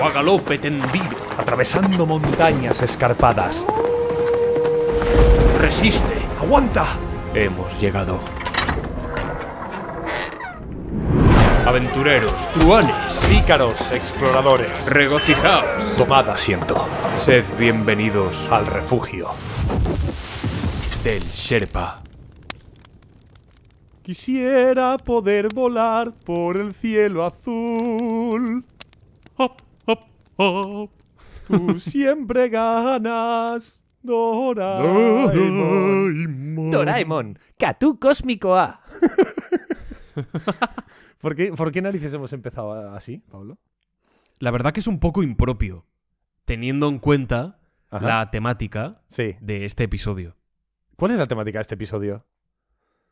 O a galope tendido. Atravesando montañas escarpadas. Resiste. ¡Aguanta! Hemos llegado. Aventureros, truanes, Pícaros, exploradores. regocijaos. Tomad asiento. Sed bienvenidos Al refugio. del Sherpa. Quisiera poder volar por el cielo azul. Hop, hop, hop. Tú siempre ganas, Doraemon. Doraemon, Katú Cósmico A. ¿Por qué, ¿Por qué narices hemos empezado así, Pablo? La verdad que es un poco impropio, teniendo en cuenta Ajá. la temática Sí. de este episodio. ¿Cuál es la temática de este episodio?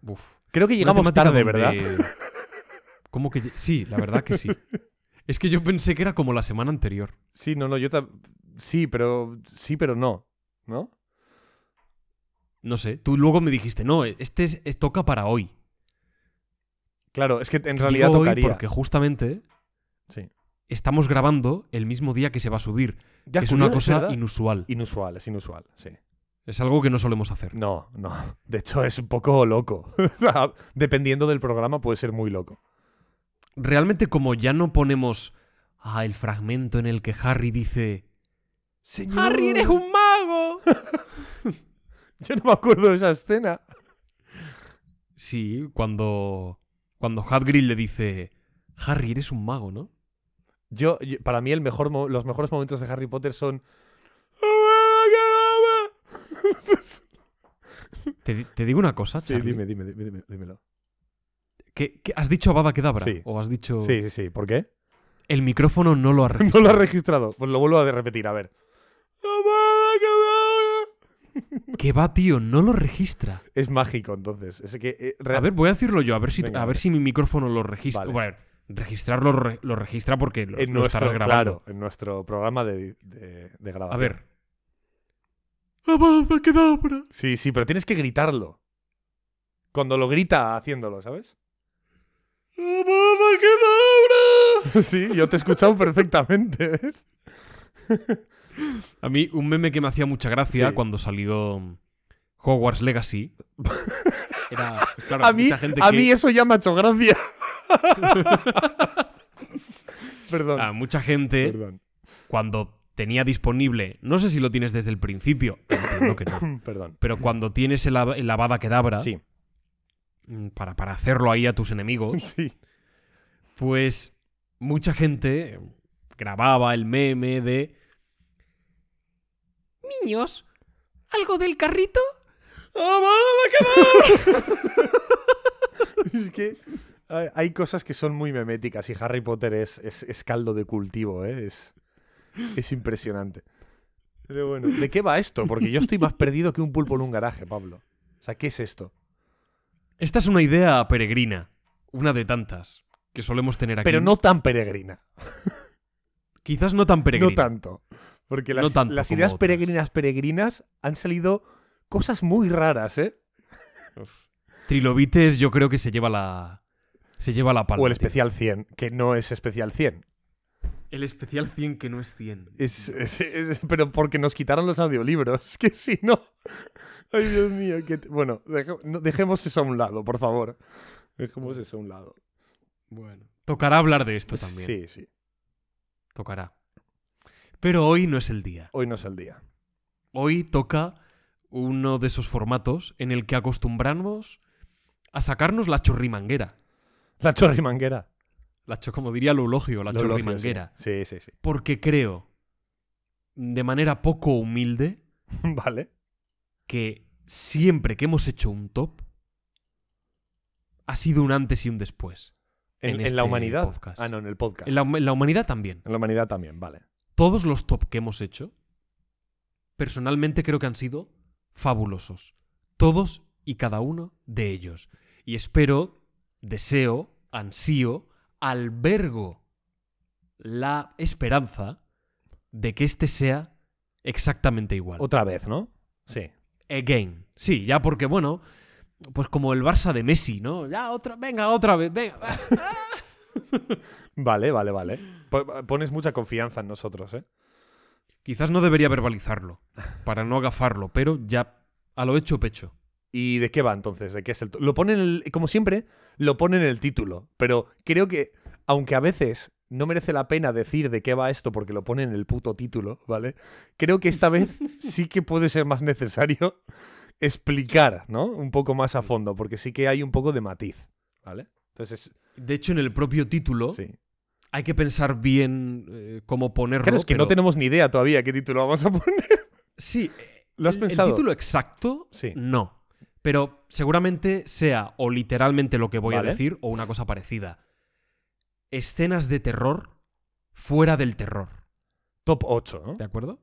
Uf. Creo que llegamos tarde, donde- ¿verdad? ¿Cómo que Sí, la verdad que sí. Es que yo pensé que era como la semana anterior. Sí, no, no, yo ta- Sí, pero. Sí, pero no. ¿No? No sé, tú luego me dijiste, no, este es, es- toca para hoy. Claro, es que en realidad Digo hoy tocaría. porque justamente Sí. estamos grabando el mismo día que se va a subir. Ya, que es una cosa ¿verdad? inusual. Inusual, es inusual, sí. Es algo que no solemos hacer. No, no. De hecho, es un poco loco. O sea, dependiendo del programa, puede ser muy loco. Realmente como ya no ponemos ah, el fragmento en el que Harry dice... Señor. ¡Harry, eres un mago! Yo no me acuerdo de esa escena. Sí, cuando, cuando Hagrid le dice, Harry, eres un mago, ¿no? Yo, yo- para mí, el mejor los mejores momentos de Harry Potter son. Te, te digo una cosa, Sí, Charlie. dime, dime, dime, dime, dímelo. ¿Qué- qué- ¿Has dicho Avada Kedavra? Sí. ¿O has dicho...? Sí, sí, sí. ¿Por qué? El micrófono no lo ha No registrado. lo has registrado. Pues lo vuelvo a repetir, a ver. ¿Qué va, tío? No lo registra. Es mágico, entonces. Es que, eh, A ver, voy a decirlo yo, a ver si, Venga, a ver si mi micrófono lo registra. Vale. Bueno, registrarlo re- lo registra porque lo, en lo nuestro, grabando. claro, en nuestro programa de, de, de grabación. A ver. Avada Kedavra. Sí, sí, pero tienes que gritarlo. Cuando lo grita haciéndolo, ¿sabes? Avada Kedavra. sí, yo te he escuchado perfectamente, ¿ves? A mí, un meme que me hacía mucha gracia Sí. cuando salió Hogwarts Legacy. Era, claro, a mí, mucha gente a que- mí eso ya me ha hecho gracia. Perdón. a mucha gente, Perdón. cuando tenía disponible, no sé si lo tienes desde el principio, entiendo que no, Perdón. pero cuando tienes el, el Avada Kedavra, Sí. mm, para, para hacerlo ahí a tus enemigos, Sí. pues mucha gente grababa el meme de... Niños, ¿algo del carrito? Es que hay, hay cosas que son muy meméticas y Harry Potter es, es, es caldo de cultivo, ¿eh? Es, es impresionante. Pero bueno, ¿de qué va esto? Porque yo estoy más perdido que un pulpo en un garaje, Pablo. O sea, ¿qué es esto? Esta es una idea peregrina, una de tantas que solemos tener aquí. Pero no tan peregrina. Quizás no tan peregrina. No tanto. Porque las, No tanto las como ideas otras. peregrinas, peregrinas han salido cosas muy raras, ¿eh? Trilobites yo creo que se lleva la... Se lleva la palma. O el especial 100, que no es especial 100. El especial 100 que no es 100. Es, es- es- pero porque nos quitaron los audiolibros. Que si no. Ay, Dios mío. que bueno, deje- no- dejemos eso a un lado, por favor. Dejemos eso a un lado. Bueno. Tocará hablar de esto también. Sí, sí. Tocará. Pero hoy no es el día. Hoy no es el día. Hoy toca uno de esos formatos en el que acostumbramos a sacarnos la chorrimanguera. La chorrimanguera. La cho- como diría el eulogio, la Lo elogio, chorrimanguera. Sí, sí, sí. Porque creo, de manera poco humilde, vale. que siempre que hemos hecho un top, ha sido un antes y un después. En, En en este la humanidad. podcast. Ah, no, en el podcast. En la, en la humanidad también. En la humanidad también, vale. Todos los top que hemos hecho, personalmente creo que han sido fabulosos. Todos y cada uno de ellos. Y espero, deseo, ansío, albergo la esperanza de que este sea exactamente igual. Otra vez, ¿no? Sí. Again. Sí, ya porque, bueno, pues como el Barça de Messi, ¿no? Ya otra, venga, otra vez, venga. Vale, vale, vale. Po- Pones mucha confianza en nosotros, ¿eh? Quizás no debería verbalizarlo, para no agafarlo, pero ya a lo hecho pecho. ¿Y de qué va entonces? ¿De qué es el Lo pone en el, como siempre, lo pone en el título. Pero creo que, aunque a veces no merece la pena decir de qué va esto porque lo pone en el puto título, ¿vale? Creo que esta vez sí que puede ser más necesario explicar, ¿no? Un poco más a fondo, porque sí que hay un poco de matiz, ¿vale? Entonces, De hecho, en el propio título sí. hay que pensar bien eh, cómo ponerlo. Claro, es que no tenemos ni idea todavía qué título vamos a poner. Sí, ¿Lo has el- pensado? El título exacto, Sí. no. Pero seguramente sea o literalmente lo que voy Vale. a decir o una cosa parecida. Escenas de terror fuera del terror. Top 8, ¿no? ¿De acuerdo?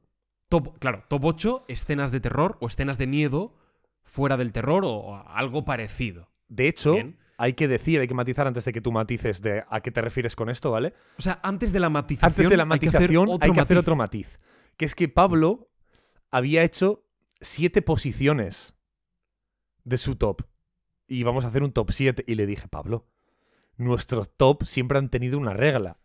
Top, claro, top 8, escenas de terror o escenas de miedo fuera del terror o algo parecido. De hecho, Bien. hay que decir, hay que matizar antes de que tú matices de a qué te refieres con esto, ¿vale? O sea, antes de la matización. Antes de la hay que hacer matización hay que otro hacer matiz. otro matiz. Que es que Pablo había hecho siete posiciones de su top. Y vamos a hacer un top 7. Y le dije, Pablo, nuestros top siempre han tenido una regla.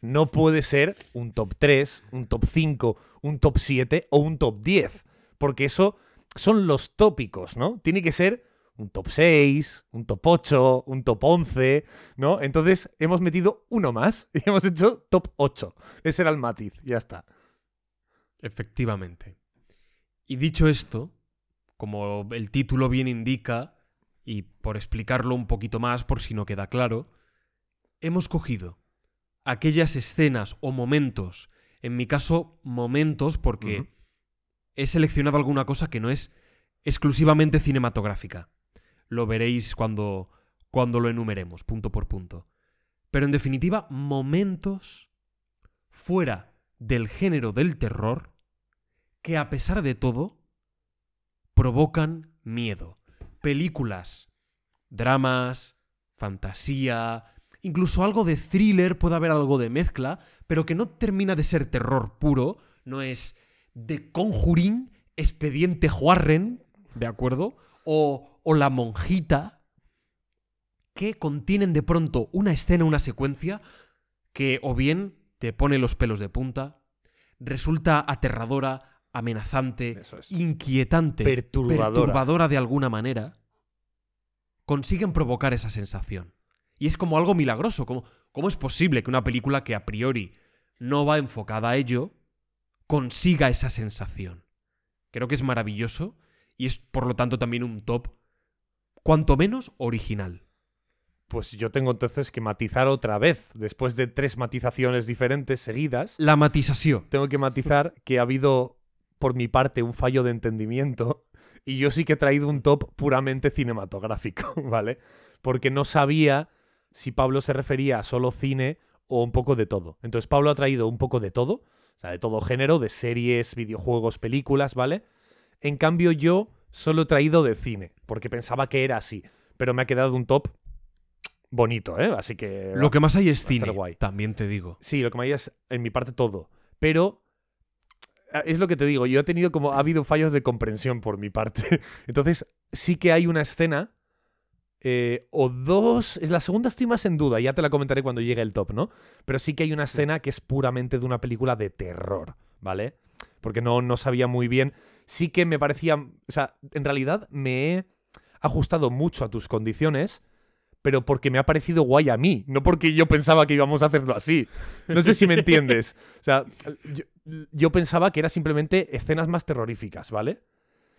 No puede ser un top 3, un top 5, un top 7 o un top 10. Porque eso son los tópicos, ¿no? Tiene que ser un top 6, un top 8, un top 11, ¿no? Entonces hemos metido uno más y hemos hecho top 8. Ese era el matiz, ya está. Efectivamente. Y dicho esto, como el título bien indica, y por explicarlo un poquito más por si no queda claro, hemos cogido aquellas escenas o momentos, en mi caso momentos porque he seleccionado alguna cosa que no es exclusivamente cinematográfica. Lo veréis cuando, cuando lo enumeremos, punto por punto. Pero en definitiva, momentos fuera del género del terror que a pesar de todo provocan miedo. Películas, dramas, fantasía, incluso algo de thriller, puede haber algo de mezcla, pero que no termina de ser terror puro, no es The Conjuring, Expediente Warren, ¿de acuerdo? O, o La Monjita, que contienen de pronto una escena, una secuencia que o bien te pone los pelos de punta, resulta aterradora, amenazante, es. inquietante, Perturbadora. perturbadora de alguna manera, consiguen provocar esa sensación. Y es como algo milagroso, como ¿cómo es posible que una película que a priori no va enfocada a ello consiga esa sensación? Creo que es maravilloso y es por lo tanto también un top cuanto menos original. Pues yo tengo entonces que matizar otra vez. Después de tres matizaciones diferentes seguidas, La matización. tengo que matizar que ha habido, por mi parte, un fallo de entendimiento. Y yo sí que he traído un top puramente cinematográfico, ¿vale? Porque no sabía si Pablo se refería a solo cine o un poco de todo. Entonces Pablo ha traído un poco de todo, o sea, de todo género, de series, videojuegos, películas, ¿vale? En cambio yo solo he traído de cine, porque pensaba que era así. Pero me ha quedado un top bonito, ¿eh? Así que... Lo que más hay es cine, guay. también te digo. Sí, lo que me hay es en mi parte todo. Pero es lo que te digo, yo he tenido como ha habido fallos de comprensión por mi parte. Entonces, sí que hay una escena eh, o dos, es la segunda estoy más en duda, ya te la comentaré cuando llegue el top, ¿no? Pero sí que hay una escena que es puramente de una película de terror, ¿vale? Porque no, no sabía muy bien. Sí que me parecía, o sea, en realidad me he ajustado mucho a tus condiciones, pero porque me ha parecido guay a mí, no porque yo pensaba que íbamos a hacerlo así. No sé si me entiendes. O sea, yo, yo pensaba que era simplemente escenas más terroríficas, ¿vale?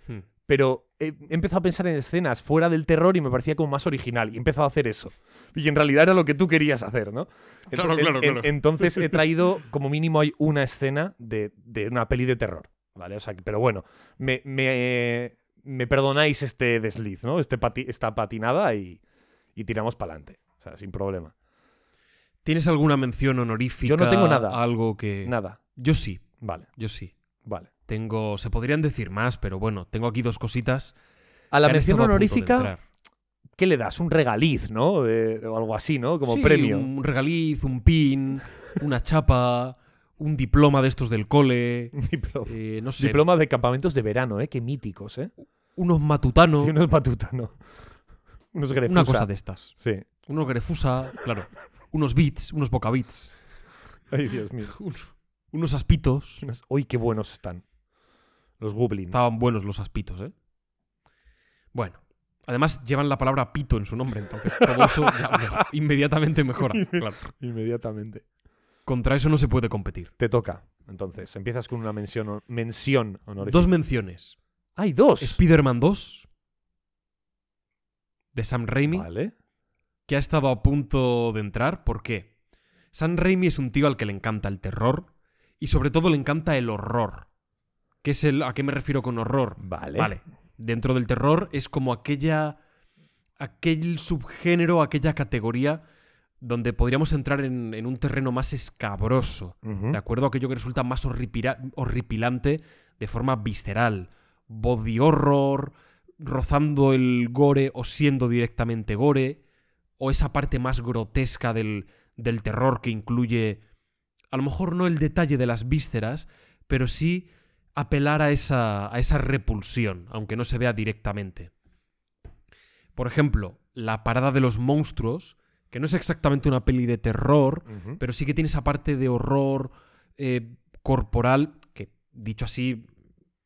Hmm. pero he, he empezado a pensar en escenas fuera del terror y me parecía como más original. Y he empezado a hacer eso. Y en realidad era lo que tú querías hacer, ¿no? Ento- Claro, claro, en- claro. entonces he traído, como mínimo, hay una escena de, de una peli de terror. ¿Vale? O sea, pero bueno, me, me, me perdonáis este desliz, ¿no? Este pati- esta patinada y, y tiramos para adelante. O sea, sin problema. ¿Tienes alguna mención honorífica? Yo no tengo nada. Algo que. Nada. Yo sí, Vale, yo sí. vale. Tengo. Se podrían decir más, pero bueno, tengo aquí dos cositas. A la mención honorífica. ¿qué le das? Un regaliz, ¿no? O algo así, ¿no? Como Sí, premio. Un regaliz, un pin, una chapa, un diploma de estos del cole. Diploma. eh, no sé. Diploma de campamentos de verano, ¿eh? Qué míticos, ¿eh? Unos matutanos. Sí, unos patutano. Unos grefusa. una cosa de estas. Sí. Unos grefusa, claro. Unos bits, unos poca bits. Ay, Dios mío. un- unos aspitos. Unos- Uy, qué buenos están. Los goblins. Estaban buenos los aspitos, ¿eh? Bueno. Además, llevan la palabra pito en su nombre, entonces todo eso ya mejo- inmediatamente mejora. Claro. Inmediatamente. Contra eso no se puede competir. Te toca. Entonces, empiezas con una mención, mención honorífica. Dos menciones. ¡Hay dos! Spider-Man 2 de Sam Raimi, Vale. Que ha estado a punto de entrar. ¿Por qué? Sam Raimi es un tío al que le encanta el terror y sobre todo le encanta el horror. ¿Qué es el, ¿A qué me refiero con horror? Vale. Vale. Dentro del terror es como aquella. aquel subgénero, aquella categoría donde podríamos entrar en, en un terreno más escabroso. ¿De acuerdo? Aquello que resulta más horripilante de forma visceral. Body horror, rozando el gore o siendo directamente gore. O esa parte más grotesca del, del terror que incluye. A lo mejor no el detalle de las vísceras, pero sí apelar a esa, a esa repulsión, aunque no se vea directamente. Por ejemplo, La Parada de los Monstruos, que no es exactamente una peli de terror, pero sí que tiene esa parte de horror eh, corporal, que dicho así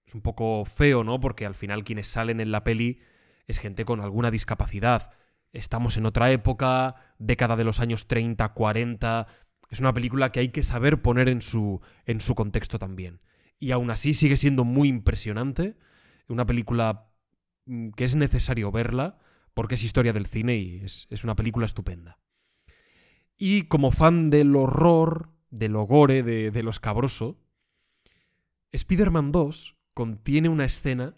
es un poco feo, ¿no? Porque al final quienes salen en la peli es gente con alguna discapacidad. Estamos en otra época, década de los años 30, 40. Es una película que hay que saber poner en su, en su contexto también. Y aún así sigue siendo muy impresionante. Una película mm, que es necesario verla porque es historia del cine y es, es una película estupenda. Y como fan del horror, del gore, de, de lo escabroso, Spider-Man 2 contiene una escena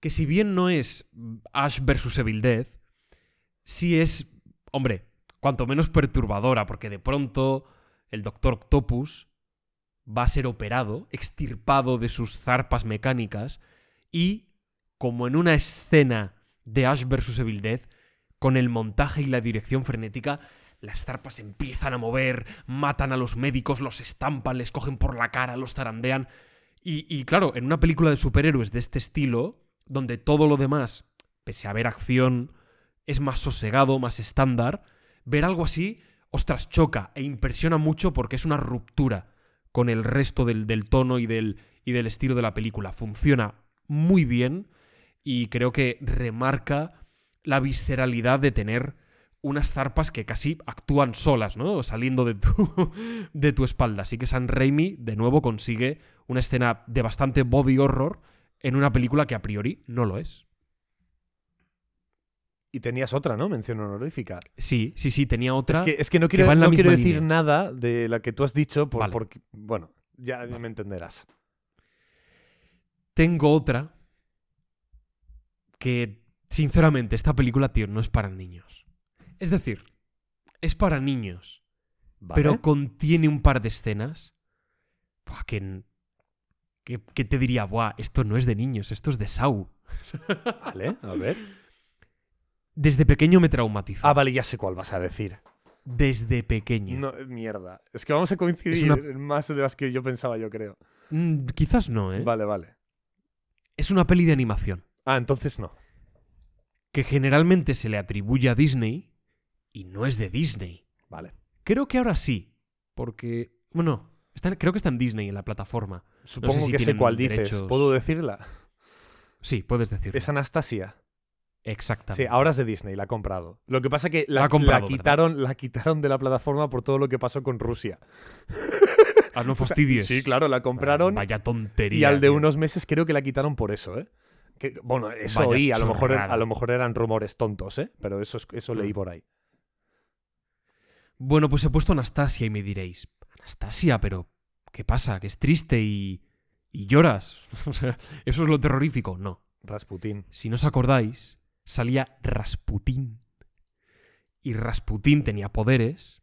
que si bien no es Ash vs. Evil Dead, sí es, hombre, cuanto menos perturbadora, porque de pronto el Doctor Octopus va a ser operado, extirpado de sus zarpas mecánicas, y, como en una escena de Ash vs. Evil Dead, con el montaje y la dirección frenética, las zarpas empiezan a mover, matan a los médicos, los estampan, les cogen por la cara, los zarandean. Y claro, en una película de superhéroes de este estilo, donde todo lo demás, pese a ver acción, es más sosegado, más estándar, ver algo así, ostras, choca e impresiona mucho porque es una ruptura con el resto del, tono y del, y del estilo de la película. Funciona muy bien y creo que remarca la visceralidad de tener unas zarpas que casi actúan solas, ¿no? Saliendo de tu, de tu espalda. Así que San Raimi, de nuevo, consigue una escena de bastante body horror en una película que a priori no lo es. Y tenías otra, ¿no? Mención honorífica. Sí, sí, sí, tenía otra. Es que, es que no quiero, no decir línea. nada de la que tú has dicho por- Vale. porque, bueno, ya Vale. me entenderás. Tengo otra que, sinceramente, esta película, tío, no es para niños. Es decir, es para niños, Vale. pero contiene un par de escenas que, que, que te diría, Buah, esto no es de niños, esto es de Sau. Vale, a ver. Desde pequeño me traumatizó. Ah, vale, ya sé cuál vas a decir. Desde pequeño. No, mierda. Es que vamos a coincidir una- en más de las que yo pensaba, yo creo. Mm, quizás no, ¿eh? Vale, vale. Es una peli de animación Ah, entonces no. que generalmente se le atribuye a Disney y no es de Disney. Vale. Creo que ahora sí, porque, bueno, está- creo que está en Disney, en la plataforma. Supongo si que sé cuál dices. derechos. ¿Puedo decirla? Sí, puedes decirlo. Es Anastasia. Exactamente. Sí, ahora es de Disney, la ha comprado. Lo que pasa que La la, comprado, la ¿verdad? quitaron, la quitaron de la plataforma por todo lo que pasó con Rusia. Ah, no O sea, fastidies. sí, claro, la compraron Vaya tontería. y al de tío. unos meses creo que la quitaron por eso, ¿eh? Que- bueno, eso Vaya oí, a lo, mejor, chorrada. a lo mejor eran rumores tontos, ¿eh? Pero eso, es- eso leí Mm. por ahí. Bueno, pues he puesto Anastasia y me diréis, Anastasia, pero ¿qué pasa? Que es triste y... y lloras. O sea, ¿eso es lo terrorífico? No. Rasputín. Si no os acordáis, salía Rasputín. Y Rasputín tenía poderes.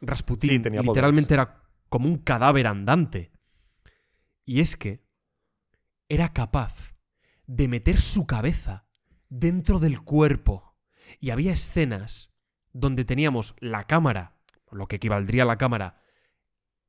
Rasputín Sí, tenía literalmente era como un cadáver andante. Y es que era capaz de meter su cabeza dentro del cuerpo. Y había escenas donde teníamos la cámara, lo que equivaldría a la cámara,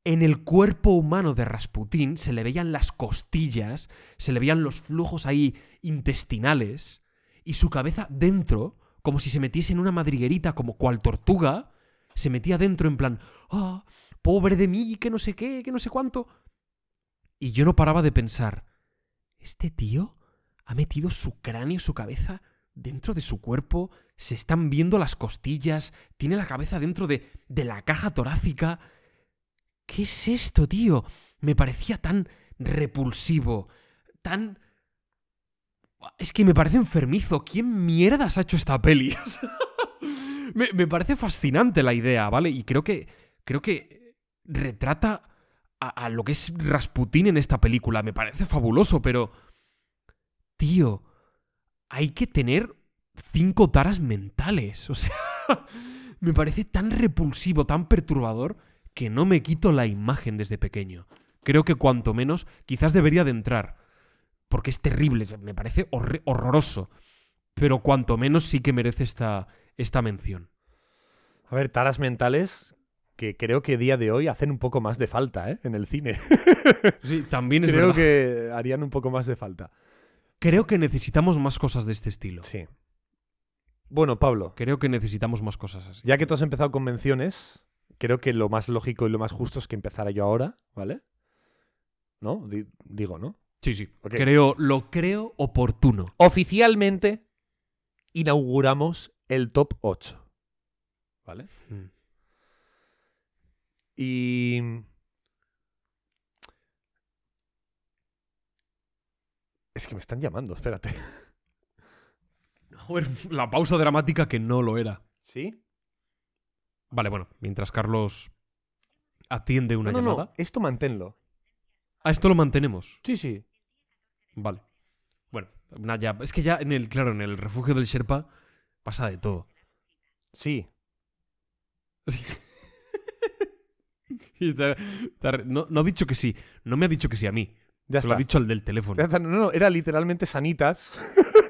en el cuerpo humano de Rasputín se le veían las costillas, se le veían los flujos ahí intestinales y su cabeza dentro, como si se metiese en una madriguerita como cual tortuga, se metía dentro en plan, ah, pobre de mí, que no sé qué, que no sé cuánto. Y yo no paraba de pensar, ¿este tío ha metido su cráneo, su cabeza dentro de su cuerpo? Se están viendo las costillas, tiene la cabeza dentro de, de la caja torácica. ¿Qué es esto, tío? Me parecía tan repulsivo, tan... Es que me parece enfermizo. ¿Quién mierdas ha hecho esta peli? Me, me parece fascinante la idea, ¿vale? Y creo que. Creo que retrata a, a lo que es Rasputín en esta película. Me parece fabuloso, pero. Tío, hay que tener cinco taras mentales. O sea, me parece tan repulsivo, tan perturbador, que no me quito la imagen desde pequeño. Creo que cuanto menos, quizás debería de entrar. Porque es terrible, me parece horroroso. Pero cuanto menos sí que merece esta, esta mención. A ver, taras mentales que creo que día de hoy hacen un poco más de falta, ¿eh? En el cine. Sí, también es creo verdad. que harían un poco más de falta. Creo que necesitamos más cosas de este estilo. Sí. Bueno, Pablo, Creo que necesitamos más cosas así. ya que tú has empezado con menciones, creo que lo más lógico y lo más justo es que empezara yo ahora, ¿vale? ¿No? Di- digo, ¿no? Sí, sí. Creo, lo creo oportuno. Oficialmente inauguramos el top 8. ¿Vale? Mm. Y... Es que me están llamando, espérate. Joder, la pausa dramática que no lo era. ¿Sí? Vale, bueno, mientras Carlos atiende una no, no, llamada. no, esto manténlo. Ah, esto lo mantenemos. Sí, sí. Vale. Bueno, una ya. Es que ya en el, claro, en el refugio del Sherpa pasa de todo. Sí. Y te- te- no, no ha dicho que sí. No me ha dicho que sí a mí. Ya Se lo ha dicho al del teléfono. Ya está. No, no, era literalmente Sanitas.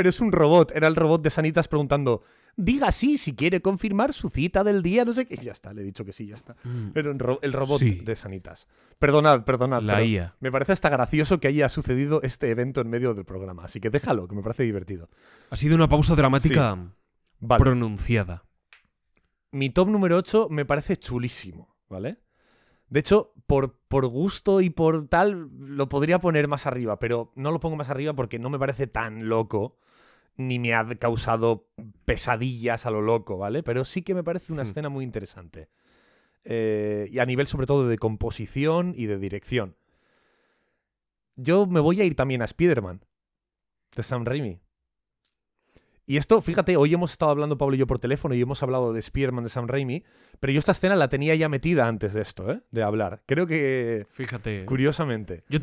Pero es un robot. Era el robot de Sanitas preguntando, diga sí si quiere confirmar su cita del día, no sé qué. Y ya está, le he dicho que sí, ya está. Mm. Era un ro- el robot Sí. de Sanitas. Perdonad, perdonad. La pero IA. Me parece hasta gracioso que haya sucedido este evento en medio del programa. Así que déjalo, que me parece divertido. Ha sido una pausa dramática Vale. pronunciada. Mi top número 8 me parece chulísimo, ¿vale? De hecho, por, por gusto y por tal, lo podría poner más arriba, pero no lo pongo más arriba porque no me parece tan loco, ni me ha causado pesadillas a lo loco, ¿vale? Pero sí que me parece una Hmm. escena muy interesante. Eh, y a nivel sobre todo de composición y de dirección. Yo me voy a ir también a Spider-Man, de Sam Raimi. Y esto, fíjate, hoy hemos estado hablando Pablo y yo por teléfono y hemos hablado de Spider-Man de Sam Raimi, pero yo esta escena la tenía ya metida antes de esto, ¿eh? De hablar. Creo que, Fíjate. curiosamente, Yo,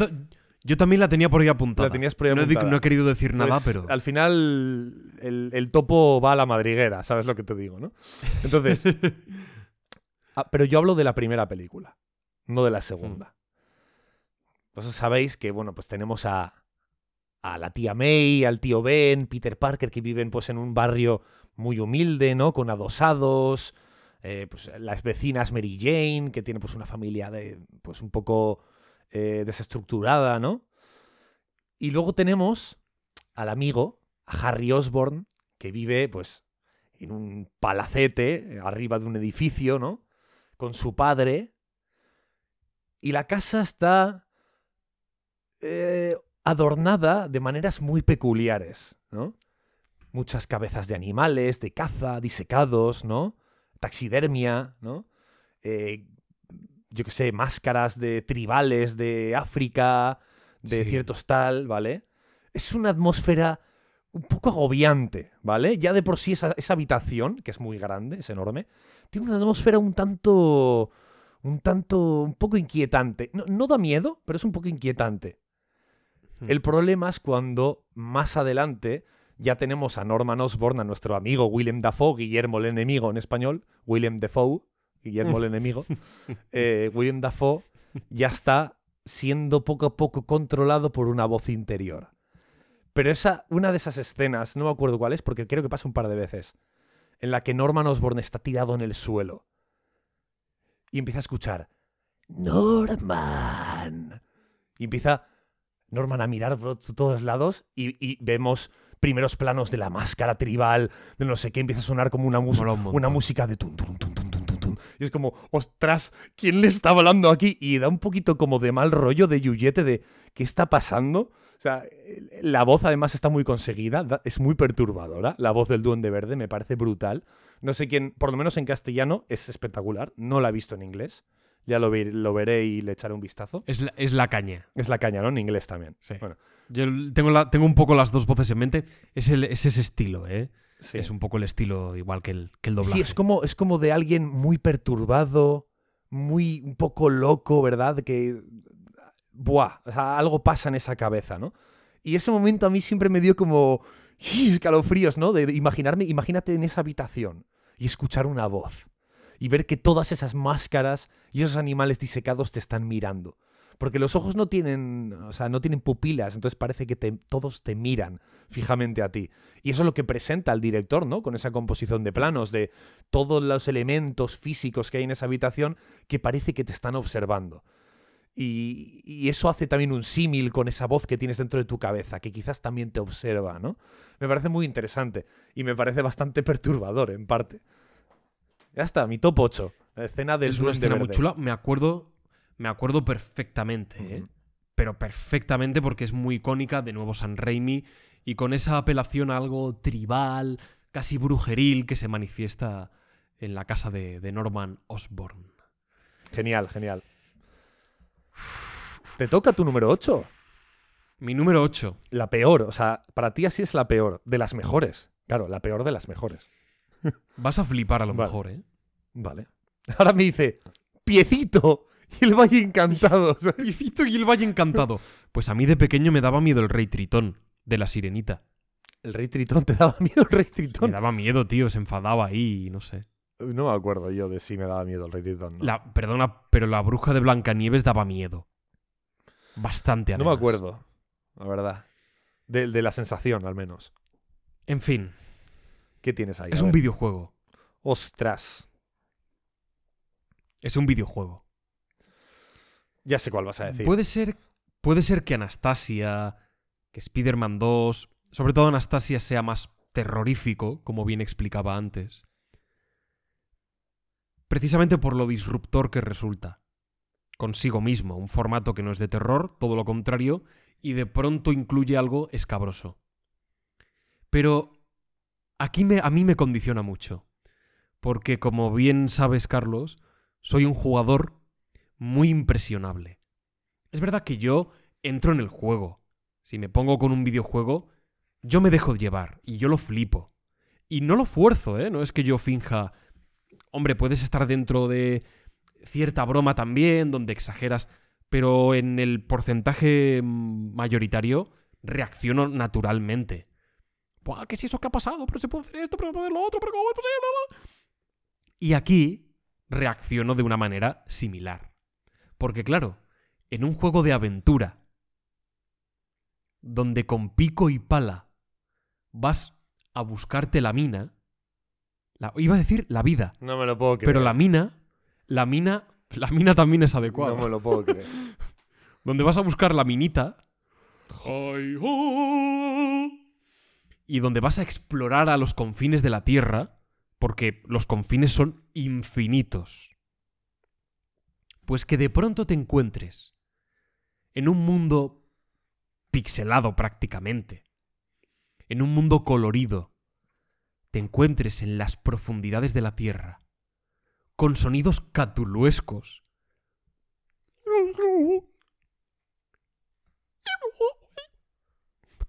yo también la tenía por ahí apuntada. la tenías por ahí no, he, no he querido decir nada, Pues, pero. Al final, el, el topo va a la madriguera, ¿sabes lo que te digo, no? Entonces, ah, pero yo hablo de la primera película, no de la segunda. Vosotros sabéis que, bueno, pues tenemos a, a la tía May, al tío Ben, Peter Parker, que viven pues en un barrio muy humilde, ¿no? Con adosados, eh, pues las vecinas Mary Jane, que tiene pues una familia de, pues un poco eh, desestructurada, ¿no? Y luego tenemos al amigo, a Harry Osborn, que vive pues en un palacete, arriba de un edificio, ¿no? Con su padre. Y la casa está eh, adornada de maneras muy peculiares, ¿no? Muchas cabezas de animales, de caza, disecados, ¿no? Taxidermia, ¿no? Eh, yo qué sé, máscaras de tribales de África, de Sí. ciertos tal, ¿vale? Es una atmósfera un poco agobiante, ¿vale? Ya de por sí esa, esa habitación, que es muy grande, es enorme, tiene una atmósfera un tanto... un tanto... un poco inquietante. No, no da miedo, pero es un poco inquietante. Hmm. El problema es cuando más adelante ya tenemos a Norman Osborn, a nuestro amigo Willem Dafoe, Guillermo el enemigo en español, Willem Dafoe, Guillermo el enemigo, eh, Willem Dafoe ya está siendo poco a poco controlado por una voz interior. Pero esa, una de esas escenas, no me acuerdo cuál es, porque creo que pasa un par de veces, en la que Norman Osborn está tirado en el suelo y empieza a escuchar Norman. Y empieza Norman a mirar por todos lados y, y vemos primeros planos de la máscara tribal, de no sé qué, empieza a sonar como una, una música de tun, tun, tun, tun. Y es como, ostras, ¿quién le está hablando aquí? Y da un poquito como de mal rollo, de yuyete, de ¿qué está pasando? O sea, la voz además está muy conseguida, da- es muy perturbadora. La voz del Duende Verde me parece brutal. No sé quién, por lo menos en castellano, es espectacular. No la he visto en inglés. Ya lo, lo veré y le echaré un vistazo. Es la, es la caña. Es la caña, ¿no? En inglés también. Sí. Bueno, Yo tengo, la, tengo un poco las dos voces en mente. Es, el- es ese estilo, ¿eh? Sí. Es un poco el estilo igual que el, que el doblaje. Sí, es como, es como de alguien muy perturbado, muy un poco loco, ¿verdad? Que. Buah, o sea, algo pasa en esa cabeza, ¿no? Y ese momento a mí siempre me dio como. escalofríos, ¿no? De imaginarme, imagínate en esa habitación y escuchar una voz. Y ver que todas esas máscaras y esos animales disecados te están mirando. Porque los ojos no tienen, o sea, no tienen pupilas, entonces parece que te- todos te miran fijamente a ti. Y eso es lo que presenta el director, ¿no? Con esa composición de planos, de todos los elementos físicos que hay en esa habitación que parece que te están observando. Y, y eso hace también un símil con esa voz que tienes dentro de tu cabeza, que quizás también te observa, ¿no? Me parece muy interesante y me parece bastante perturbador en parte. Ya está, mi top 8. La escena del es una escena muy chula. Me acuerdo, me acuerdo perfectamente, ¿eh? Pero perfectamente porque es muy icónica, de nuevo San Raimi, y con esa apelación a algo tribal, casi brujeril, que se manifiesta en la casa de, de Norman Osborn. Genial, genial. Te toca tu número 8. Mi número 8. La peor, o sea, para ti así es la peor, de las mejores. Claro, la peor de las mejores. Vas a flipar a lo Vale. mejor, ¿eh? Vale. Ahora me dice, piecito y el valle encantado. ¿sabes? Y el Valle Encantado. Pues a mí de pequeño me daba miedo el Rey Tritón, de la Sirenita. El rey Tritón, ¿te daba miedo el rey Me Tritón? daba miedo, tío, se enfadaba ahí, no sé. No me acuerdo yo de si me daba miedo el rey Tritón. No, La, perdona, pero la bruja de Blancanieves daba miedo. Bastante, No me además. acuerdo, la verdad. De, de la sensación, al menos. En fin, ¿Qué tienes ahí? es A un ver. videojuego. Ostras. Es un videojuego. Ya sé cuál vas a decir. Puede ser, puede ser que Anastasia, que Spider-Man 2, sobre todo Anastasia sea más terrorífico, como bien explicaba antes. Precisamente por lo disruptor que resulta. Consigo mismo, un formato que no es de terror, todo lo contrario, y de pronto incluye algo escabroso. Pero aquí me, a mí me condiciona mucho. Porque como bien sabes, Carlos, soy un jugador muy impresionable. Es verdad que yo entro en el juego. Si me pongo con un videojuego, yo me dejo llevar y yo lo flipo. Y no lo fuerzo, ¿eh? No es que yo finja... Hombre, puedes estar dentro de cierta broma también, donde exageras, pero en el porcentaje mayoritario reacciono naturalmente. Buah, ¿qué es eso que ha pasado? Pero se puede hacer esto, pero se puede hacer lo otro, pero ¿cómo es posible? Y aquí reacciono de una manera similar. Porque claro, en un juego de aventura, donde con pico y pala vas a buscarte la mina, la- iba a decir la vida, No me lo puedo creer. pero la mina, la mina, la mina también es adecuada. No me lo puedo creer. Donde vas a buscar la minita. Y donde vas a explorar a los confines de la Tierra, porque los confines son infinitos. Pues que de pronto te encuentres en un mundo pixelado prácticamente, en un mundo colorido, te encuentres en las profundidades de la Tierra, con sonidos catuluescos,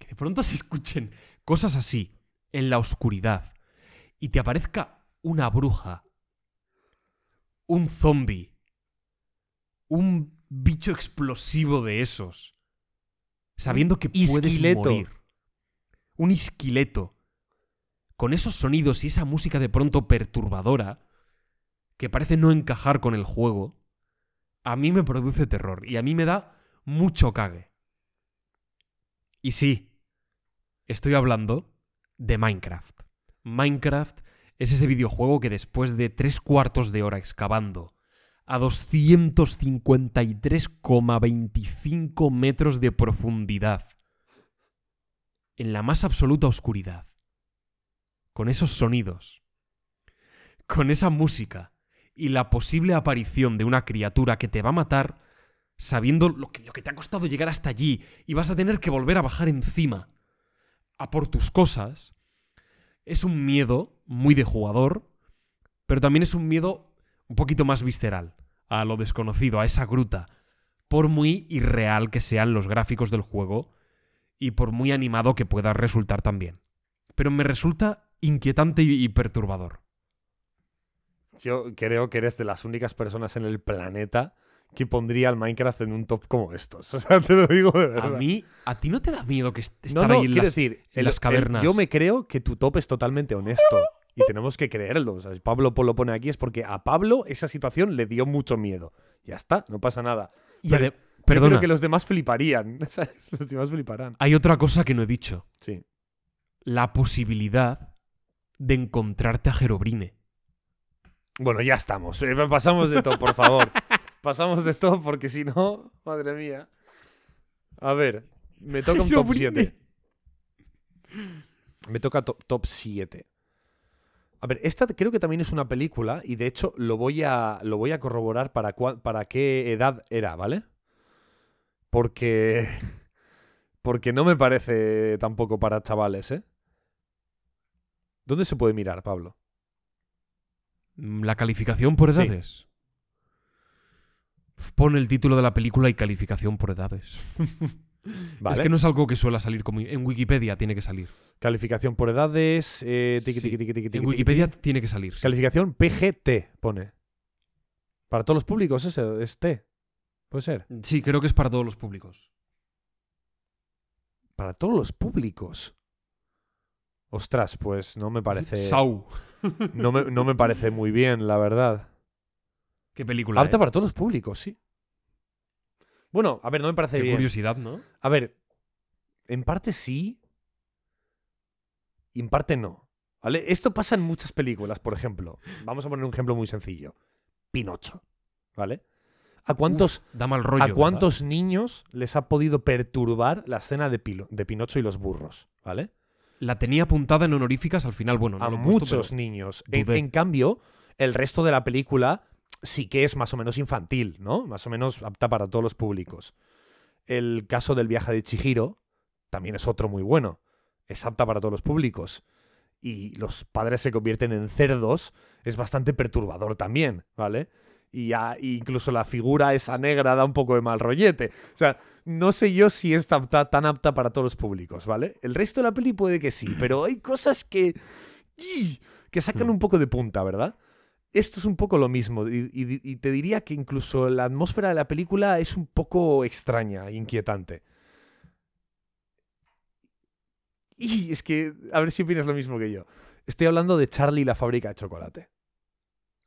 Que de pronto se escuchen cosas así en la oscuridad y te aparezca una bruja, un zombie, un bicho explosivo de esos, sabiendo que puedes isquileto. morir. Un isquileto. Con esos sonidos y esa música de pronto perturbadora, que parece no encajar con el juego, a mí me produce terror y a mí me da mucho cague. Y sí, estoy hablando de Minecraft. Minecraft es ese videojuego que después de tres cuartos de hora excavando a 253,25 metros de profundidad, en la más absoluta oscuridad, con esos sonidos, con esa música y la posible aparición de una criatura que te va a matar, sabiendo lo que, lo que te ha costado llegar hasta allí y vas a tener que volver a bajar encima a por tus cosas, es un miedo muy de jugador, pero también es un miedo un poquito más visceral a lo desconocido, a esa gruta, por muy irreal que sean los gráficos del juego y por muy animado que pueda resultar también. Pero me resulta inquietante y perturbador. Yo creo que eres de las únicas personas en el planeta que pondría al Minecraft en un top como estos. O sea, te lo digo de A mí, ¿a ti no te da miedo que no, estar no, ahí en las, decir, en el- las el- cavernas? yo me creo que tu top es totalmente honesto. Y tenemos que creerlo. O sea, si Pablo lo pone aquí es porque a Pablo esa situación le dio mucho miedo. Ya está, no pasa nada. Y pero- Yo creo que los demás fliparían. ¿sabes? Los demás fliparán. hay otra cosa que no he dicho. Sí. La posibilidad de encontrarte a Jerobrine. Bueno, ya estamos. Eh, Pasamos de todo, por favor. Pasamos de todo porque si no, madre mía. A ver, me toca un top Herobrine. 7. Me toca to- top 7. A ver, esta creo que también es una película y de hecho lo voy a, lo voy a corroborar para, cua- para qué edad era, ¿vale? Porque... Porque no me parece tampoco para chavales, ¿eh? ¿Dónde se puede mirar, Pablo? Mm, La calificación por Sí. edades. Pon el título de la película y calificación por edades. Vale. Es que no es algo que suela salir como en Wikipedia tiene que salir. Calificación por edades. eh, tiqui, Sí. tiqui, tiqui, tiqui, tiqui, En Wikipedia tiene que salir. Calificación PGT pone. Para todos los públicos, ese es T. Puede ser. Sí, creo que es para todos los públicos. Para todos los públicos. Ostras, pues no me parece. Sau. No me, no me parece muy bien, la verdad. Qué película. Apta eh? para todos los públicos, sí. Bueno, a ver, no me parece Qué bien. curiosidad, ¿no? A ver, en parte sí. Y en parte no. ¿Vale? Esto pasa en muchas películas, por ejemplo. Vamos a poner un ejemplo muy sencillo. Pinocho. ¿Vale? ¿A cuántos, Da mal rollo. ¿a ¿verdad? cuántos niños les ha podido perturbar la escena de, Pilo- de Pinocho y los burros? ¿Vale? La tenía apuntada en honoríficas al final, bueno, no a lo puesto, muchos niños. En cambio, el resto de la película sí que es más o menos infantil, ¿no? Más o menos apta para todos los públicos. El caso del viaje de Chihiro también es otro muy bueno. Es apta para todos los públicos. Y los padres se convierten en cerdos es bastante perturbador también, ¿vale? Y ya- incluso la figura esa negra da un poco de mal rollete. O sea, no sé yo si es tan apta para todos los públicos, ¿vale? El resto de la peli puede que sí, pero hay cosas que. Que sacan Hmm. un poco de punta, ¿verdad? Esto es un poco lo mismo. Y, y- y te diría que incluso la atmósfera de la película es un poco extraña e inquietante. Y es que, a ver si opinas lo mismo que yo. Estoy hablando de Charlie y la fábrica de chocolate.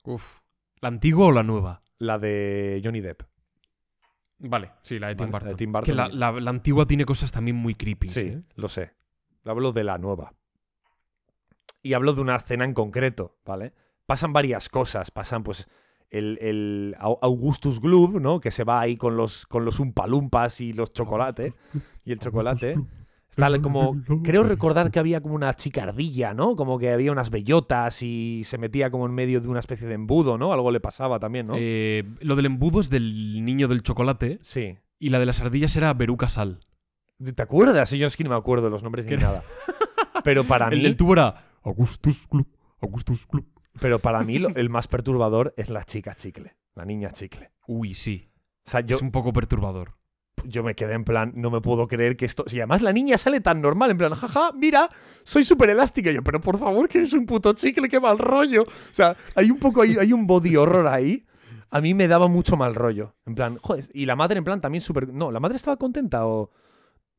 Uf. ¿La antigua o la nueva? La de Johnny Depp. Vale, sí, la de Tim Vale, la Burton. de Tim Que la, la- la antigua tiene cosas también muy creepy. Sí, ¿eh? lo sé. Hablo de la nueva. Y hablo de una escena en concreto, ¿vale? Pasan varias cosas. Pasan, pues, el, el Au- Augustus Gloop, ¿no? Que se va ahí con los, con los umpalumpas y los chocolates. Y el chocolate. Está como. Creo recordar que había como una chicardilla, ¿no? Como que había unas bellotas y se metía como en medio de una especie de embudo, ¿no? Algo le pasaba también, ¿no? Eh, lo del embudo es del niño del chocolate sí. y la de las ardillas era Beruca Sal. ¿Te acuerdas? Yo es que no me acuerdo los nombres ni nada. Pero para El mí. del tubo era Augustus Club, Augustus Club. Pero para mí lo- el más perturbador es la chica chicle, la niña chicle. Uy, sí. O sea, yo, Es un poco perturbador. yo me quedé en plan, no me puedo creer que esto. Y además la niña sale tan normal, en plan, jaja, mira, soy súper elástica. Yo, pero por favor, que eres un puto chicle, qué mal rollo. O sea, hay un poco, hay, hay un body horror ahí. A mí me daba mucho mal rollo. En plan, joder, y la madre, en plan, también súper. No, ¿la madre estaba contenta o.?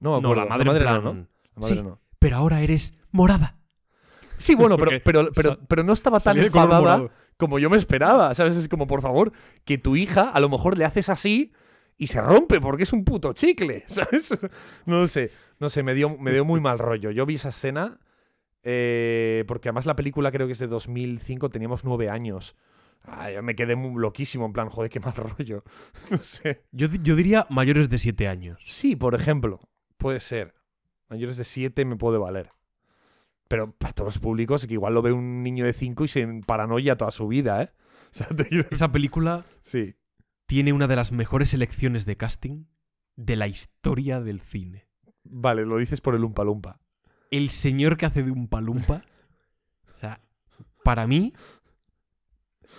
No, No, acuerdo. la madre, en plan, no, ¿no? La madre Sí. no. Pero ahora eres morada. Sí, bueno, pero, Porque pero, pero, sa- pero no estaba tan enfadada como yo me esperaba. ¿Sabes? Es como, por favor, que tu hija a lo mejor le haces así y se rompe porque es un puto chicle. ¿Sabes? No lo sé. No sé, me dio, me dio muy mal rollo. Yo vi esa escena eh, porque además la película creo que es de 2005, teníamos nueve años. Ah, yo me quedé muy loquísimo, en plan, joder, qué mal rollo. No sé. Yo, yo diría mayores de 7 años. Sí, por ejemplo, puede ser. Mayores de 7 me puede valer. Pero para todos los públicos, que igual lo ve un niño de 5 y se paranoia toda su vida, ¿eh? O sea, te quiero- Esa película Sí. tiene una de las mejores selecciones de casting de la historia del cine. Vale, lo dices por el Umpa Lumpa. El señor que hace de un palumpa. o sea, para mí,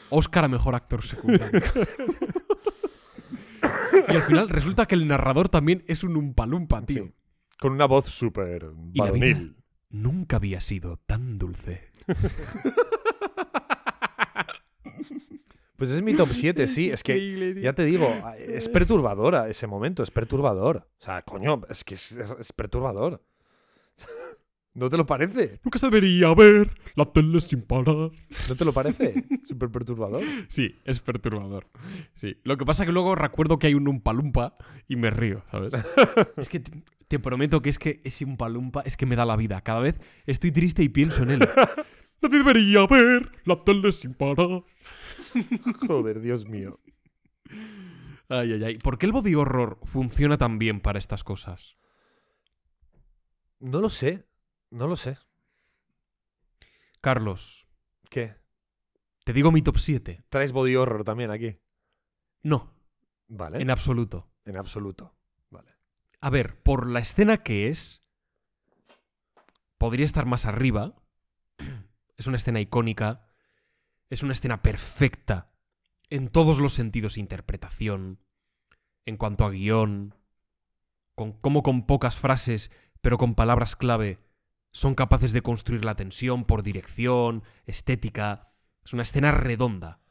Oscar a mejor actor secundario. y al final resulta que el narrador también es un umpalumpa, tío. Sí. Con una voz súper varonil. Nunca había sido tan dulce. Pues es mi top 7, sí. Es que, ya te digo, es perturbadora ese momento, es perturbador. O sea, coño, es que es, perturbador. ¿No te lo parece? Nunca se debería ver la tele sin parar. ¿No te lo parece? Súper perturbador. Sí, es perturbador. Sí. Lo que pasa que luego recuerdo que hay un umpalumpa y me río, ¿sabes? es que te, te prometo que es que ese umpalumpa es que me da la vida. Cada vez estoy triste y pienso en él. No debería ver la tele sin parar. Joder, Dios mío. Ay, ay, ay. ¿Por qué el body horror funciona tan bien para estas cosas? No lo sé. No lo sé. Carlos, ¿Qué? te digo mi top 7. ¿Traes body horror también aquí? No, Vale. en absoluto. En absoluto. Vale. A ver, por la escena que es, podría estar más arriba. Es una escena icónica. Es una escena perfecta en todos los sentidos. Interpretación, en cuanto a guion, con cómo con pocas frases, pero con palabras clave, son capaces de construir la tensión por dirección, estética. Es una escena redonda.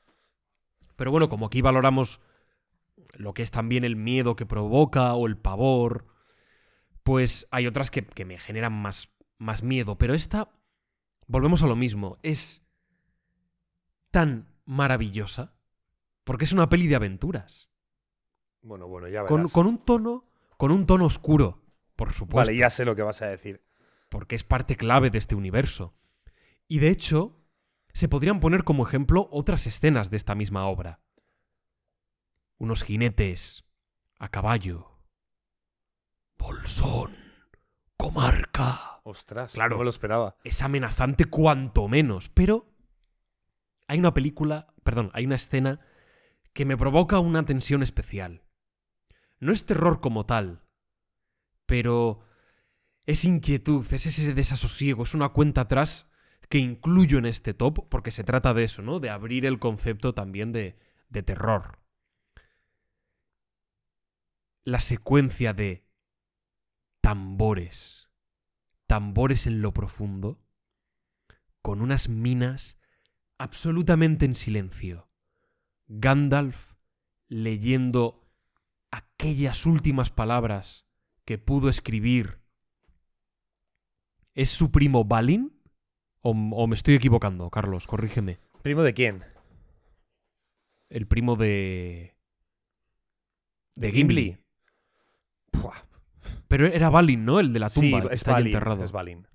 Pero bueno, como aquí valoramos lo que es también el miedo que provoca o el pavor, pues hay otras que, que me generan más, más miedo. Pero esta, volvemos a lo mismo, es tan maravillosa porque es una peli de aventuras. Bueno, bueno, ya Con, verás. con un tono, con un tono oscuro, por supuesto. Vale, ya sé lo que vas a decir. Porque es parte clave de este universo. Y de hecho, se podrían poner como ejemplo otras escenas de esta misma obra. Unos jinetes a caballo. Bolsón. Comarca. Ostras, Claro. no me lo esperaba. Es amenazante cuanto menos, pero hay una película, perdón, hay una escena que me provoca una tensión especial. No es terror como tal, pero es inquietud, es ese desasosiego, es una cuenta atrás que incluyo en este top porque se trata de eso, ¿no? De abrir el concepto también de, de terror. La secuencia de tambores, tambores en lo profundo, con unas minas absolutamente en silencio. Gandalf leyendo aquellas últimas palabras que pudo escribir. ¿Es su primo Balin? ¿O, o me estoy equivocando, Carlos? Corrígeme. ¿Primo de quién? El primo de... ¿De Gimli. Pero era Balin, ¿no? El de la tumba, sí, el que es está Balin, enterrado. es Balin.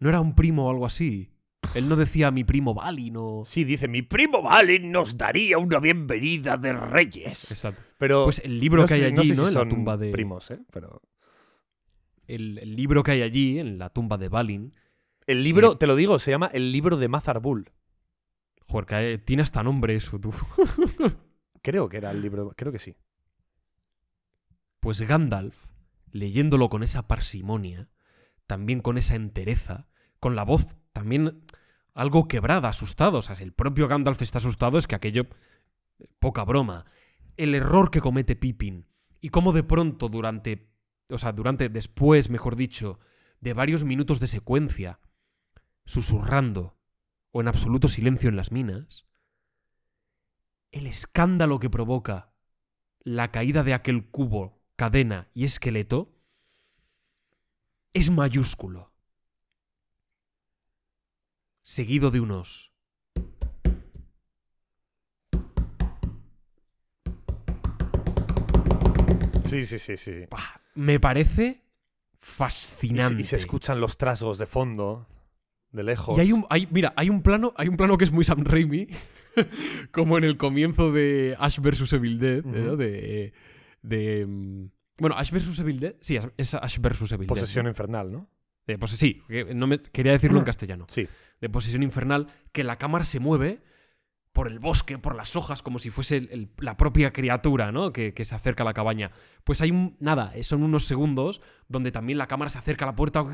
¿No era un primo o algo así? Él no decía mi primo Balin o... Sí, dice, mi primo Balin nos daría una bienvenida de reyes. Exacto. Pero Pues el libro no que hay allí, no sé ¿no? si en la tumba de... primos, ¿eh? Pero el, el libro que hay allí, en la tumba de Balin, el libro, te lo digo, se llama El libro de Mazar Bull. joder, que hay- tiene hasta nombre eso, tú. Creo que era el libro, creo que sí. Pues Gandalf, leyéndolo con esa parsimonia, también con esa entereza, con la voz también algo quebrada, asustado. O sea, si el propio Gandalf está asustado, es que aquello. Poca broma. el error que comete Pippin y cómo de pronto durante, o sea, durante después, mejor dicho, de varios minutos de secuencia, susurrando o en absoluto silencio en las minas, el escándalo que provoca la caída de aquel cubo, cadena y esqueleto es mayúsculo. Seguido de unos Sí, sí, sí, sí. Me parece fascinante. y se escuchan los trasgos de fondo, de lejos. Y hay un, hay, mira, hay un plano, hay un plano que es muy Sam Raimi, como en el comienzo de Ash vs Evil Dead. ¿no? de, de, mm, bueno, Ash vs Evil Dead, sí, es Ash vs Evil Posesión Dead. infernal, ¿no? De sí, no me, quería decirlo en castellano. Sí. De posesión infernal, que la cámara se mueve por el bosque, por las hojas, como si fuese la propia criatura, ¿no? Que, se acerca a la cabaña. Pues hay un, nada, son unos segundos donde también la cámara se acerca a la puerta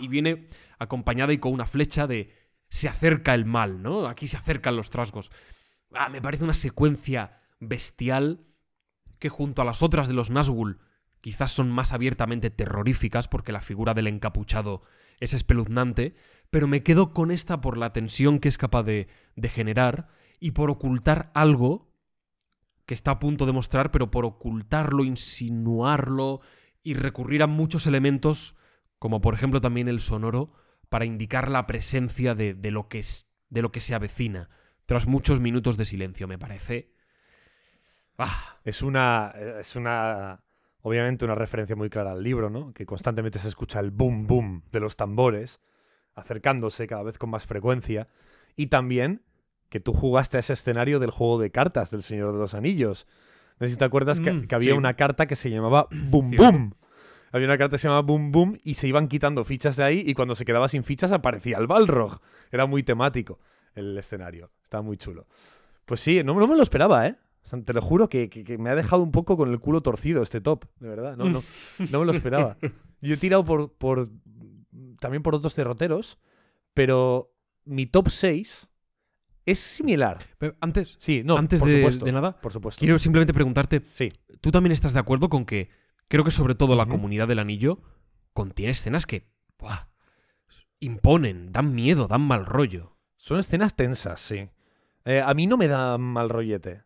y viene acompañada y con una flecha de se acerca el mal, ¿no? Aquí se acercan los trasgos. Ah, me parece una secuencia bestial que junto a las otras de los Nazgûl quizás son más abiertamente terroríficas porque la figura del encapuchado es espeluznante, pero me quedo con esta por la tensión que es capaz de, de generar y por ocultar algo que está a punto de mostrar, pero por ocultarlo, insinuarlo y recurrir a muchos elementos, como por ejemplo también el sonoro, para indicar la presencia de, de lo, que es, de lo que se avecina, tras muchos minutos de silencio, me parece. Ah, Es una. Es una. Obviamente una referencia muy clara al libro, ¿no? Que constantemente se escucha el boom boom de los tambores, acercándose cada vez con más frecuencia. Y también que tú jugaste a ese escenario del juego de cartas del Señor de los Anillos. No sé si te acuerdas que, Mm, que había sí. una carta que se llamaba Boom. Boom. Había una carta que se llamaba Boom Boom y se iban quitando fichas de ahí y cuando se quedaba sin fichas aparecía el Balrog. Era muy temático el escenario. Estaba muy chulo. Pues sí, no, no me lo esperaba, ¿eh? O sea, te lo juro que, que- que me ha dejado un poco con el culo torcido este top, de verdad. No, no, no me lo esperaba. Yo he tirado por, por también por otros derroteros, pero mi top 6 es similar. pero antes, Sí, no, antes por de, supuesto. de nada, Por supuesto. quiero simplemente preguntarte, Sí. ¿tú también estás de acuerdo con que creo que sobre todo la comunidad del anillo contiene escenas que buah, imponen, dan miedo, dan mal rollo? Son escenas tensas, sí. Eh, a mí no me da mal rollete.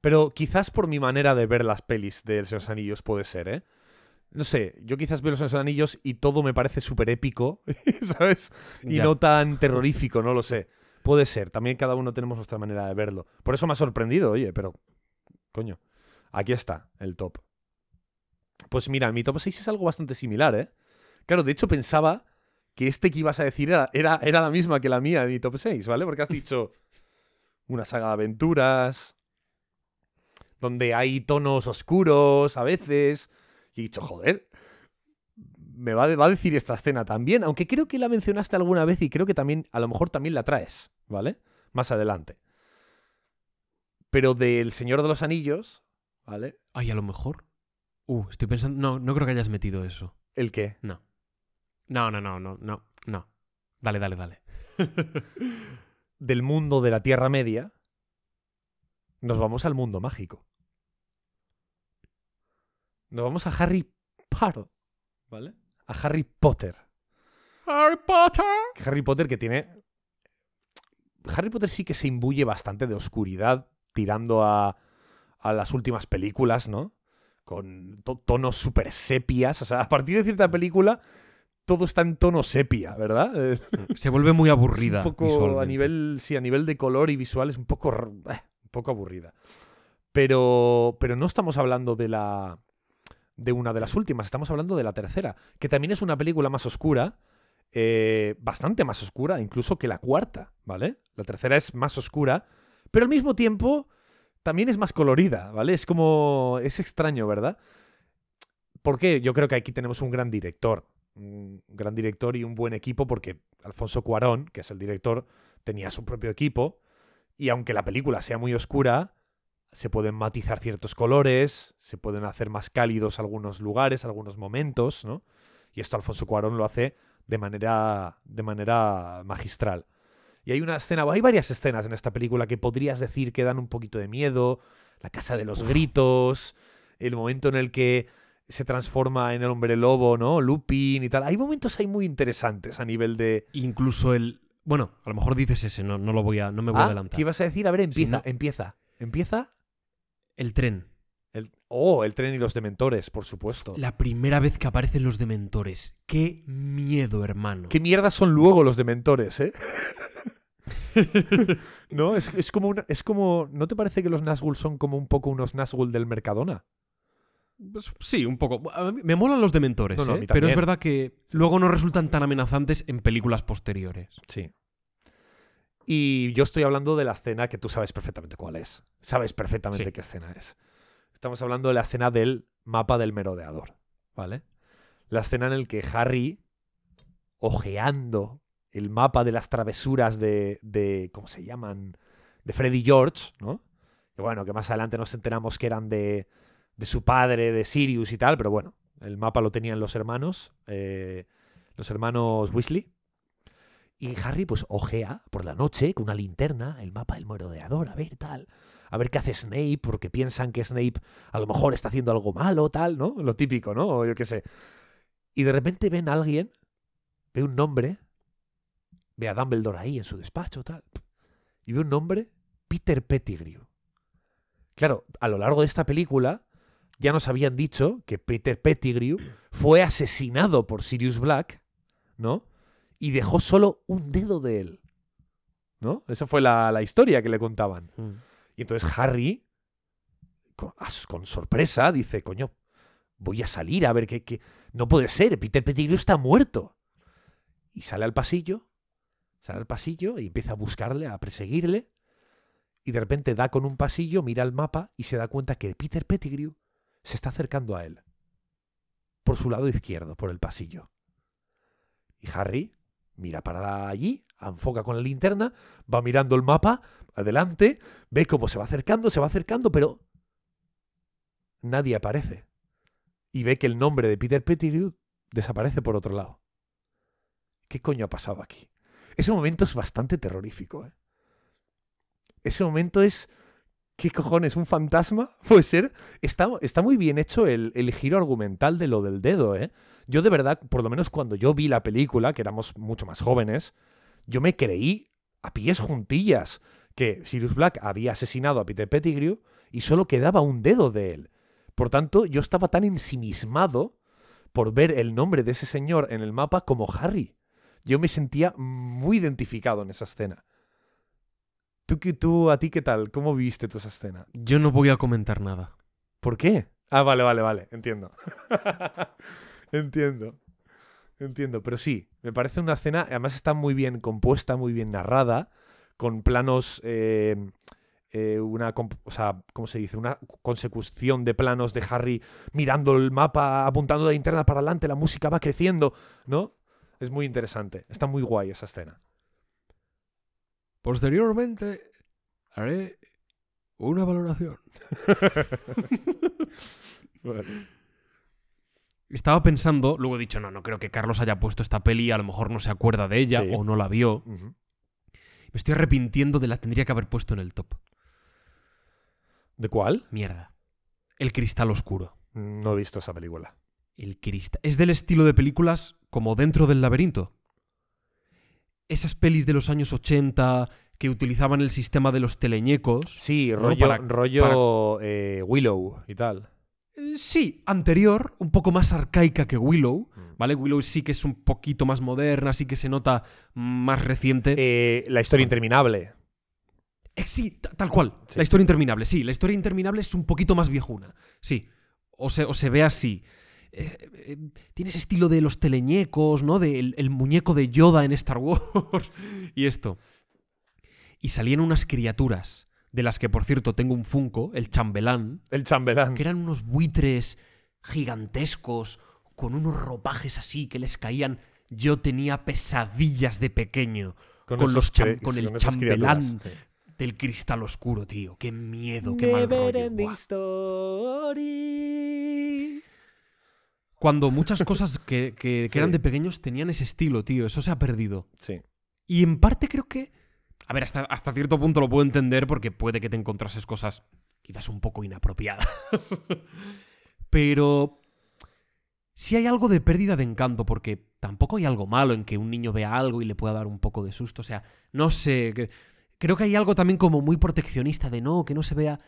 Pero quizás por mi manera de ver las pelis de El Señor de los Anillos puede ser, ¿eh? No sé, yo quizás veo Los Señor de los Anillos y todo me parece súper épico, ¿sabes? Y Ya. no tan terrorífico, no lo sé. Puede ser, también cada uno tenemos nuestra manera de verlo. Por eso me ha sorprendido, oye, pero... Coño, aquí está el top. Pues mira, mi top 6 es algo bastante similar, ¿eh? Claro, de hecho pensaba que este que ibas a decir era, era, la misma que la mía de mi top 6, ¿vale? Porque has dicho una saga de aventuras, donde hay tonos oscuros a veces. Y he dicho, joder, me va, a- va a decir esta escena también, aunque creo que la mencionaste alguna vez y creo que también, a lo mejor también la traes, ¿vale? Más adelante. Pero del Señor de los Anillos, ¿vale? Ay, a lo mejor. Uh, estoy pensando. No, no creo que hayas metido eso. ¿El qué? No. No, no, no, no, no, no. Dale, dale, dale. Del mundo de la Tierra Media, nos vamos al mundo mágico. Nos vamos a Harry Potter, ¿vale? A Harry Potter. Harry Potter. Harry Potter que tiene... Harry Potter sí que se imbuye bastante de oscuridad, tirando a, a las últimas películas, ¿no? Con to- tonos súper sepias. O sea, a partir de cierta película, todo está en tono sepia, ¿verdad? Eh, Se vuelve muy aburrida. es un poco a nivel, sí, a nivel de color y visual es un poco, eh, un poco aburrida. Pero, pero no estamos hablando de la de una de las últimas, estamos hablando de la tercera, que también es una película más oscura, eh, bastante más oscura, incluso que la cuarta, ¿vale? La tercera es más oscura, pero al mismo tiempo también es más colorida, ¿vale? Es como es extraño, ¿verdad? Porque yo creo que aquí tenemos un gran director, un gran director y un buen equipo porque Alfonso Cuarón, que es el director, tenía su propio equipo y aunque la película sea muy oscura, se pueden matizar ciertos colores, se pueden hacer más cálidos algunos lugares, algunos momentos, ¿no? Y esto Alfonso Cuarón lo hace de manera, de manera magistral. Y hay una escena, hay varias escenas en esta película que podrías decir que dan un poquito de miedo. la casa de los gritos, el momento en el que se transforma en el hombre lobo, ¿no? Lupin y tal. Hay momentos ahí muy interesantes a nivel de... Incluso el. Bueno, a lo mejor dices ese, no, no lo voy a. No me voy a Ah, adelantar. ¿Qué ibas a decir? A ver, empieza, no- empieza. Empieza. El tren. El... Oh, el tren y los dementores, por supuesto. La primera vez que aparecen los dementores. Qué miedo, hermano. ¿Qué mierda son luego los dementores, eh? no, es, es como una, es como. ¿No te parece que los Nazgûl son como un poco unos Nazgûl del Mercadona? Pues, sí, un poco. A mí me molan los dementores, No, no, a ¿eh? pero es verdad que luego no resultan tan amenazantes en películas posteriores. Sí. Y yo estoy hablando de la escena que tú sabes perfectamente cuál es. Sabes perfectamente Sí. qué escena es. Estamos hablando de la escena del mapa del merodeador, ¿vale? La escena en la que Harry, ojeando el mapa de las travesuras de, de ¿cómo se llaman? De Freddy George, ¿no? Que bueno, que más adelante nos enteramos que eran de, de su padre, de Sirius y tal, pero bueno, el mapa lo tenían los hermanos, eh, los hermanos Weasley. Y Harry, pues, ojea por la noche con una linterna el mapa del merodeador, a ver, tal. A ver qué hace Snape, porque piensan que Snape a lo mejor está haciendo algo malo, tal, ¿no? Lo típico, ¿no? O yo qué sé. Y de repente ven a alguien, ve un nombre, ve a Dumbledore ahí en su despacho, tal. Y ve un nombre, Peter Pettigrew. Claro, a lo largo de esta película ya nos habían dicho que Peter Pettigrew fue asesinado por Sirius Black, ¿no? Y dejó solo un dedo de él. ¿No? Esa fue la, la historia que le contaban. Y entonces Harry, con, con sorpresa, dice, coño, voy a salir a ver qué... qué- No puede ser, Peter Pettigrew está muerto. Y sale al pasillo, sale al pasillo y empieza a buscarle, a perseguirle. Y de repente da con un pasillo, mira el mapa y se da cuenta que Peter Pettigrew se está acercando a él. Por su lado izquierdo, por el pasillo. Y Harry mira para allí, enfoca con la linterna, va mirando el mapa, adelante, ve cómo se va acercando, se va acercando, pero nadie aparece. Y ve que el nombre de Peter Pettigrew desaparece por otro lado. ¿Qué coño ha pasado aquí? Ese momento es bastante terrorífico, ¿eh? Ese momento es... ¿Qué cojones? ¿Un fantasma? Puede ser. Está, muy bien hecho el, el giro argumental de lo del dedo, ¿eh? Yo de verdad, por lo menos cuando yo vi la película, que éramos mucho más jóvenes, yo me creí a pies juntillas que Sirius Black había asesinado a Peter Pettigrew y solo quedaba un dedo de él. Por tanto, yo estaba tan ensimismado por ver el nombre de ese señor en el mapa como Harry. Yo me sentía muy identificado en esa escena. ¿Tú, tú a ti qué tal? ¿Cómo viste tú esa escena? Yo no voy a comentar nada. ¿Por qué? Ah, vale, vale, vale. Entiendo. Entiendo. Entiendo. Pero sí, me parece una escena. Además está muy bien compuesta, muy bien narrada. Con planos. eh, eh, una. O sea, ¿cómo se dice? Una consecución de planos de Harry mirando el mapa, apuntando la linterna para adelante, la música va creciendo, ¿no? Es muy interesante. Está muy guay esa escena. Posteriormente haré una valoración. Estaba pensando, luego he dicho, no, no creo que Carlos haya puesto esta peli, a lo mejor no se acuerda de ella Sí. o no la vio. Me estoy arrepintiendo de la tendría que haber puesto en el top. ¿De cuál? Mierda. El cristal oscuro. No he visto esa película. El cristal. Es del estilo de películas como Dentro del laberinto. Esas pelis de los años 80 que utilizaban el sistema de los teleñecos. Sí, ¿no? rollo, Para- rollo eh, Willow y tal. Eh, Sí, anterior, un poco más arcaica que Willow. Mm. ¿Vale? Willow sí que es un poquito más moderna, sí que se nota más reciente. Eh, la historia interminable. Eh, sí, ta- tal cual. Sí. La historia interminable, sí. La historia interminable es un poquito más viejuna. Sí. O se, o se ve así. Eh, eh, tiene ese estilo de los teleñecos, ¿no? Del el muñeco de Yoda en Star Wars. y esto. Y salían unas criaturas, de las que por cierto tengo un Funko, el chambelán, El chambelán. que eran unos buitres gigantescos, con unos ropajes así que les caían. Yo tenía pesadillas de pequeño con, los cham- con el con chambelán criaturas, del cristal oscuro, tío. Qué miedo, qué mal rollo. Cuando muchas cosas que, que- que Sí. eran de pequeños tenían ese estilo, tío. Eso se ha perdido. Sí. Y en parte creo que. A ver, hasta, hasta cierto punto lo puedo entender porque puede que te encontrases cosas quizás un poco inapropiadas. Pero sí hay algo de pérdida de encanto, porque tampoco hay algo malo en que un niño vea algo y le pueda dar un poco de susto. O sea, no sé. que- creo que hay algo también como muy proteccionista de no, que no se vea.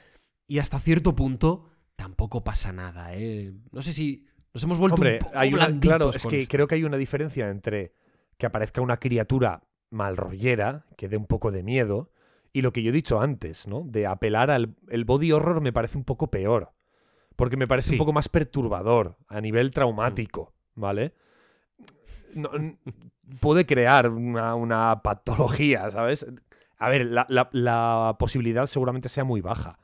Y hasta cierto punto tampoco pasa nada, ¿eh? No sé si nos hemos vuelto Hombre, un poco hay una, blanditos claro, es que esto. creo que hay una diferencia entre que aparezca una criatura malrollera, que dé un poco de miedo, y lo que yo he dicho antes, ¿no? De apelar al el body horror me parece un poco peor. Porque me parece Sí. un poco más perturbador a nivel traumático, ¿vale? No- puede crear una, una patología, ¿sabes? A ver, la, la- la posibilidad seguramente sea muy baja.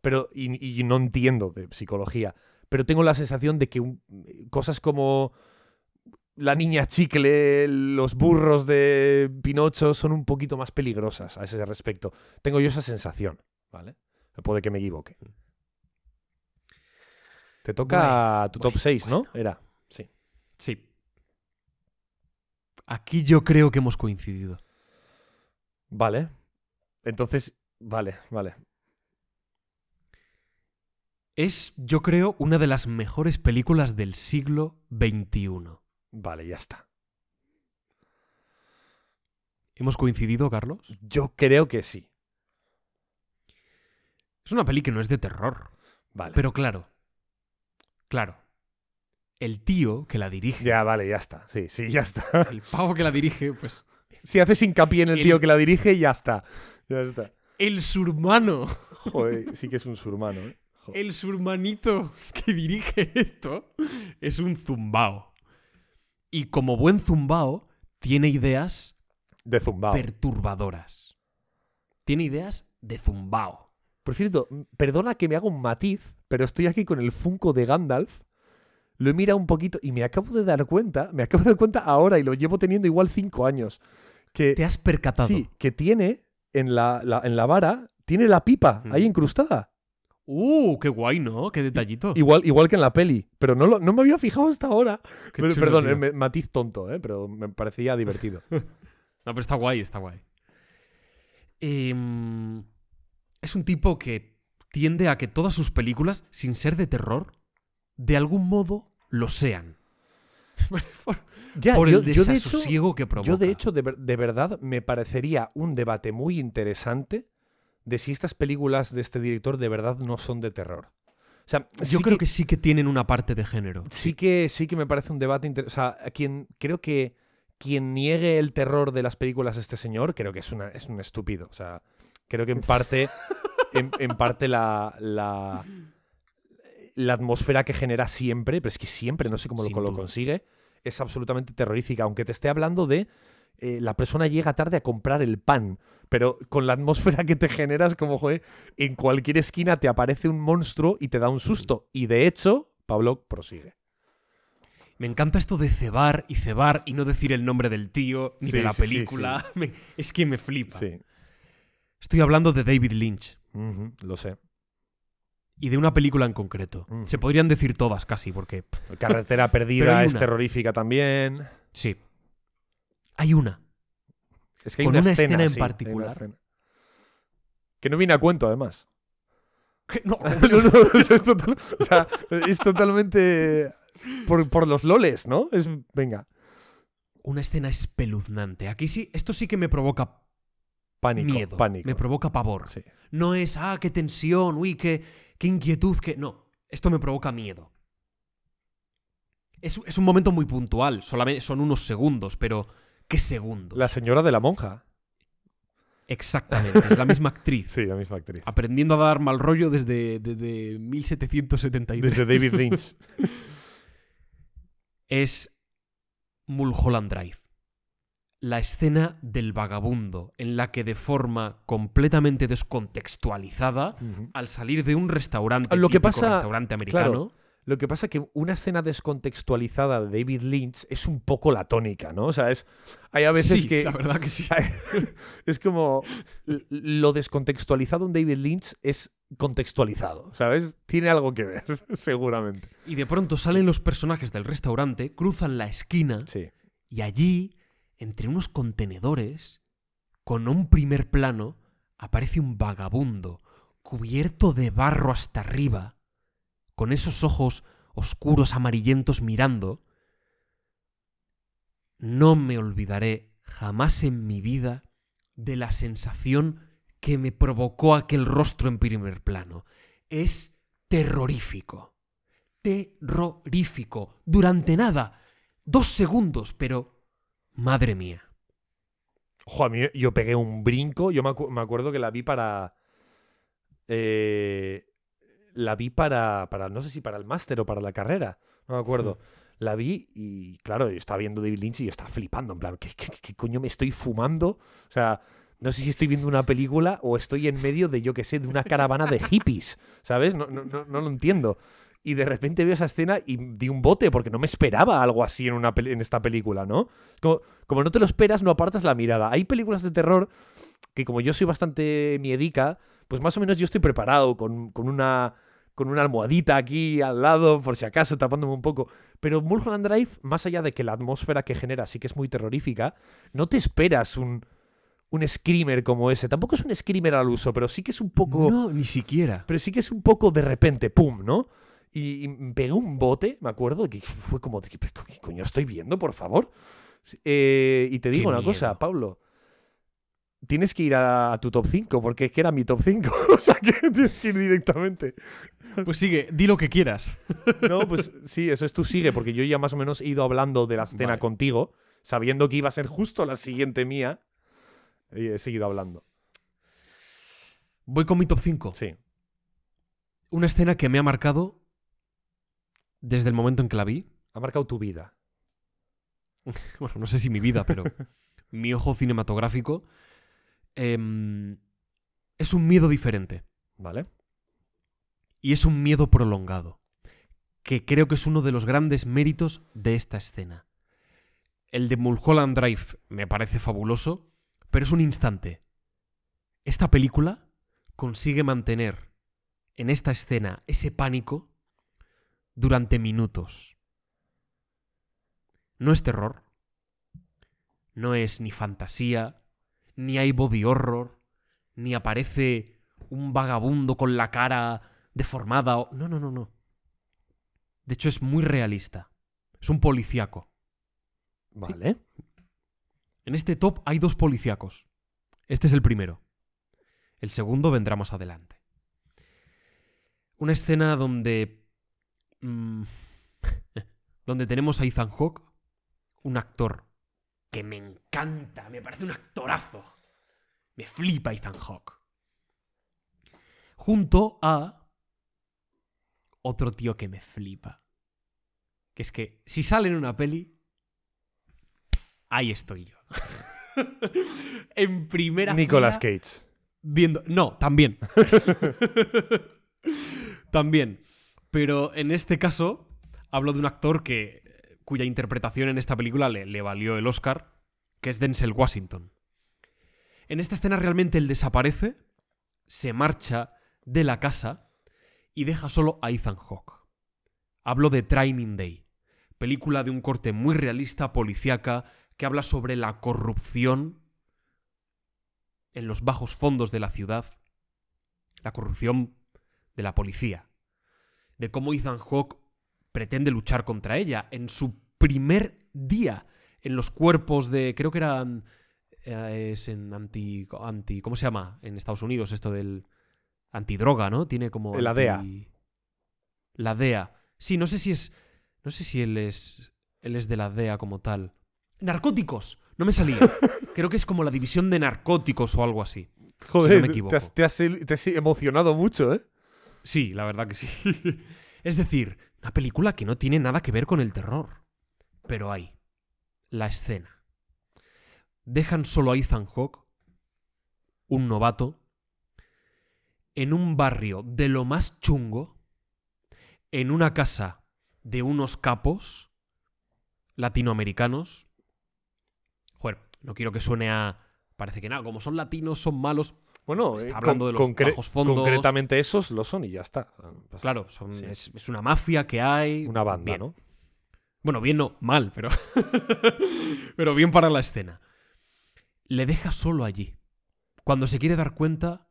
Pero, y, y no entiendo de psicología. Pero tengo la sensación de que un- cosas como la niña chicle, los burros de Pinocho son un poquito más peligrosas a ese respecto. Tengo yo esa sensación, ¿vale? Puede que me equivoque. Te toca Bueno, tu top bueno, 6, ¿no? Era. Sí. Sí. Aquí yo creo que hemos coincidido. Vale. Entonces, vale, vale. Es, yo creo, una de las mejores películas del siglo XXI. Vale, ya está. ¿Hemos coincidido, Carlos? Yo creo que sí. Es una peli que no es de terror. Vale. Pero claro, claro, el tío que la dirige, Ya, vale, ya está. Sí, sí, ya está. el pavo que la dirige, pues Si haces hincapié en el El- tío que la dirige, ya está. Ya está. el surmano, Joder, sí que es un surmano, ¿eh? El surmanito que dirige esto es un zumbao. Y como buen zumbao, tiene ideas De zumbao. perturbadoras. Tiene ideas de zumbao. Por cierto, perdona que me haga un matiz, pero estoy aquí con el Funko de Gandalf. Lo he mirado un poquito y me acabo de dar cuenta, me acabo de dar cuenta ahora y lo llevo teniendo igual cinco años. Que, ¿Te has percatado? sí, que tiene en la, la- en la vara, tiene la pipa Mm. ahí incrustada. Uh, qué guay, ¿no? Qué detallito. Igual, igual que en la peli. Pero no, lo- no me había fijado hasta ahora. Qué Pero- chulo, perdón, tío. eh, me- matiz tonto, ¿eh? pero me parecía divertido. No, pero está guay, está guay. Em, es un tipo que tiende a que todas sus películas, sin ser de terror, de algún modo lo sean. por Ya, por yo, el yo de hecho, desasosiego que provoca. yo de hecho, de verdad, me parecería un debate muy interesante de si estas películas de este director de verdad no son de terror. O sea, Yo sí creo que... sí que tienen una parte de género. sí que sí que me parece un debate interesante. O sea, quien creo que quien niegue el terror de las películas de este señor, creo que es una es un estúpido. O sea, creo que en parte en, en parte la, la la atmósfera que genera siempre, pero es que siempre, no sé cómo lo, lo consigue, es absolutamente terrorífica. Aunque te esté hablando de eh, la persona llega tarde a comprar el pan, pero con la atmósfera que te generas, como, joder, en cualquier esquina te aparece un monstruo y te da un susto. Y de hecho, Pablo prosigue. Me encanta esto de cebar y cebar y no decir el nombre del tío ni Sí, de la sí, película. Es que me flipa. Estoy hablando de David Lynch lo sé. y de una película en concreto. Se podrían decir todas casi, porque Carretera perdida es terrorífica también. sí. Hay una. Es que hay Con una, una escena, escena en sí, particular. escena. Que no viene a cuento, además. no, No, no, es, es total- o sea, es totalmente por, por los loles, ¿no? Es, venga, una escena espeluznante. Aquí sí, esto sí que me provoca pánico, miedo. pánico. Me provoca pavor. Sí. No es, ah, qué tensión, uy, qué, qué inquietud, que. No, esto me provoca miedo. Es, es un momento muy puntual, solamente son unos segundos, pero ¿qué segundos? La señora de la monja. Exactamente, es la misma actriz. Sí, la misma actriz. Aprendiendo a dar mal rollo desde, desde 1773. Desde David Lynch. es Mulholland Drive. La escena del vagabundo, en la que de forma completamente descontextualizada, al salir de un restaurante, Lo que pasa- restaurante americano, Lo que pasa que una escena descontextualizada de David Lynch es un poco la tónica, ¿no? O sea, es, hay a veces sí, que... la verdad que sí. es como lo descontextualizado en David Lynch es contextualizado, ¿sabes? Tiene algo que ver, seguramente. Y de pronto salen los personajes del restaurante, cruzan la esquina Sí. y allí, entre unos contenedores, con un primer plano, aparece un vagabundo cubierto de barro hasta arriba, con esos ojos oscuros amarillentos mirando, no me olvidaré jamás en mi vida de la sensación que me provocó aquel rostro en primer plano. Es terrorífico. Terrorífico. Durante nada. Dos segundos, pero... Madre mía. Ojo, a mí yo pegué un brinco. Yo me, me acuerdo que la vi para. eh, la vi para, para. No sé si para el máster o para la carrera. No me acuerdo. La vi y, claro, yo estaba viendo David Lynch y yo estaba flipando. En plan, ¿qué, qué, qué coño me estoy fumando? O sea, no sé si estoy viendo una película o estoy en medio de, yo qué sé, de una caravana de hippies. ¿Sabes? No, no, no, no lo entiendo. Y de repente veo esa escena y di un bote porque no me esperaba algo así en, una en esta película, ¿no? Como, como no te lo esperas, no apartas la mirada. Hay películas de terror que como yo soy bastante miedica, pues más o menos yo estoy preparado con, con una con una almohadita aquí al lado, por si acaso, tapándome un poco. Pero Mulholland Drive, más allá de que la atmósfera que genera sí que es muy terrorífica, no te esperas un, un screamer como ese. Tampoco es un screamer al uso, pero sí que es un poco... No, ni siquiera. Pero sí que es un poco de repente, ¡pum! ¿no? Y, y pegué un bote, me acuerdo, que fue como, ¿qué, qué coño estoy viendo, por favor? Eh, y te digo una cosa. Pablo. Tienes que ir a, tu top 5, porque es que era mi top 5. o sea que tienes que ir directamente. Pues sigue, di lo que quieras. No, pues sí, eso es tú sigue, porque yo ya más o menos he ido hablando de la escena Vale. contigo, sabiendo que iba a ser justo la siguiente mía. Y he seguido hablando. Voy con mi top 5. Sí. Una escena que me ha marcado desde el momento en que la vi. Ha marcado tu vida. Bueno, no sé si mi vida, pero mi ojo cinematográfico. Em, es un miedo diferente. ¿Vale? Y es un miedo prolongado. Que creo que es uno de los grandes méritos de esta escena. El de Mulholland Drive me parece fabuloso, pero es un instante. Esta película consigue mantener en esta escena ese pánico durante minutos. No es terror, no es ni fantasía, ni hay body horror, ni aparece un vagabundo con la cara deformada. o- No, no, no, no. De hecho, es muy realista. Es un policíaco. Vale. En este top hay dos policíacos. Este es el primero. El segundo vendrá más adelante. Una escena donde. mm, donde tenemos a Ethan Hawke, un actor que me encanta, me parece un actorazo. Me flipa Ethan Hawke. Junto a. Otro tío que me flipa. Que es que si sale en una peli, ahí estoy yo. en primera Nicolas fila, Cage. viendo. No, también. también. Pero en este caso, hablo de un actor que. Cuya interpretación en esta película le, le valió el Oscar, que es Denzel Washington. En esta escena realmente él desaparece, se marcha de la casa y deja solo a Ethan Hawke. Hablo de Training Day, película de un corte muy realista, policíaca, que habla sobre la corrupción en los bajos fondos de la ciudad, la corrupción de la policía, de cómo Ethan Hawke pretende luchar contra ella en su primer día en los cuerpos de, creo que eran, eh, es en anti, anti, ¿cómo se llama? En Estados Unidos esto del antidroga, ¿no? Tiene como La DEA. anti- La DEA. Sí, no sé si es, no sé si él es, él es de la DEA como tal. Narcóticos. No me salía. Creo que es como la división de narcóticos o algo así. Joder, me equivoco. te, has, te has- te has emocionado mucho, ¿eh? Sí, la verdad que sí. es decir, una película que no tiene nada que ver con el terror. Pero hay. La escena. Dejan solo a Ethan Hawke, un novato, en un barrio de lo más chungo, en una casa de unos capos latinoamericanos. Joder, no quiero que suene a... Parece que nada, como son latinos, son malos. Bueno, Está eh, hablando de los concre- bajos fondos. concretamente esos lo son y ya está. Claro, son- Sí. es, es una mafia que hay. Una banda, Bien. ¿no? Bueno, bien no, mal, pero. pero bien para la escena. Le deja solo allí. Cuando se quiere dar cuenta,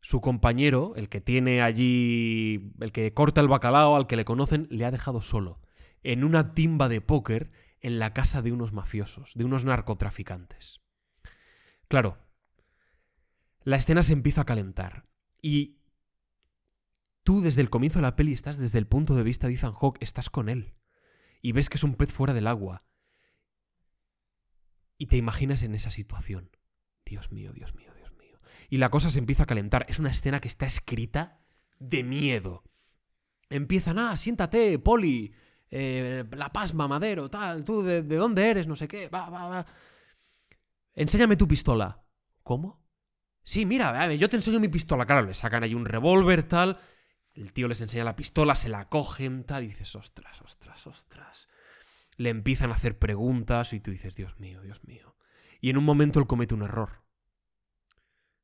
su compañero, el que tiene allí, el que corta el bacalao, al que le conocen, le ha dejado solo, en una timba de póker en la casa de unos mafiosos, de unos narcotraficantes. Claro, la escena se empieza a calentar y tú desde el comienzo de la peli estás desde el punto de vista de Ethan Hawke, estás con él y ves que es un pez fuera del agua y te imaginas en esa situación. Dios mío, Dios mío, Dios mío. Y la cosa se empieza a calentar. Es una escena que está escrita de miedo. Empiezan, ah, siéntate, Poli. eh, la Paz, mamadero, tal. Tú, de dónde eres? No sé qué. Va, va, va. Enséñame tu pistola. ¿Cómo? Sí, mira, a ver, yo te enseño mi pistola. Claro, le sacan ahí un revólver, tal. El tío les enseña la pistola, se la cogen, tal. Y dices, ostras, ostras, ostras. Le empiezan a hacer preguntas y tú dices, Dios mío, Dios mío. Y en un momento él comete un error.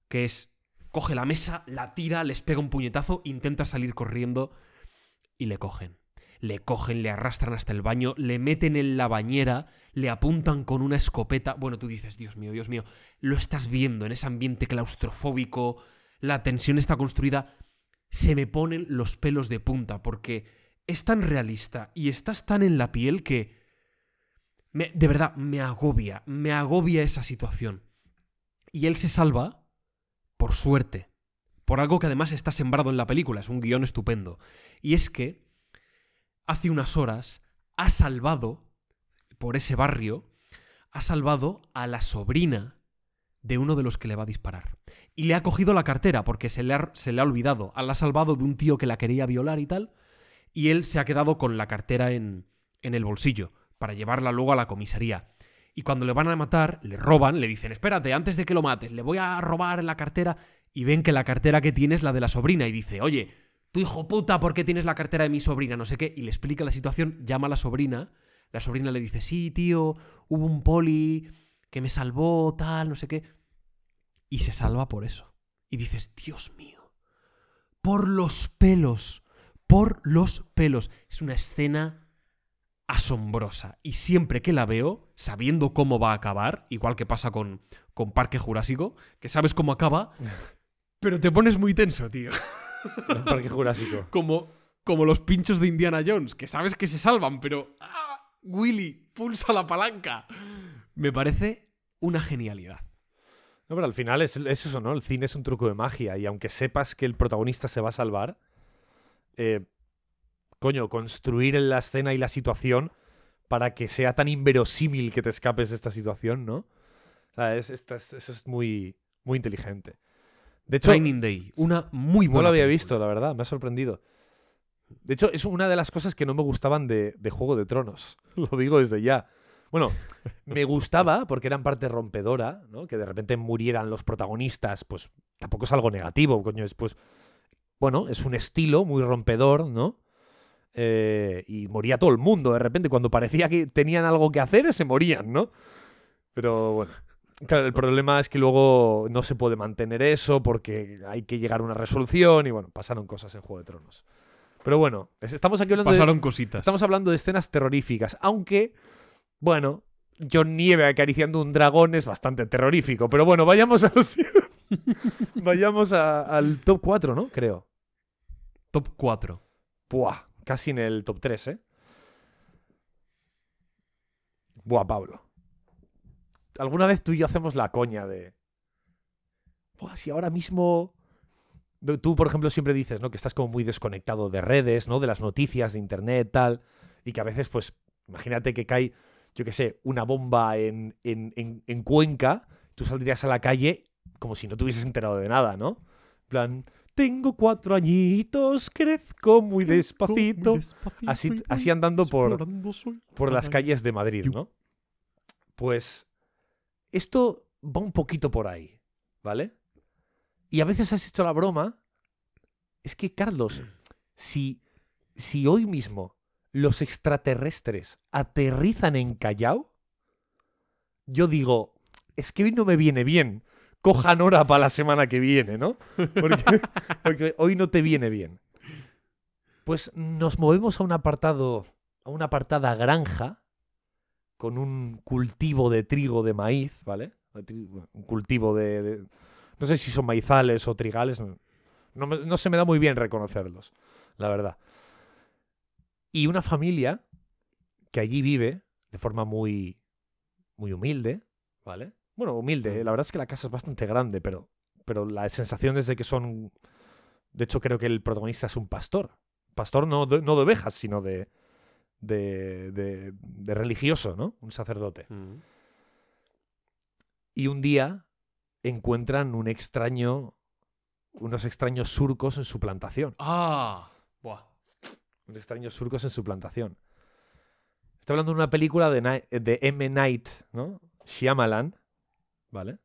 Que es, coge la mesa, la tira, les pega un puñetazo, intenta salir corriendo y le cogen. Le cogen, le arrastran hasta el baño, le meten en la bañera, le apuntan con una escopeta. Bueno, tú dices, Dios mío, Dios mío, lo estás viendo en ese ambiente claustrofóbico, la tensión está construida. Se me ponen los pelos de punta porque es tan realista y estás tan en la piel que... de verdad, me agobia, me agobia esa situación. Y él se salva, por suerte, por algo que además está sembrado en la película, es un guion estupendo. Y es que hace unas horas ha salvado, por ese barrio, ha salvado a la sobrina de uno de los que le va a disparar. Y le ha cogido la cartera porque se le ha, se ha olvidado. La ha salvado de un tío que la quería violar y tal. Y él se ha quedado con la cartera en, en el bolsillo para llevarla luego a la comisaría. Y cuando le van a matar, le roban, le dicen, espérate, antes de que lo mates, le voy a robar la cartera. Y ven que la cartera que tiene es la de la sobrina. Y dice, oye, tu hijo puta, ¿por qué tienes la cartera de mi sobrina? No sé qué. Y le explica la situación, llama a la sobrina. La sobrina le dice, sí, tío, hubo un poli que me salvó, tal, no sé qué. Y se salva por eso. Y dices, Dios mío, por los pelos, por los pelos. Es una escena asombrosa. Y siempre que la veo, sabiendo cómo va a acabar, igual que pasa con, con Parque Jurásico, que sabes cómo acaba, pero te pones muy tenso, tío. El Parque Jurásico. Como, como los pinchos de Indiana Jones, que sabes que se salvan, pero... ¡Ah! Willy, pulsa la palanca. Me parece una genialidad. No, pero al final es, es eso, ¿no? El cine es un truco de magia y aunque sepas que el protagonista se va a salvar, eh, coño, construir la escena y la situación para que sea tan inverosímil que te escapes de esta situación, ¿no? O sea, es- es- eso es muy, muy inteligente. De hecho, Training Day, una muy no buena lo había película. visto, la verdad, me ha sorprendido. De hecho, es una de las cosas que no me gustaban de, de Juego de Tronos. Lo digo desde ya. Bueno, me gustaba porque era en parte rompedora, ¿no? Que de repente murieran los protagonistas, pues tampoco es algo negativo, coño. Es pues, bueno, es un estilo muy rompedor, ¿no? Eh, y moría todo el mundo de repente. Cuando parecía que tenían algo que hacer, se morían, ¿no? Pero bueno. Claro, el problema es que luego no se puede mantener eso porque hay que llegar a una resolución y bueno, pasaron cosas en Juego de Tronos. Pero bueno, es- estamos aquí hablando de, Pasaron cositas. estamos hablando de escenas terroríficas, aunque, bueno, John Nieve acariciando un dragón es bastante terrorífico. Pero bueno, vayamos a los- vayamos a- al top 4, ¿no? Creo. Top 4. Buah, casi en el top 3, ¿eh? Buah, Pablo. Alguna vez tú y yo hacemos la coña de... Buah, si ahora mismo... Tú, por ejemplo, siempre dices, ¿no? Que estás como muy desconectado de redes, ¿no? De las noticias, de internet, tal. Y que a veces, pues, imagínate que cae, yo qué sé, una bomba en, en, en- en Cuenca, tú saldrías a la calle como si no te hubieses enterado de nada, ¿no? En plan, tengo cuatro añitos, crezco muy despacito. Así- así andando por- por las calles de Madrid, ¿no? Pues esto va un poquito por ahí, ¿vale? Y a veces has hecho la broma. Es que, Carlos, si, si hoy mismo los extraterrestres aterrizan en Callao, yo digo, es que hoy no me viene bien. Cojan hora para la semana que viene, ¿no? Porque, porque hoy no te viene bien. Pues nos movemos a un apartado, a una apartada granja con un cultivo de trigo de maíz, ¿vale? Un cultivo de, de- No sé si son maizales o trigales, no, No, me- no se me da muy bien reconocerlos, la verdad. Y una familia que allí vive de forma muy, muy humilde, ¿vale? Bueno, humilde. La verdad es que la casa es bastante grande, pero, pero la sensación es de que son... De hecho, creo que el protagonista es un pastor. Pastor no de, no de ovejas, sino de, de, de, de religioso, ¿no? Un sacerdote. Mm. Y un día encuentran un extraño, unos extraños surcos en su plantación. Ah, buah. Unos extraños surcos en su plantación. Estoy hablando de una película de M. Night, ¿no? Shyamalan, ¿vale?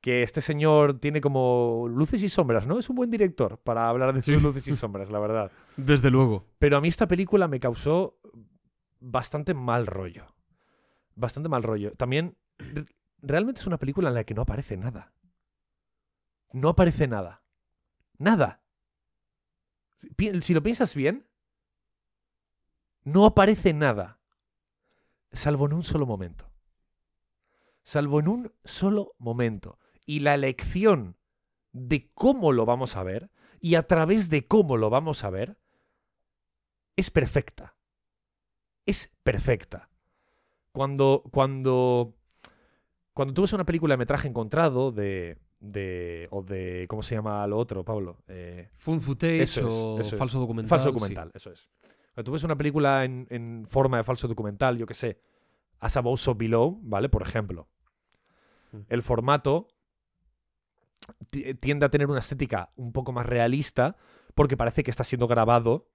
Que este señor tiene como luces y sombras, ¿no? Es un buen director para hablar de sus luces y sombras, la verdad. Desde luego. Pero a mí esta película me causó bastante mal rollo. Bastante mal rollo. También, re- realmente es una película en la que no aparece nada. No aparece nada. Nada. Si lo piensas bien, no aparece nada. Salvo en un solo momento. Salvo en un solo momento. Y la elección de cómo lo vamos a ver y a través de cómo lo vamos a ver es perfecta. Es perfecta. Cuando, cuando, cuando tú ves una película de metraje encontrado de, de, o de, ¿cómo se llama lo otro, Pablo? Eh, Fun footage Eso es, o es. falso documental. falso sí. documental, eso es. Cuando tú ves una película en, en forma de falso documental, yo qué sé, As Above So Below, ¿vale? Por ejemplo. Mm. El formato ti- tiende a tener una estética un poco más realista porque parece que está siendo grabado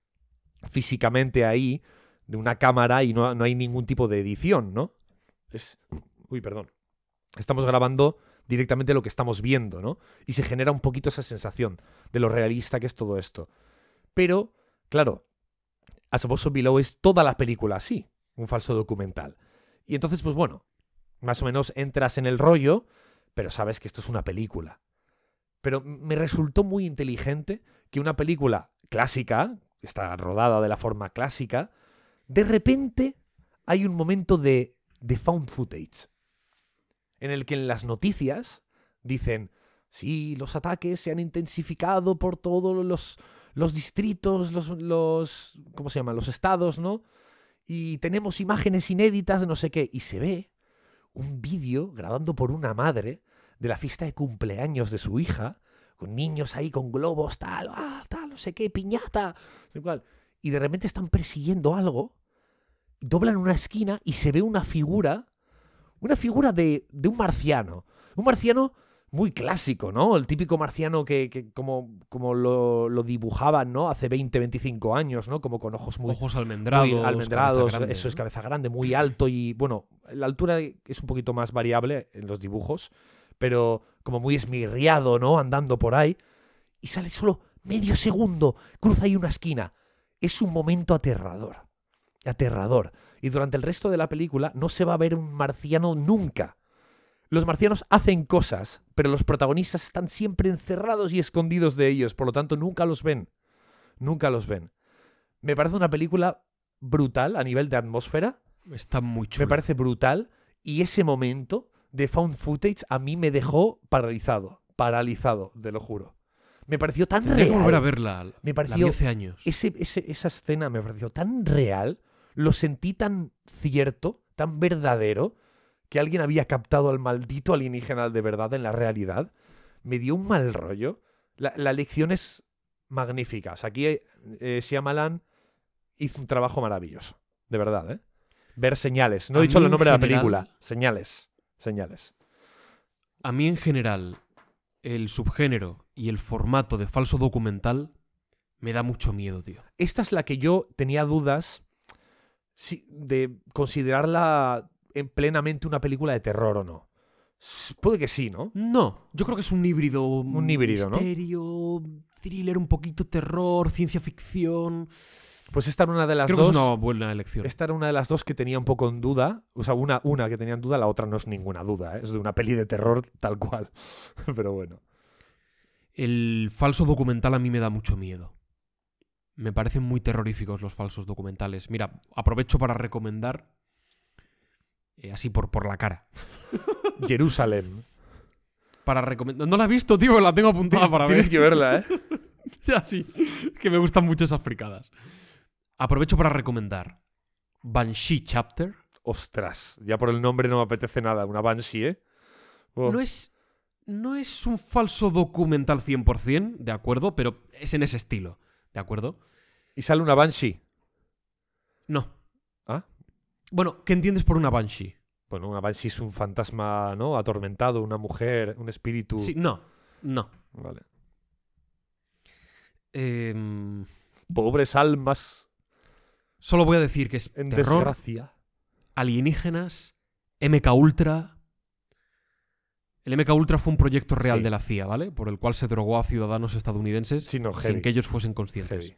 físicamente ahí de una cámara y no, no hay ningún tipo de edición, ¿no? Es... Uy, perdón. Estamos grabando directamente lo que estamos viendo, ¿no? Y se genera un poquito esa sensación de lo realista que es todo esto. Pero, claro, As Above So Below es toda la película así, un falso documental. Y entonces, pues bueno, más o menos entras en el rollo, pero sabes que esto es una película. Pero me resultó muy inteligente que una película clásica, está rodada de la forma clásica, de repente hay un momento de, de found footage, en el que en las noticias dicen, sí, los ataques se han intensificado por todos los, los distritos, los, los, ¿cómo se llama? Los estados, ¿no? Y tenemos imágenes inéditas, no sé qué, y se ve un vídeo grabando por una madre de la fiesta de cumpleaños de su hija, con niños ahí con globos, tal, ah, tal, no sé qué, piñata, no cuál. Y de repente están persiguiendo algo, doblan una esquina y se ve una figura, una figura de, de un marciano. Un marciano muy clásico, ¿no? El típico marciano que, que como, como lo, lo dibujaban, ¿no? Hace 20, 25 años, ¿no? Como con ojos muy, Ojos almendrados. muy almendrados, cabeza grande, eso es cabeza grande, muy alto y bueno, la altura es un poquito más variable en los dibujos, pero como muy esmirriado, ¿no? Andando por ahí y sale solo medio segundo, cruza ahí una esquina. Es un momento aterrador, aterrador. Y durante el resto de la película no se va a ver un marciano nunca. Los marcianos hacen cosas, pero los protagonistas están siempre encerrados y escondidos de ellos, por lo tanto nunca los ven. Nunca los ven. Me parece una película brutal a nivel de atmósfera. Está muy. Me parece brutal. Y ese momento de found footage a mí me dejó paralizado. Paralizado, te lo juro. Me pareció tan que real. volver a verla. Me La pareció- vi hace años. Ese- ese- esa escena me pareció tan real. Lo sentí tan cierto, tan verdadero, que alguien había captado al maldito alienígena de verdad en la realidad. Me dio un mal rollo. La, la lección es magnífica. O sea, aquí eh, Shyamalan hizo un trabajo maravilloso. De verdad, ¿eh? Ver señales. No A he dicho el nombre de la película. Señales. Señales. A mí en general, el subgénero y el formato de falso documental me da mucho miedo, tío. Esta es la que yo tenía dudas de considerarla en plenamente una película de terror o no. Puede que sí, ¿no? No, yo creo que es un híbrido. Un híbrido, ¿no? Misterio, thriller, un poquito terror, ciencia ficción. Pues esta era una de las Creo que dos. es una buena elección. Esta era una de las dos que tenía un poco en duda. O sea, una, una que tenía en duda, la otra no es ninguna duda. ¿eh? Es de una peli de terror tal cual. Pero bueno. El falso documental a mí me da mucho miedo. Me parecen muy terroríficos los falsos documentales. Mira, aprovecho para recomendar. eh, así por, por la cara. Jerusalén. Para recomendar. No la he visto, tío, la tengo apuntada para ver. Tienes que verla, ¿eh? ya sí, que me gustan mucho esas fricadas. Aprovecho para recomendar Banshee Chapter. Ostras, ya por el nombre no me apetece nada. Una Banshee, ¿eh? Oh, No es, no es un falso documental 100%, de acuerdo, pero es en ese estilo, ¿de acuerdo? Y sale una Banshee. No. ¿Ah? Bueno, ¿qué entiendes por una Banshee? Bueno, una Banshee es un fantasma, ¿no? Atormentado, una mujer, un espíritu. Sí, no, no. Vale. Em, Pobres almas solo voy a decir que es en terror, desgracia. alienígenas, MK Ultra. El MK Ultra fue un proyecto real Sí. de la CIA, ¿vale? Por el cual se drogó a ciudadanos estadounidenses Sí, no, sin que ellos fuesen conscientes. heavy.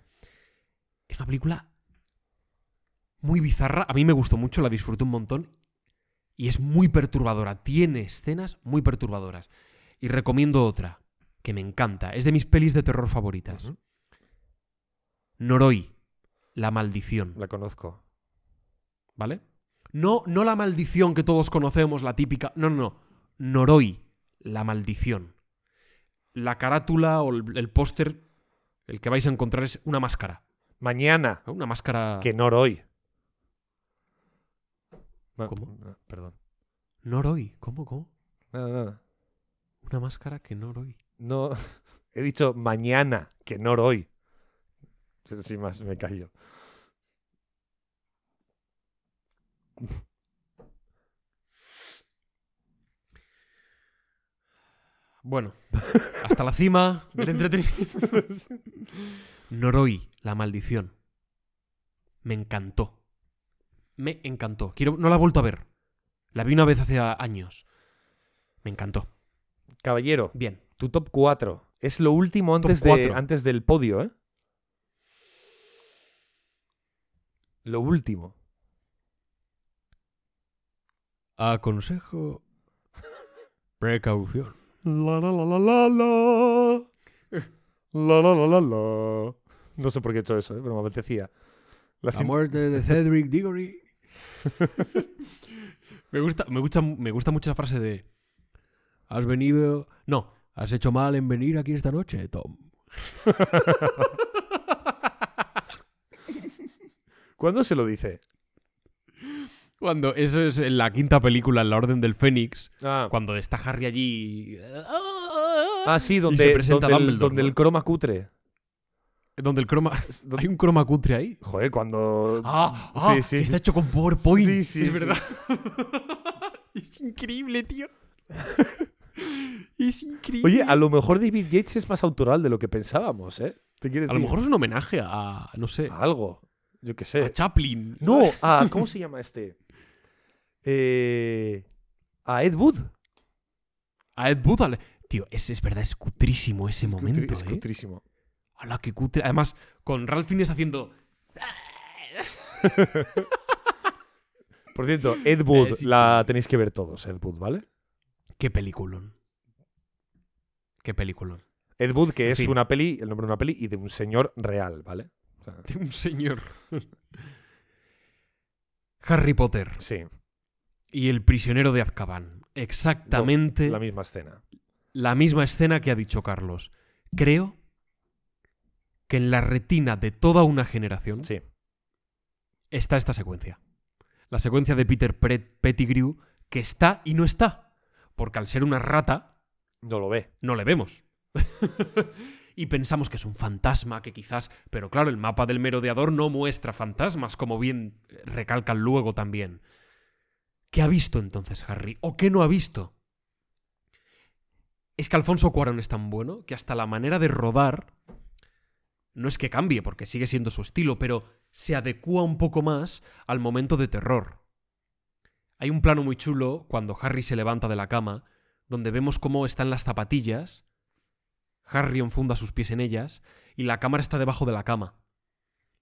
Es una película muy bizarra. A mí me gustó mucho, la disfruté un montón. Y es muy perturbadora. Tiene escenas muy perturbadoras. Y recomiendo otra, que me encanta. Es de mis pelis de terror favoritas. Ujú. Noroi, La Maldición. La conozco. ¿Vale? No, no la maldición que todos conocemos, la típica. No, no, no. Noroi, La Maldición. La carátula o el, el póster, el que vais a encontrar es una máscara. Mañana, Una máscara. que no hoy. No, ¿Cómo? no, perdón. Noroi, ¿cómo, cómo? Nada, nada. Una máscara que Noroi. No, he dicho mañana, que no hoy. Sin más, me callo. Bueno, hasta la cima del entretenimiento. Noroi, la maldición. Me encantó. Me encantó. Quiero, no la he vuelto a ver. La vi una vez hace años. Me encantó. Caballero, Bien. tu top 4. Es lo último antes, de, antes del podio, ¿eh? Lo último. Aconsejo. Precaución. La la la la la la. La la la la la. No sé por qué he hecho eso, ¿eh? pero me apetecía. La La muerte de Cedric Diggory. me, gusta, me, gusta, me gusta mucho esa frase de. Has venido. No, has hecho mal en venir aquí esta noche, Tom. ¿Cuándo se lo dice? Cuando eso es en la quinta película, en La Orden del Fénix, Ah, cuando está Harry allí. ah, sí, y donde, se presenta donde, el, Dumbledore, donde ¿no? el croma cutre. Donde el croma. Donde- ¿Hay un croma cutre ahí? Joder, cuando. Ah, ah, sí, sí. está hecho con PowerPoint. Sí, sí, es sí. verdad. es increíble, tío. es increíble. Oye, a lo mejor David Yates es más autoral de lo que pensábamos, ¿eh? ¿Te quiere A lo mejor es un homenaje a. No sé. A algo. Yo qué A sé. Chaplin. No, a. ¿Cómo se llama este? Eh, a Ed Wood. A Ed Wood. al- Tío, es, es verdad, es cutrísimo ese Es cutri- momento, es ¿eh? cutrísimo. Hala, qué cutre. Además, con Ralph Fiennes haciendo. Por cierto, Ed Wood Es la tenéis que ver todos, Ed Wood, ¿vale? Qué peliculón. Qué peliculón. Ed Wood, que En es fin. una peli, el nombre de una peli y de un señor real, ¿vale? O sea, De un señor. Harry Potter sí, y el prisionero de Azkaban. Exactamente la misma escena. la misma escena que ha dicho Carlos. Creo que en la retina de toda una generación Sí, está esta secuencia. La secuencia de Peter Pettigrew que está y no está. Porque al ser una rata, no lo ve. no le vemos. y pensamos que es un fantasma, que quizás... Pero claro, el mapa del merodeador no muestra fantasmas, como bien recalcan luego también. ¿Qué ha visto entonces Harry? ¿O qué no ha visto? Es que Alfonso Cuarón es tan bueno que hasta la manera de rodar no es que cambie, porque sigue siendo su estilo, pero se adecúa un poco más al momento de terror. Hay un plano muy chulo cuando Harry se levanta de la cama, donde vemos cómo están las zapatillas, Harry enfunda sus pies en ellas, y la cámara está debajo de la cama.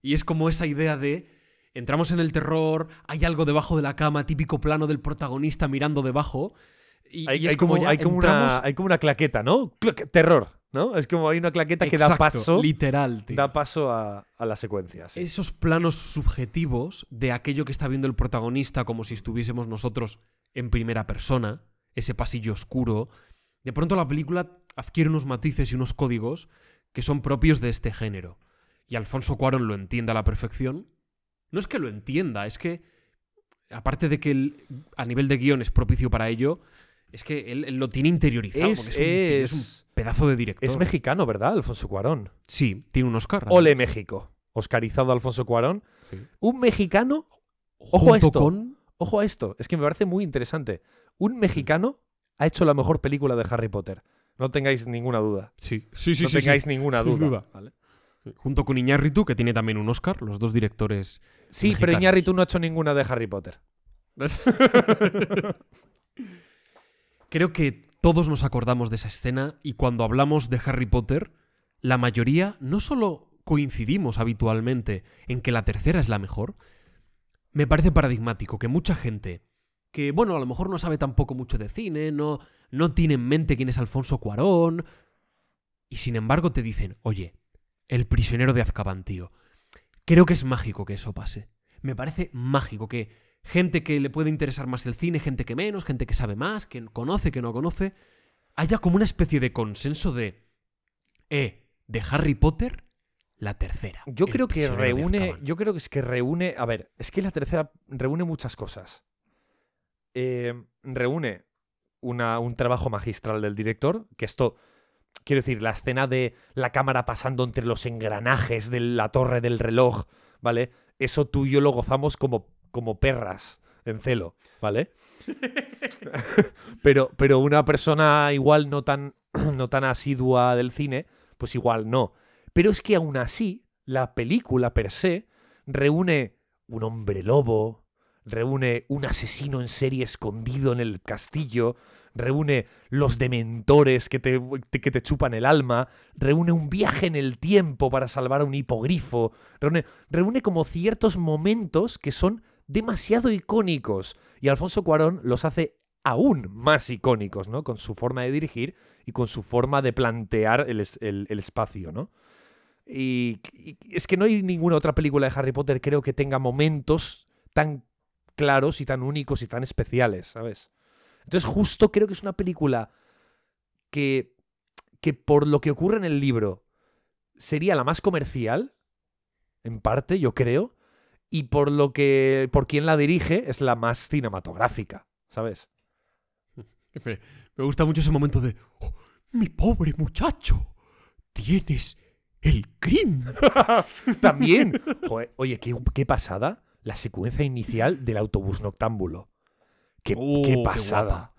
Y es como esa idea de entramos en el terror, hay algo debajo de la cama, típico plano del protagonista mirando debajo. Y, Hay, y es hay como, ya hay, como entramos- una, hay como una claqueta, ¿no? Terror, ¿no? Es como hay una claqueta que da paso, literal, tío. da paso a, a la secuencia. sí. Esos planos subjetivos de aquello que está viendo el protagonista como si estuviésemos nosotros en primera persona, ese pasillo oscuro. De pronto la película adquiere unos matices y unos códigos que son propios de este género. Y Alfonso Cuarón lo entiende a la perfección. No es que lo entienda, es que, aparte de que a nivel de guion es propicio para ello, es que él, él lo tiene interiorizado. Es- es, un, es pedazo de director. Es mexicano, ¿verdad? Alfonso Cuarón. Sí, tiene un Oscar. Ole México. Oscarizado Alfonso Cuarón. Sí. Un mexicano. Ojo a esto. con... Ojo a esto. Es que me parece muy interesante. Un mexicano ha hecho la mejor película de Harry Potter. No tengáis ninguna duda. Sí, sí, sí. no sí, sí. tengáis ninguna duda. duda. ¿vale? Junto con Iñárritu, que tiene también un Oscar, los dos directores. Sí, pero. Iñárritu no ha hecho ninguna de Harry Potter. Creo que todos nos acordamos de esa escena y cuando hablamos de Harry Potter, la mayoría no solo coincidimos habitualmente en que la tercera es la mejor, me parece paradigmático que mucha gente que, bueno, a lo mejor no sabe tampoco mucho de cine, no, no tiene en mente quién es Alfonso Cuarón, y sin embargo te dicen, oye, el prisionero de Azkaban, tío. Creo que es mágico que eso pase. Me parece mágico que gente que le puede interesar más el cine, gente que menos, gente que sabe más, que conoce, que no conoce, haya como una especie de consenso de, eh, de Harry Potter, la tercera. Yo creo que reúne. Yo creo que es que reúne. A ver, es que la tercera reúne muchas cosas. Eh, reúne una- un trabajo magistral del director. Que esto. Quiero decir, la escena de la cámara pasando entre los engranajes de la torre del reloj, ¿vale? Eso tú y yo lo gozamos como, como perras en celo, ¿vale? pero, pero una persona igual no tan, no tan asidua del cine, pues igual no. Pero es que aún así, la película per se reúne un hombre lobo, reúne un asesino en serie escondido en el castillo, reúne los dementores que te, que te chupan el alma, reúne un viaje en el tiempo para salvar a un hipogrifo, reúne, reúne como ciertos momentos que son demasiado icónicos. Y Alfonso Cuarón los hace aún más icónicos, ¿no? Con su forma de dirigir y con su forma de plantear el- el espacio, ¿no? Y, y es que no hay ninguna otra película de Harry Potter, creo que tenga momentos tan claros y tan únicos y tan especiales, ¿sabes? Entonces, justo creo que es una película que, que por lo que ocurre en el libro sería la más comercial, en parte, yo creo, y por lo que, por quien la dirige, es la más cinematográfica, ¿sabes? Me, me gusta mucho ese momento de, "Oh, mi pobre muchacho, tienes el crimen. También. Joder, oye, qué, qué pasada la secuencia inicial del autobús noctámbulo. Qué, Oh, qué qué pasada.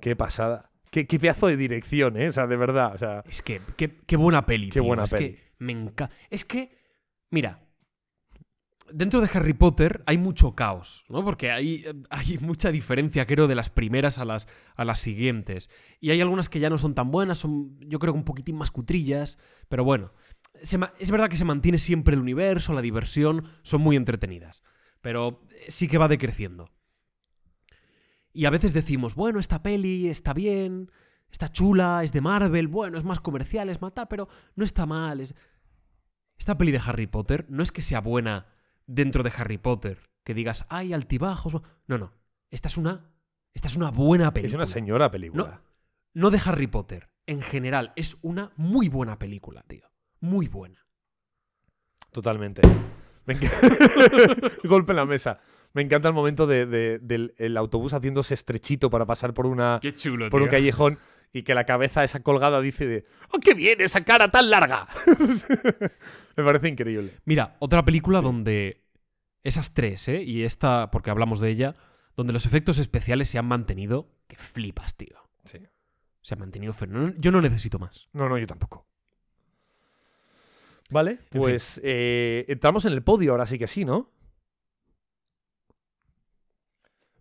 Qué, pasada. Qué, qué pedazo de dirección, ¿eh? O sea, de verdad. O sea, Es que, qué, qué buena peli. Qué tío. buena es peli. que me encanta. Es que, mira, dentro de Harry Potter hay mucho caos, ¿no? Porque hay, hay mucha diferencia, creo, de las primeras a las, a las siguientes. Y hay algunas que ya no son tan buenas, son yo creo que un poquitín más cutrillas, pero bueno. se es verdad que se mantiene siempre el universo, la diversión, son muy entretenidas. Pero sí que va decreciendo. Y a veces decimos, bueno, esta peli está bien, está chula, es de Marvel, bueno, es más comercial, es mata, pero no está mal. es- Esta peli de Harry Potter no es que sea buena dentro de Harry Potter, que digas, hay altibajos. No, no. Esta es una, esta es una buena es película. una señora película. No de Harry Potter. En general, es una muy buena película, tío. Muy buena. Totalmente. Me Golpe en la mesa. Me encanta el momento de- de- del el autobús haciéndose estrechito para pasar por una Qué chulo, por un callejón y que la cabeza esa colgada dice de ¡Oh, qué bien esa cara tan larga! Me parece increíble. Mira, otra película donde esas tres, ¿eh? Y esta, porque hablamos de ella, donde los efectos especiales se han mantenido, que flipas, tío. Sí. Se han mantenido fenómeno. Yo no necesito más. No, no, yo tampoco. Vale, fin. pues eh, entramos en el podio ahora sí que sí, ¿no?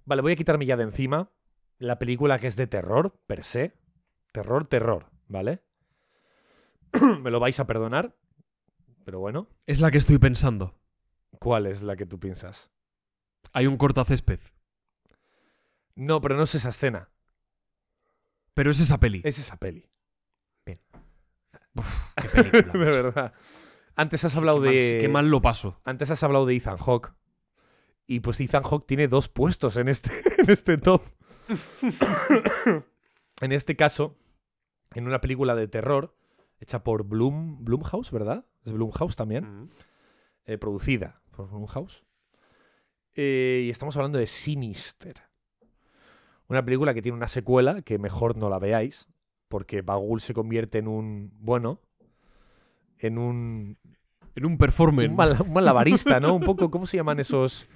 Vale, voy a quitarme ya de encima la película que es de terror, per se. Terror, terror, ¿vale? Me lo vais a perdonar, pero bueno. Es la que estoy pensando. ¿Cuál es la que tú piensas? Hay un cortacésped. No, pero no es esa escena, Pero es esa peli. es esa peli. Uf, qué película. de verdad. Antes has hablado Qué mal- de... Qué mal lo paso. Antes has hablado de Ethan Hawke. Y pues Ethan Hawke tiene dos puestos en este, en este top. en este caso, en una película de terror, hecha por Bloom, Bloomhouse, ¿verdad? Es Bloomhouse también. eh, producida por Blumhouse. Eh, y estamos hablando de Sinister. Una película que tiene una secuela que mejor no la veáis, porque Bagul se convierte en un, bueno, en un, En un performance. un, mal- un malabarista, ¿no? Un poco, ¿cómo se llaman esos,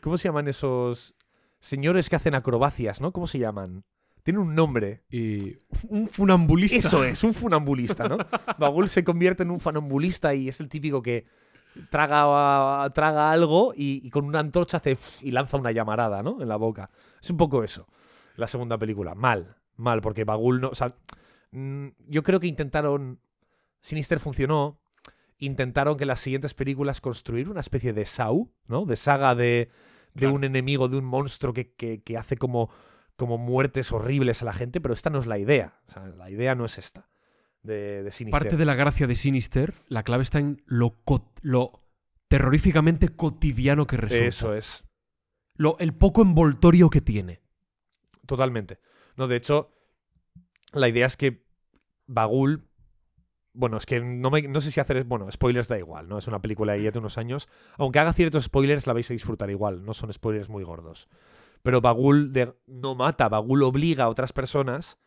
cómo se llaman esos señores que hacen acrobacias, ¿no? ¿Cómo se llaman? Tiene un nombre. Y un funambulista. Eso es, un funambulista, ¿no? Bagul se convierte en un funambulista y es el típico que traga, traga algo y, y con una antorcha hace y lanza una llamarada, ¿no? En la boca. Es un poco eso. La segunda película. Mal, mal, porque Bagul no. O sea, mm, yo creo que intentaron. Sinister funcionó. Intentaron que en las siguientes películas construir una especie de Saw, ¿no? De saga de, de Claro. un enemigo, de un monstruo que, que- que hace como, como muertes horribles a la gente, pero esta no es la idea. O sea, la idea no es esta. De, de Sinister. Parte de la gracia de Sinister, la clave está en lo, lo terroríficamente cotidiano que resulta. Eso es. Lo, el poco envoltorio que tiene. Totalmente. No, de hecho, la idea es que Bagul. Bueno, es que no, me- no sé si hacer. Bueno, spoilers da igual, ¿no? Es una película de ya de unos años. Aunque haga ciertos spoilers, la vais a disfrutar igual. No son spoilers muy gordos. Pero Bagul no mata, Bagul obliga a otras personas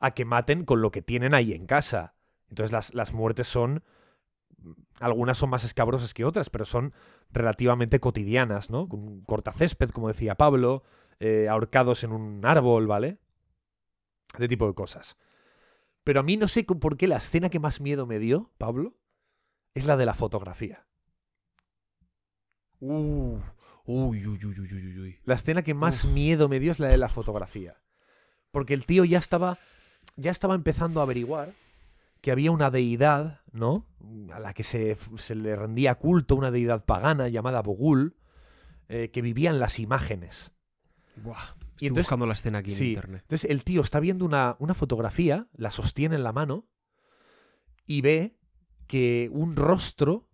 a que maten con lo que tienen ahí en casa. Entonces las, las muertes son. Algunas son más escabrosas que otras, pero son relativamente cotidianas, ¿no? Con cortacésped, como decía Pablo, eh, ahorcados en un árbol, ¿vale? Ese tipo de cosas. Pero a mí no sé por qué la escena que más miedo me dio, Pablo, es la de la fotografía. Uh, uy, uy, uy, uy, uy, uy. La escena que más Uf. miedo me dio es la de la fotografía. Porque el tío ya estaba, ya estaba empezando a averiguar que había una deidad, ¿no? A la que se, se le rendía culto, una deidad pagana llamada Bogul, eh, que vivía en las imágenes. Buah, Y estoy entonces- buscando la escena aquí sí, en internet. Entonces el tío está viendo una, una fotografía, la sostiene en la mano y ve que un rostro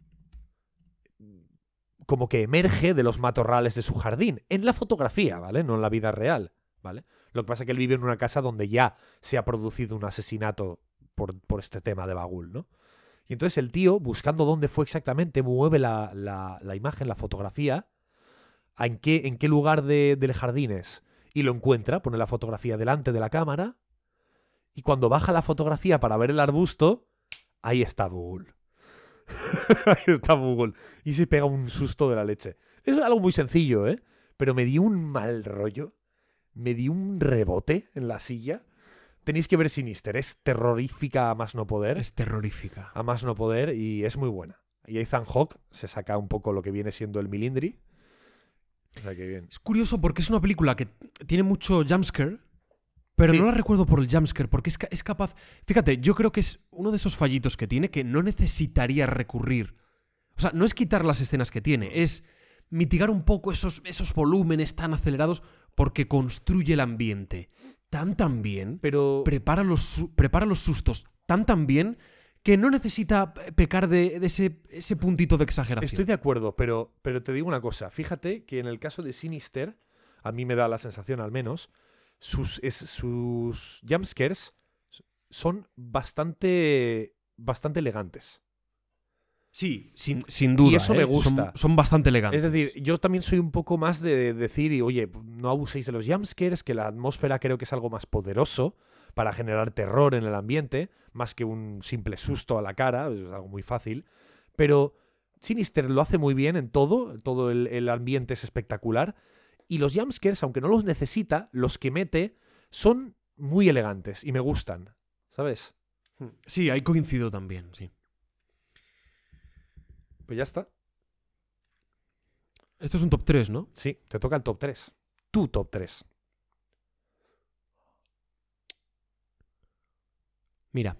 como que emerge de los matorrales de su jardín. En la fotografía, ¿vale? No en la vida real, ¿vale? Lo que pasa es que él vive en una casa donde ya se ha producido un asesinato por, por este tema de Bagul, ¿no? Y entonces el tío, buscando dónde fue exactamente, mueve la, la- la imagen, la fotografía, a en qué, en qué lugar de- del jardín es y lo encuentra, pone la fotografía delante de la cámara y cuando baja la fotografía para ver el arbusto, ahí está Google. ahí está Google. Y se pega un susto de la leche. Es algo muy sencillo, ¿eh? Pero me dio un mal rollo. Me dio un rebote en la silla. Tenéis que ver Sinister. Es terrorífica a más no poder. Es terrorífica. A más no poder y es muy buena. Y Ethan Hawke se saca un poco lo que viene siendo el milindri. O sea que bien. Es curioso porque es una película que tiene mucho jumpscare, pero Sí. no la recuerdo por el jumpscare, porque es, es capaz... Fíjate, yo creo que es uno de esos fallitos que tiene que no necesitaría recurrir. O sea, no es quitar las escenas que tiene, es mitigar un poco esos, esos volúmenes tan acelerados porque construye el ambiente tan tan bien, Pero prepara los, prepara los sustos tan tan bien que no necesita pe- pecar de, de ese, ese puntito de exageración. Estoy de acuerdo, pero, pero te digo una cosa. Fíjate que en el caso de Sinister, a mí me da la sensación al menos, sus, es- sus jumpscares son bastante, bastante elegantes. Sí, sin, sin duda. eso me ¿eh? gusta. Son, son bastante elegantes. Es decir, yo también soy un poco más de decir, y, oye, no abuséis de los jumpscares, que la atmósfera creo que es algo más poderoso para generar terror en el ambiente, más que un simple susto a la cara, es algo muy fácil. Pero Sinister lo hace muy bien en todo, todo el, el ambiente es espectacular. Y los jumpscares, aunque no los necesita, los que mete son muy elegantes y me gustan, ¿sabes? Sí, ahí coincido también, sí. Pues ya está. Esto es un top 3, ¿no? Sí, te toca el top 3. Tu top 3. Mira,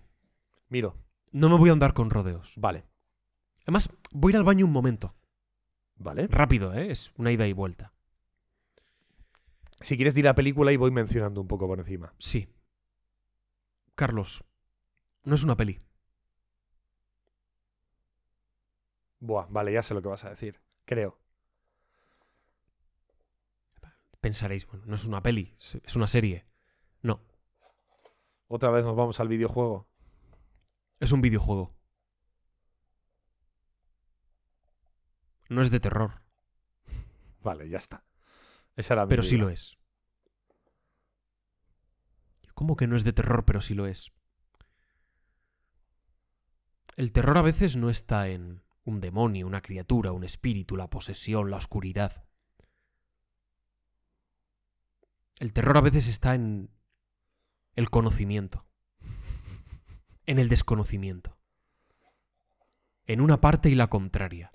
Miro. no me voy a andar con rodeos. Vale. Además, voy a ir al baño un momento. Vale. Rápido, ¿eh? Es una ida y vuelta. Si quieres dir la película y voy mencionando un poco por encima. Sí. Carlos, no es una peli. Buah, vale, ya sé lo que vas a decir. Creo. Pensaréis, bueno, no es una peli, es una serie. No. Otra vez nos vamos al videojuego. Es un videojuego. No es de terror, Vale, ya está. Esa era mi pero sí lo es. ¿Cómo que no es de terror, pero sí lo es? El terror a veces no está en un demonio, una criatura, un espíritu, la posesión, la oscuridad. El terror a veces está en el conocimiento, en el desconocimiento, en una parte y la contraria,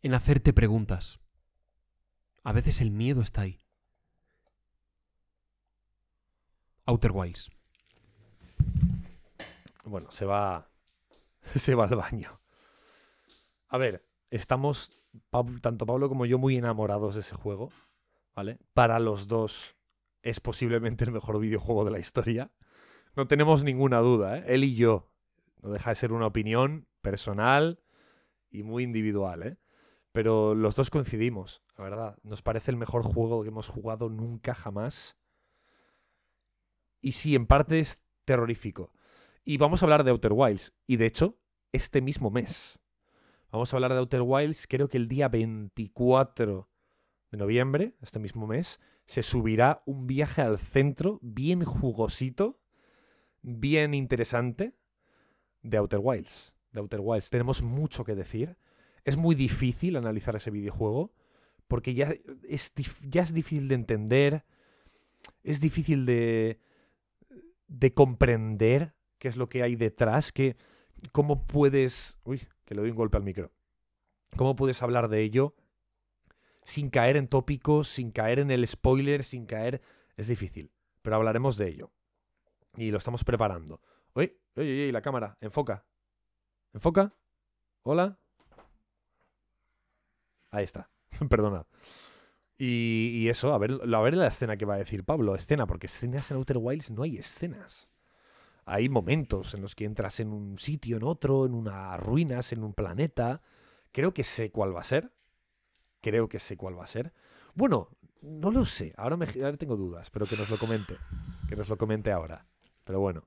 en hacerte preguntas. A veces el miedo está ahí. Outer Wilds. Bueno, se va. Se va al baño. A ver, estamos, tanto Pablo como yo, muy enamorados de ese juego. ¿Vale? Para los dos es posiblemente el mejor videojuego de la historia. No tenemos ninguna duda, ¿eh? Él y yo. No deja de ser una opinión personal y muy individual, ¿eh? Pero los dos coincidimos, la verdad. Nos parece el mejor juego que hemos jugado nunca, jamás. Y sí, en parte es terrorífico. Y vamos a hablar de Outer Wilds. Y de hecho, este mismo mes. Vamos a hablar de Outer Wilds, creo que el día 24 de noviembre, este mismo mes, se subirá un viaje al centro bien jugosito, bien interesante de Outer Wilds. De Outer Wilds. Tenemos mucho que decir. Es muy difícil analizar ese videojuego porque ya es, difícil de entender, es difícil de, de comprender qué es lo que hay detrás, que, cómo puedes... Uy, que le doy un golpe al micro. ¿Cómo puedes hablar de ello sin caer en tópicos, sin caer en el spoiler, sin caer... Es difícil, pero hablaremos de ello. Y lo estamos preparando. Uy, uy, uy, la cámara, enfoca. ¿Enfoca? ¿Hola? Ahí está. Perdona. Y, y eso, a ver, a ver la escena que va a decir Pablo. Escena, porque escenas en Outer Wilds no hay escenas. Hay momentos en los que entras en un sitio, en otro, en unas ruinas, en un planeta. Creo que sé cuál va a ser. Creo que sé cuál va a ser. Bueno, no lo sé. Ahora, me, ahora tengo dudas, pero que nos lo comente. Que nos lo comente ahora. Pero bueno.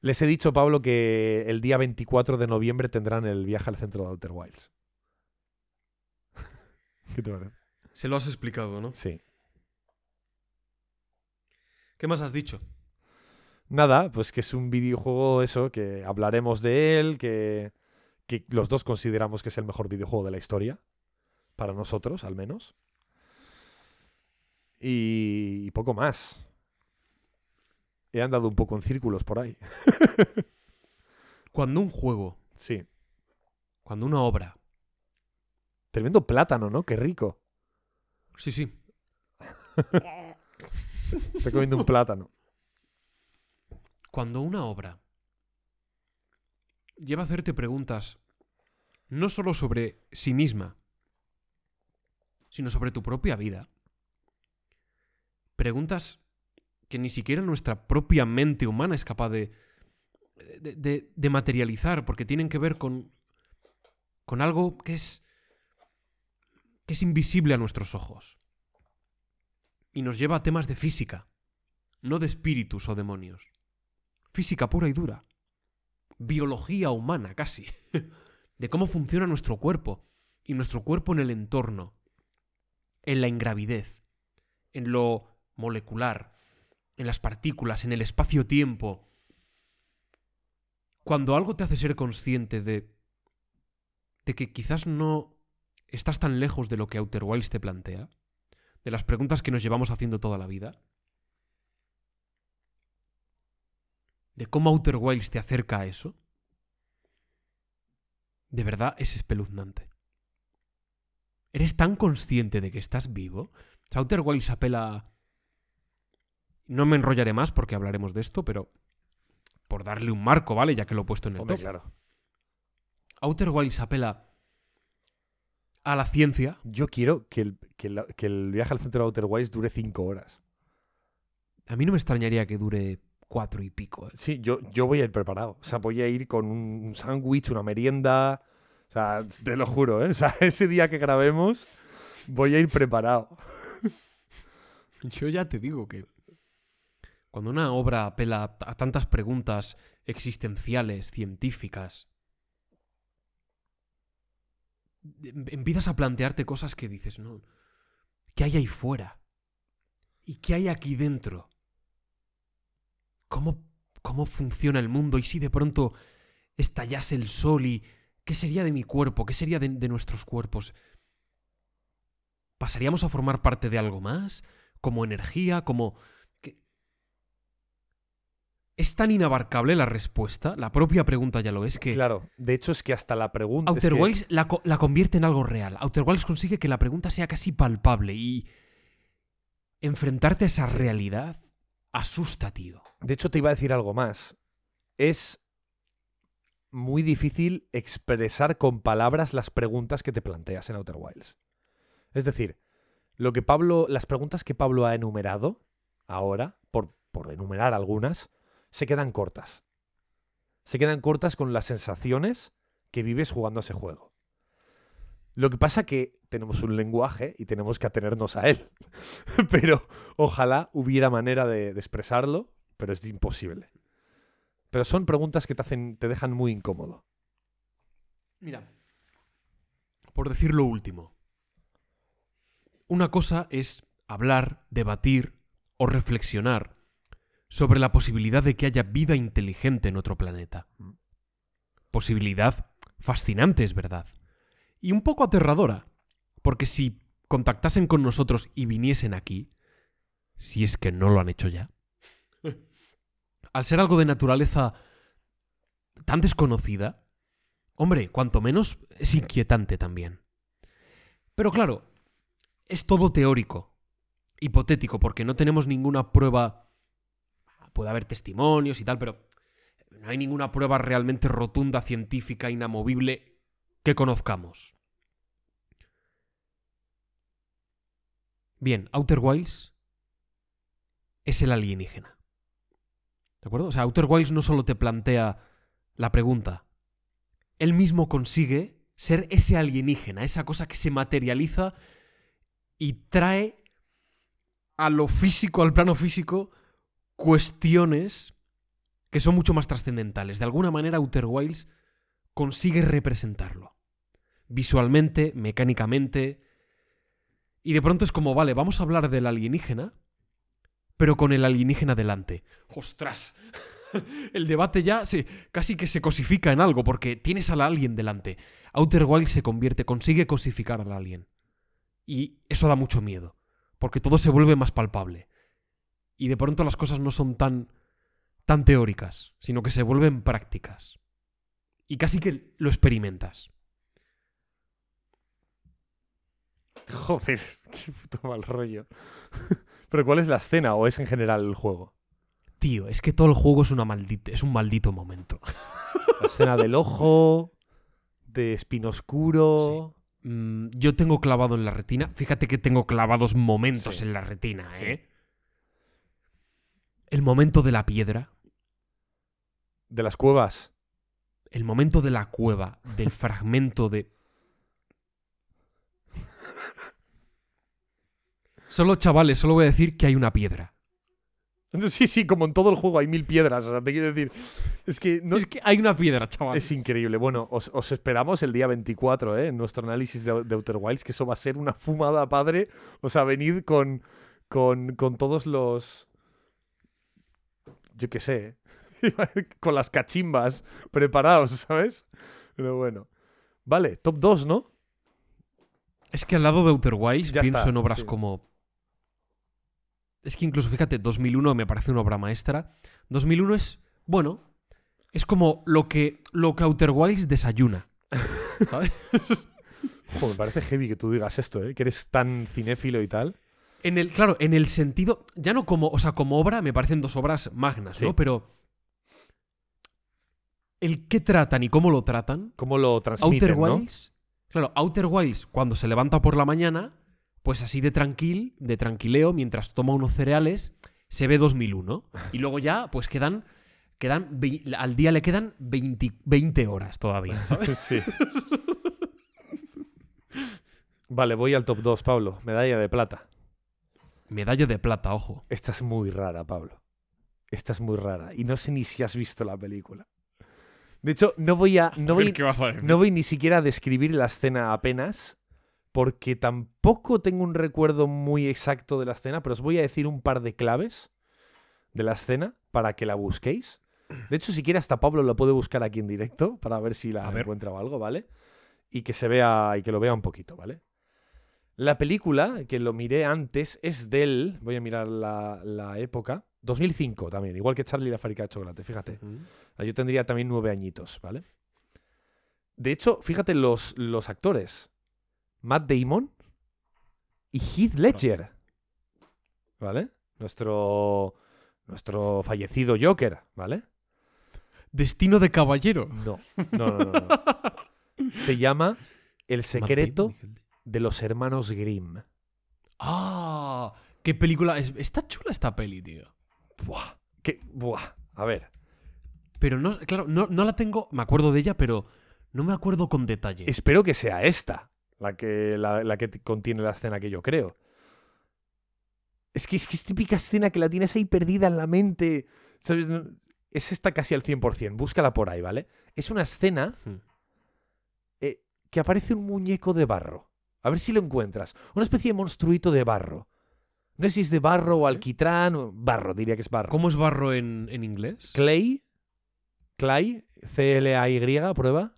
Les he dicho, Pablo, que el día 24 de noviembre tendrán el viaje al centro de Outer Wilds. ¿Qué te parece? Se lo has explicado, ¿no? Sí. ¿Qué más has dicho? Nada, pues que es un videojuego eso, que hablaremos de él, que, que los dos consideramos que es el mejor videojuego de la historia. Para nosotros, al menos. Y, y poco más. He andado un poco en círculos por ahí. Cuando un juego, Sí. cuando una obra, Tremendo plátano, ¿no? Qué rico. sí, sí, Estoy comiendo un plátano. cuando una obra lleva a hacerte preguntas no solo sobre sí misma, sino sobre tu propia vida, preguntas que ni siquiera nuestra propia mente humana es capaz de, de, materializar, porque tienen que ver con, con algo que es, que es invisible a nuestros ojos. Y nos lleva a temas de física, no de espíritus o demonios. Física pura y dura. Biología humana, casi. De cómo funciona nuestro cuerpo. Y nuestro cuerpo en el entorno. En la ingravidez. En lo molecular. En las partículas. En el espacio-tiempo. Cuando algo te hace ser consciente de. de que quizás no estás tan lejos de lo que Outer Wilds te plantea. De las preguntas que nos llevamos haciendo toda la vida. de cómo Outer Wilds te acerca a eso, de verdad es espeluznante. ¿Eres tan consciente de que estás vivo? Outer Wilds apela... No me enrollaré más porque hablaremos de esto, pero por darle un marco, ¿vale? Ya que lo he puesto en el Hombre, top. claro. Outer Wilds apela a la ciencia. Yo quiero que el, que la- que el viaje al centro de Outer Wilds dure cinco horas. A mí no me extrañaría que dure cuatro y pico. ¿eh? Sí, yo, yo voy a ir preparado. O sea, voy a ir con un sándwich, una merienda. O sea, te lo juro, ¿eh? O sea, ese día que grabemos, voy a ir preparado. Yo ya te digo que Cuando una obra apela a tantas preguntas existenciales, científicas, em- empiezas a plantearte cosas que dices, no, ¿qué hay ahí fuera? ¿Y qué hay aquí dentro? ¿Cómo, cómo funciona el mundo? ¿Y si de pronto estallase el sol y qué sería de mi cuerpo? ¿Qué sería de, de nuestros cuerpos? ¿Pasaríamos a formar parte de algo más? ¿Como energía? ¿Como...? ¿Qué? Es tan inabarcable la respuesta, la propia pregunta ya lo es, que Claro, de hecho es que hasta la pregunta... es Outer que- Wilds la, co- la convierte en algo real. Outer Wilds consigue que la pregunta sea casi palpable y enfrentarte a esa realidad asusta, tío. De hecho, te iba a decir algo más. Es muy difícil expresar con palabras las preguntas que te planteas en Outer Wilds. Es decir, lo que Pablo, las preguntas que Pablo ha enumerado ahora, por, por enumerar algunas, se quedan cortas. Se quedan cortas con las sensaciones que vives jugando a ese juego. Lo que pasa que tenemos un lenguaje y tenemos que atenernos a él. Pero ojalá hubiera manera de, de expresarlo, pero es imposible. Pero son preguntas que te hacen, te dejan muy incómodo. Mira. Por decir lo último. Una cosa es hablar, debatir o reflexionar sobre la posibilidad de que haya vida inteligente en otro planeta. Posibilidad fascinante, es verdad. Y un poco aterradora. Porque si contactasen con nosotros y viniesen aquí, si es que no lo han hecho ya, al ser algo de naturaleza tan desconocida, Hombre, cuanto menos es inquietante también. Pero claro, es todo teórico, hipotético, porque no tenemos ninguna prueba. Puede haber testimonios y tal, pero no hay ninguna prueba realmente rotunda, científica, inamovible que conozcamos. Bien, Outer Wilds es el alienígena. ¿De acuerdo? O sea, Outer Wilds no solo te plantea la pregunta, él mismo consigue ser ese alienígena, esa cosa que se materializa y trae a lo físico, al plano físico, cuestiones que son mucho más trascendentales. De alguna manera, Outer Wilds consigue representarlo. Visualmente, mecánicamente. Y de pronto es como, vale, vamos a hablar del alienígena, pero con el alienígena delante. ¡Ostras! el debate ya se, casi que se cosifica en algo, porque tienes al alien delante. Outer Wilds se convierte, consigue cosificar al alien. Y eso da mucho miedo, porque todo se vuelve más palpable. Y de pronto las cosas no son tan, tan teóricas, sino que se vuelven prácticas. Y casi que lo experimentas. Joder, qué puto mal rollo. Pero ¿cuál es la escena o es en general el juego? Tío, es que todo el juego es, una maldita, es un maldito momento. La escena del ojo, de espino oscuro. Mm, yo tengo clavado en la retina. Fíjate que tengo clavados momentos Sí. en la retina, Sí. ¿eh? El momento de la piedra, De las cuevas. el momento de la cueva, del fragmento de. Solo, chavales, solo voy a decir que hay una piedra. Sí, sí, como en todo el juego hay mil piedras. O sea, te quiero decir. Es que no, Es que hay una piedra, chavales. Es increíble. Bueno, os, os esperamos el día 24, ¿eh? En nuestro análisis de, de Outer Wilds, que eso va a ser una fumada padre. O sea, venid con, con, con todos los... Yo qué sé. ¿eh? con las cachimbas preparados, ¿sabes? Pero bueno. Vale, top 2, ¿no? Es que al lado de Outer Wilds Ya pienso está, en obras sí. como. Es que incluso, fíjate, 2001 me parece una obra maestra. 2001 es. Bueno, es como lo que, lo que Outer Wilds desayuna. ¿Sabes? Me parece heavy que tú digas esto, ¿eh? Que eres tan cinéfilo y tal. En el, claro, en el sentido. Ya no como. O sea, como obra me parecen dos obras magnas, Sí. ¿no? Pero. El qué tratan y cómo lo tratan. ¿Cómo lo transmiten, Outer no? Wilds. Claro, Outer Wilds, cuando se levanta por la mañana, pues así de tranquil, de tranquileo, mientras toma unos cereales, se ve 2001. Y luego ya, pues quedan. quedan al día le quedan 20, 20 horas todavía, ¿sabes? Sí. vale, voy al top 2, Pablo. Medalla de plata. Medalla de plata, ojo. Esta es muy rara, Pablo. Esta es muy rara y no sé ni si has visto la película. De hecho, no voy a. No voy, a no voy ni siquiera a describir la escena apenas, porque tampoco tengo un recuerdo muy exacto de la escena, pero os voy a decir un par de claves de la escena para que la busquéis. De hecho, si quiere, hasta Pablo lo puede buscar aquí en directo para ver si la ver. encuentra o algo, ¿vale? Y que se vea y que lo vea un poquito, ¿vale? La película, que lo miré antes, es del. Voy a mirar la, la época. 2005 también, igual que Charlie y la fábrica de chocolate, fíjate. Ah, Yo tendría también nueve añitos, ¿vale? De hecho, fíjate los, los actores. Matt Damon y Heath Ledger. ¿Vale? Nuestro, nuestro fallecido Joker, ¿vale? Destino de caballero. No, no, no, no. no. Se llama El secreto de los hermanos Grimm. Ah, qué película. es- está chula esta peli, tío. Buah. ¿Qué? Buah. A ver. Pero no, claro, no, no la tengo. Me acuerdo de ella, pero no me acuerdo con detalle. Espero que sea esta la que, la, la que contiene la escena que yo creo. Es que, es que es típica escena que la tienes ahí perdida en la mente. ¿sabes? Es esta casi al 100%. Búscala por ahí, ¿vale? Es una escena Hmm. eh, que aparece un muñeco de barro. A ver si lo encuentras. Una especie de monstruito de barro. No sé si es de barro o alquitrán. o- Barro, diría que es barro. ¿Cómo es barro en, en inglés? Clay. Clay. C-L-A-Y, prueba.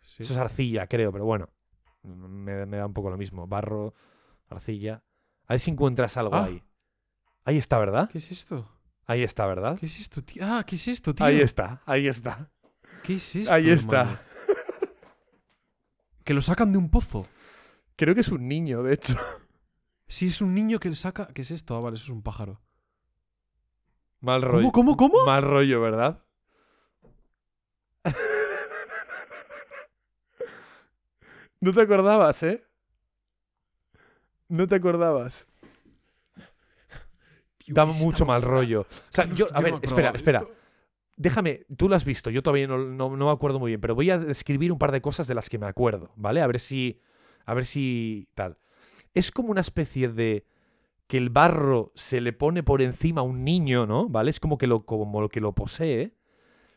Sí. Eso es arcilla, creo, pero bueno. Me, me da un poco lo mismo. Barro, arcilla. A ver si encuentras algo Ah. ahí. Ahí está, ¿verdad? ¿Qué es esto? Ahí está, ¿verdad? ¿Qué es esto, tío? Ah, ¿qué es esto, tío? Ahí está, ahí está. ¿Qué es esto? Ahí está. hermano? Que lo sacan de un pozo. Creo que es un niño, de hecho. Si es un niño que le saca. ¿Qué es esto? Ah, vale, eso es un pájaro. Mal rollo. ¿Cómo, cómo, cómo? Mal rollo, ¿verdad? No te acordabas, ¿eh? No te acordabas. Tío, Da ¿qué es mucho mal rollo. O sea, yo, a ver, espera, espera. Déjame, tú lo has visto, yo todavía no, no- no me acuerdo muy bien, pero voy a describir un par de cosas de las que me acuerdo, ¿vale? A ver si. A ver si. tal. Es como una especie de. que el barro se le pone por encima a un niño, ¿no? ¿Vale? Es como que lo, como lo que lo posee.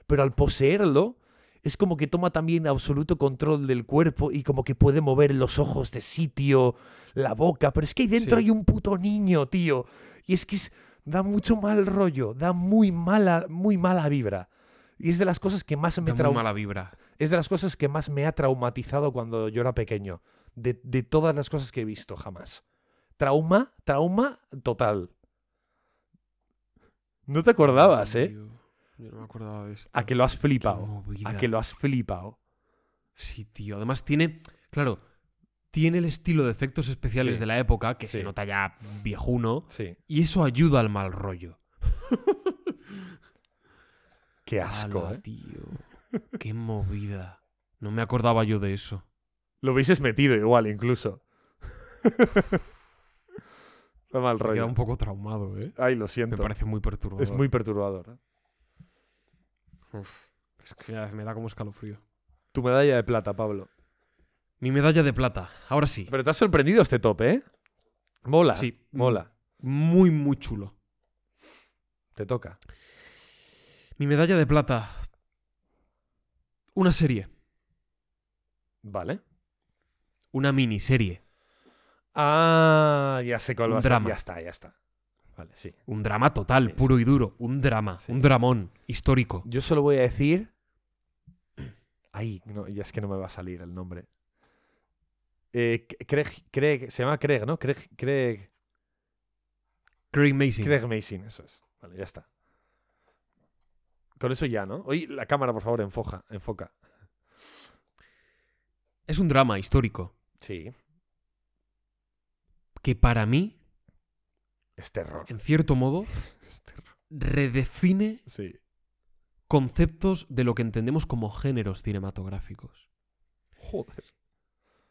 Pero al poseerlo, es como que toma también absoluto control del cuerpo y como que puede mover los ojos de sitio, la boca. Pero es que ahí dentro Sí. hay un puto niño, tío. Y es que es- da mucho mal rollo, da muy mala, muy mala vibra. Y es de las cosas que más me Da muy mala vibra. es de las cosas que más me ha traumatizado cuando yo era pequeño. De, de todas las cosas que he visto jamás. Trauma, trauma total. No te acordabas, ¿eh? Yo no me acordaba de esto. A que lo has flipado. A que lo has flipado. Sí, tío. Además tiene. Claro. Tiene el estilo de efectos especiales Sí. de la época, que Sí. se nota ya viejuno. Sí. Y eso ayuda al mal rollo. Qué asco, Ala, ¿eh? tío. Qué movida. No me acordaba yo de eso. Lo hubieses metido igual, incluso. Da mal Me he quedado rollo. un poco traumado, ¿eh? Ay, lo Me siento. parece muy perturbador. Es muy perturbador. ¿eh? Uf, es que ya me da como escalofrío. Tu medalla de plata, Pablo. Mi medalla de plata. Ahora sí. Pero te has sorprendido este tope, ¿eh? Mola. Sí. Mola. Muy, muy chulo. Te toca. Mi medalla de plata. Una serie. Vale. Una miniserie. Ah, ya sé cuál va a ser. drama. Ya está, ya está. Vale, sí. Un drama total, Sí, puro y duro. Un drama. Un dramón. Histórico. Yo solo voy a decir. Ay, no, ya es que no me va a salir el nombre. Eh, Craig, Craig, se llama Craig, ¿no? Craig, Craig, Craig Mason. Craig Mason, eso es. Vale, ya está. Con eso ya, ¿no? Oye, la cámara, por favor, enfoca. enfoca. Es un drama histórico Sí. que para mí, Es terror. en cierto modo, Es redefine Sí. conceptos de lo que entendemos como géneros cinematográficos. Joder.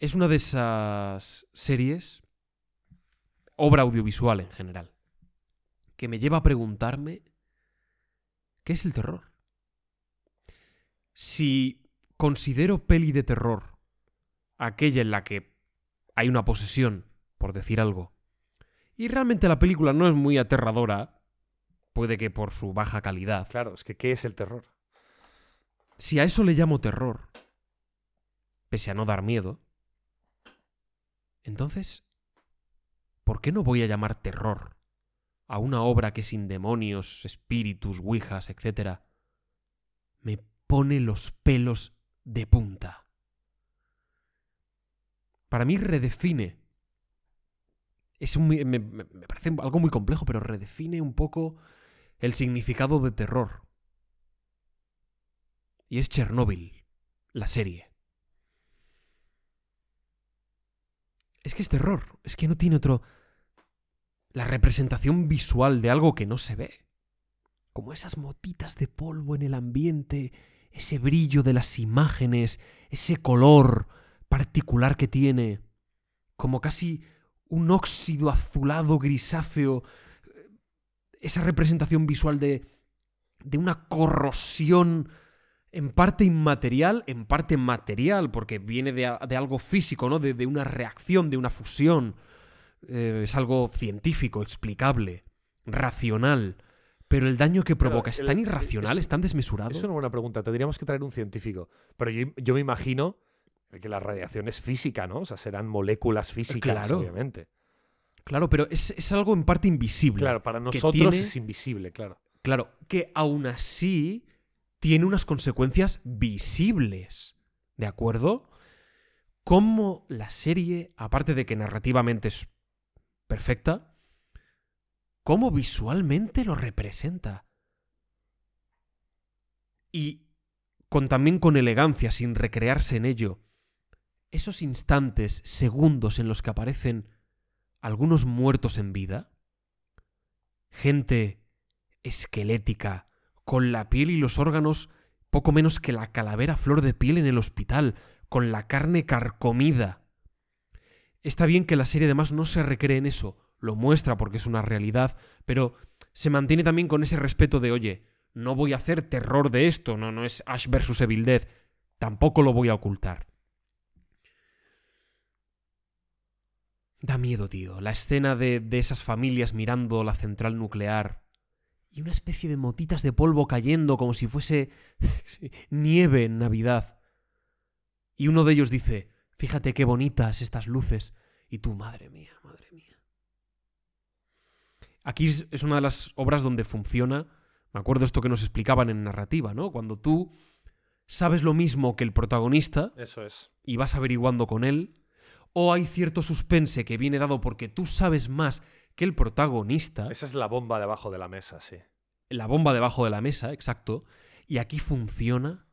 Es una de esas series, obra audiovisual en general, que me lleva a preguntarme ¿qué es el terror? Si considero peli de terror aquella en la que hay una posesión, por decir algo, y realmente la película no es muy aterradora, puede que por su baja calidad. Claro, es que ¿qué es el terror? Si a eso le llamo terror, pese a no dar miedo, entonces, ¿por qué no voy a llamar terror a una obra que sin demonios, espíritus, ouijas, etcétera, me pone los pelos de punta? Para mí redefine. Es un, me, me- parece algo muy complejo, pero redefine un poco el significado de terror. Y es Chernóbil, la serie. Es que es terror, es que no tiene otro... La representación visual de algo que no se ve. Como esas motitas de polvo en el ambiente, ese brillo de las imágenes, ese color particular que tiene, como casi un óxido azulado grisáceo, esa representación visual de, de una corrosión en parte inmaterial, en parte material, porque viene de, de algo físico, ¿no? De, de una reacción, de una fusión. Eh, es algo científico, explicable, racional. Pero el daño que provoca es el- tan irracional, es- es tan desmesurado. Es una buena pregunta. Tendríamos que traer un científico. Pero yo, yo me imagino que la radiación es física, ¿no? O sea, serán moléculas físicas, Claro. obviamente. Claro, pero es, es algo en parte invisible. Claro, para nosotros tiene- es invisible, claro. Claro, que aún así tiene unas consecuencias visibles. ¿De acuerdo? Como la serie, aparte de que narrativamente es perfecta, cómo visualmente lo representa. Y con también con elegancia, sin recrearse en ello. Esos instantes, segundos en los que aparecen algunos muertos en vida, gente esquelética, con la piel y los órganos poco menos que la calavera flor de piel en el hospital, con la carne carcomida. Está bien que la serie además no se recree en eso, lo muestra porque es una realidad, pero se mantiene también con ese respeto de, oye, no voy a hacer terror de esto, no, no es Ash vs Evil tampoco lo voy a ocultar. Da miedo, tío. La escena de, de esas familias mirando la central nuclear y una especie de motitas de polvo cayendo como si fuese nieve en Navidad. Y uno de ellos dice, fíjate qué bonitas estas luces. Y tú, madre mía, madre mía. Aquí es, es una de las obras donde funciona, me acuerdo esto que nos explicaban en narrativa, ¿no? Cuando tú sabes lo mismo que el protagonista, Eso es. y vas averiguando con él, o hay cierto suspense que viene dado porque tú sabes más que el protagonista, Esa es la bomba debajo de la mesa, sí. la bomba debajo de la mesa, exacto, y aquí funciona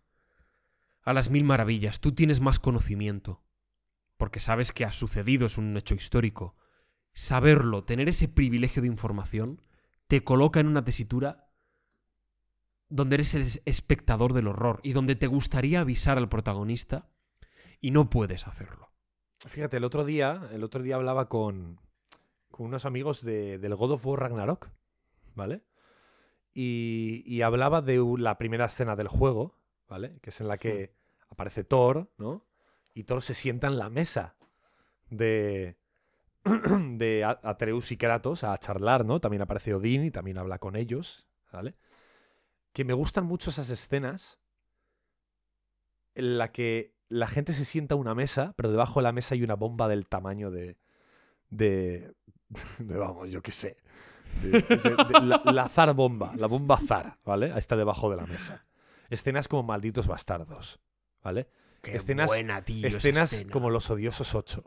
a las mil maravillas. Tú tienes más conocimiento, porque sabes que ha sucedido, es un hecho histórico. Saberlo, tener ese privilegio de información, te coloca en una tesitura donde eres el espectador del horror y donde te gustaría avisar al protagonista y no puedes hacerlo. Fíjate, el otro día, el otro día hablaba con, con unos amigos de- del God of War Ragnarok, ¿vale? Y, y hablaba de la primera escena del juego, ¿vale? Que es en la que aparece Thor, ¿no? Y Thor se sienta en la mesa de, de Atreus y Kratos a charlar, ¿no? También aparece Odín y también habla con ellos, ¿vale? Que me gustan mucho esas escenas en la que la gente se sienta a una mesa, pero debajo de la mesa hay una bomba del tamaño de. de. de, vamos, yo qué sé. De- de- de- la, la zar bomba, la bomba zar, ¿vale? Está debajo de la mesa. Escenas como malditos bastardos, ¿vale? Escenas- buena, tío, Escenas escena. como Los Odiosos 8.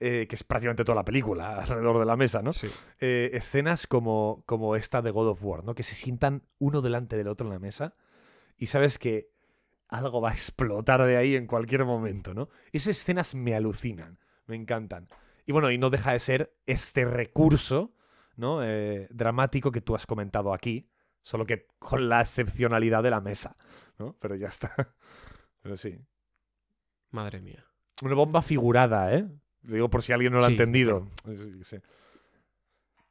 eh, que es prácticamente toda la película alrededor de la mesa, ¿no? Sí. eh, escenas como, como esta de God of War, ¿no? Que se sientan uno delante del otro en la mesa y sabes que algo va a explotar de ahí en cualquier momento, ¿no? Esas escenas me alucinan, me encantan. Y bueno, y no deja de ser este recurso, ¿no? Eh, dramático que tú has comentado aquí, solo que con la excepcionalidad de la mesa, ¿no? Pero ya está. Pero sí. Madre mía. Una bomba figurada, ¿eh? Lo digo por si alguien no lo ha entendido. Sí, sí.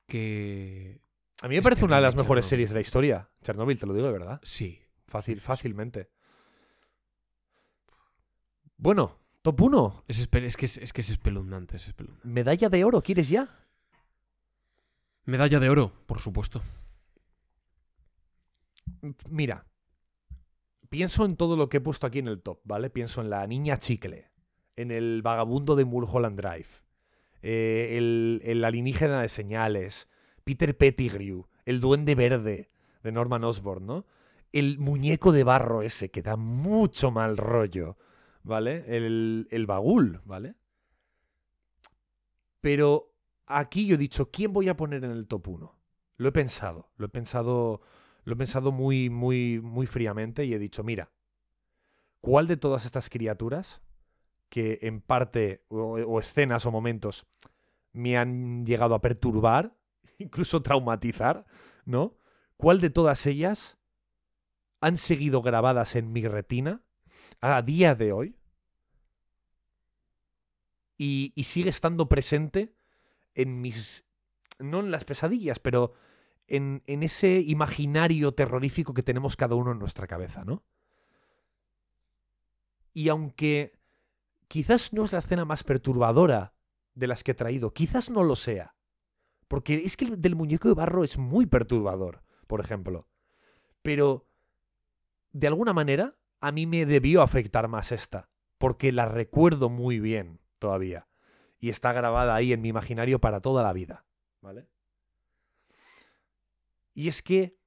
Que... A mí me parece una de las mejores Chernobyl. series de la historia. Chernobyl, te lo digo de verdad. Sí. Fácil, fácilmente. Bueno, top 1. Es, es que es, es que es espeluznante, es espeluznante. Medalla de oro, ¿quieres ya? Medalla de oro, por supuesto. Mira, pienso en todo lo que he puesto aquí en el top, ¿vale? Pienso en la niña chicle, en el vagabundo de Mulholland Drive, eh, el, el alienígena de señales, Peter Pettigrew, el duende verde de Norman Osborn, ¿no? El muñeco de barro ese que da mucho mal rollo, ¿vale? El, el bagul, ¿vale? Pero aquí yo he dicho, ¿quién voy a poner en el top 1? Lo he pensado, lo he pensado, lo he pensado muy, muy, muy fríamente y he dicho, mira, ¿cuál de todas estas criaturas que en parte, o, o escenas o momentos, me han llegado a perturbar, incluso traumatizar, ¿no? ¿Cuál de todas ellas han seguido grabadas en mi retina a día de hoy? Y, sigue estando presente en mis... No en las pesadillas, pero en, en ese imaginario terrorífico que tenemos cada uno en nuestra cabeza, ¿no? Y aunque quizás no es la escena más perturbadora de las que he traído, quizás no lo sea. Porque es que el del muñeco de barro es muy perturbador, por ejemplo. Pero, de alguna manera, a mí me debió afectar más esta. Porque la recuerdo muy bien todavía. Y está grabada ahí en mi imaginario para toda la vida. ¿Vale? Y es que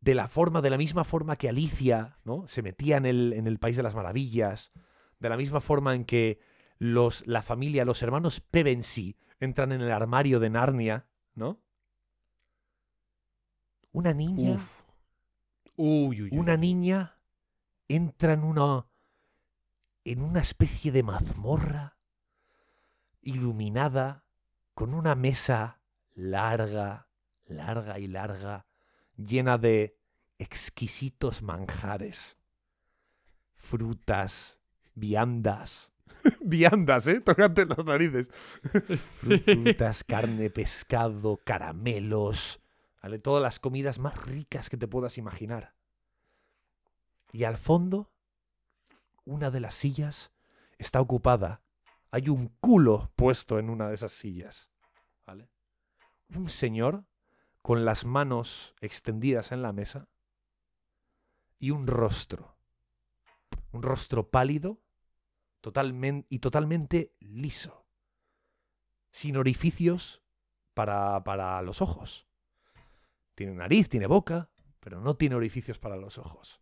de la forma, de la misma forma que Alicia, ¿no? Se metía en el, en el País de las Maravillas, de la misma forma en que los, la familia, los hermanos Pevensey entran en el armario de Narnia, ¿no? Una niña, Uf. Uy, uy, uy. una niña entra en una en una especie de mazmorra iluminada con una mesa larga, larga y larga, llena de exquisitos manjares, frutas, viandas. viandas, ¿eh? Tócate las narices. Frutas, carne, pescado, caramelos, Todas las comidas más ricas que te puedas imaginar. Y al fondo, una de las sillas está ocupada. Hay un culo puesto en una de esas sillas. ¿Vale? Un señor con las manos extendidas en la mesa y un rostro. Un rostro pálido totalmente, y totalmente liso. Sin orificios para, para los ojos. Tiene nariz, tiene boca, pero no tiene orificios para los ojos.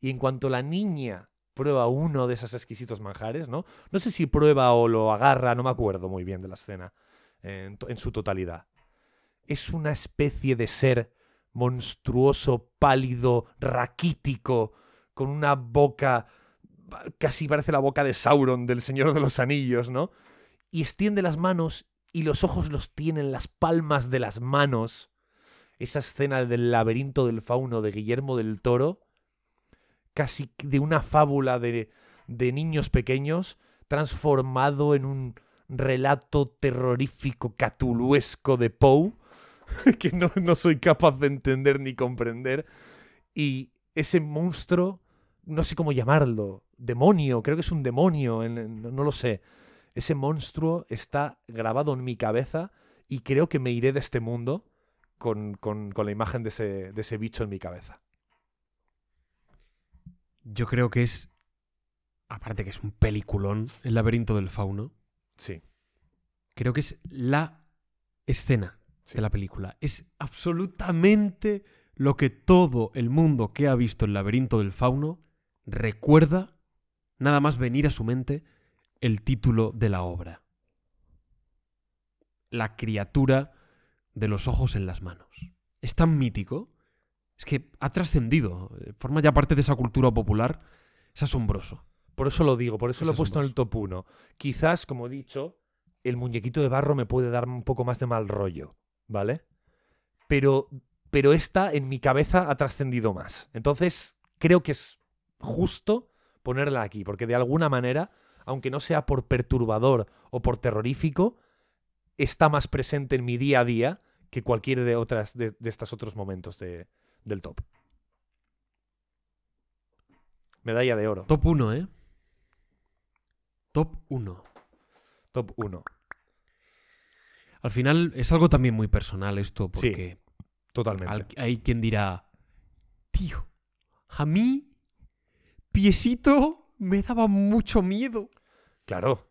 Y en cuanto la niña prueba uno de esos exquisitos manjares, ¿no? No sé si prueba o lo agarra, no me acuerdo muy bien de la escena en, su totalidad. Es una especie de ser monstruoso, pálido, raquítico, con una boca casi parece la boca de Sauron del Señor de los Anillos, ¿no? Y extiende las manos y los ojos los tiene en las palmas de las manos. Esa escena del laberinto del fauno de Guillermo del Toro, casi de una fábula de, de niños pequeños, transformado en un relato terrorífico, catuluesco de Poe, que no, no soy capaz de entender ni comprender. Y ese monstruo, no sé cómo llamarlo, demonio, creo que es un demonio, no lo sé. Ese monstruo está grabado en mi cabeza y creo que me iré de este mundo con, con- con la imagen de ese, de ese bicho en mi cabeza. Yo creo que es. Aparte que es un peliculón, El laberinto del fauno. Sí. Creo que es la escena Sí. de la película. Es absolutamente lo que todo el mundo que ha visto El laberinto del fauno recuerda, nada más venir a su mente, el título de la obra. La criatura de los ojos en las manos. Es tan mítico. Es que ha trascendido. eh, Forma ya parte de esa cultura popular. Es asombroso. Por eso lo digo, por eso Es lo he puesto en el top 1. Quizás, como he dicho, el muñequito de barro me puede dar un poco más de mal rollo, ¿vale? Pero, pero esta en mi cabeza ha trascendido más. Entonces, creo que es justo ponerla aquí, porque de alguna manera, aunque no sea por perturbador o por terrorífico, está más presente en mi día a día que cualquiera de otras de, de estos otros momentos de- del top. Medalla de oro. Top 1, ¿eh? Top 1. Top 1. Al final es algo también muy personal esto, Sí. porque Totalmente. Al- hay quien dirá, tío, a mí, piecito, me daba mucho miedo. Claro,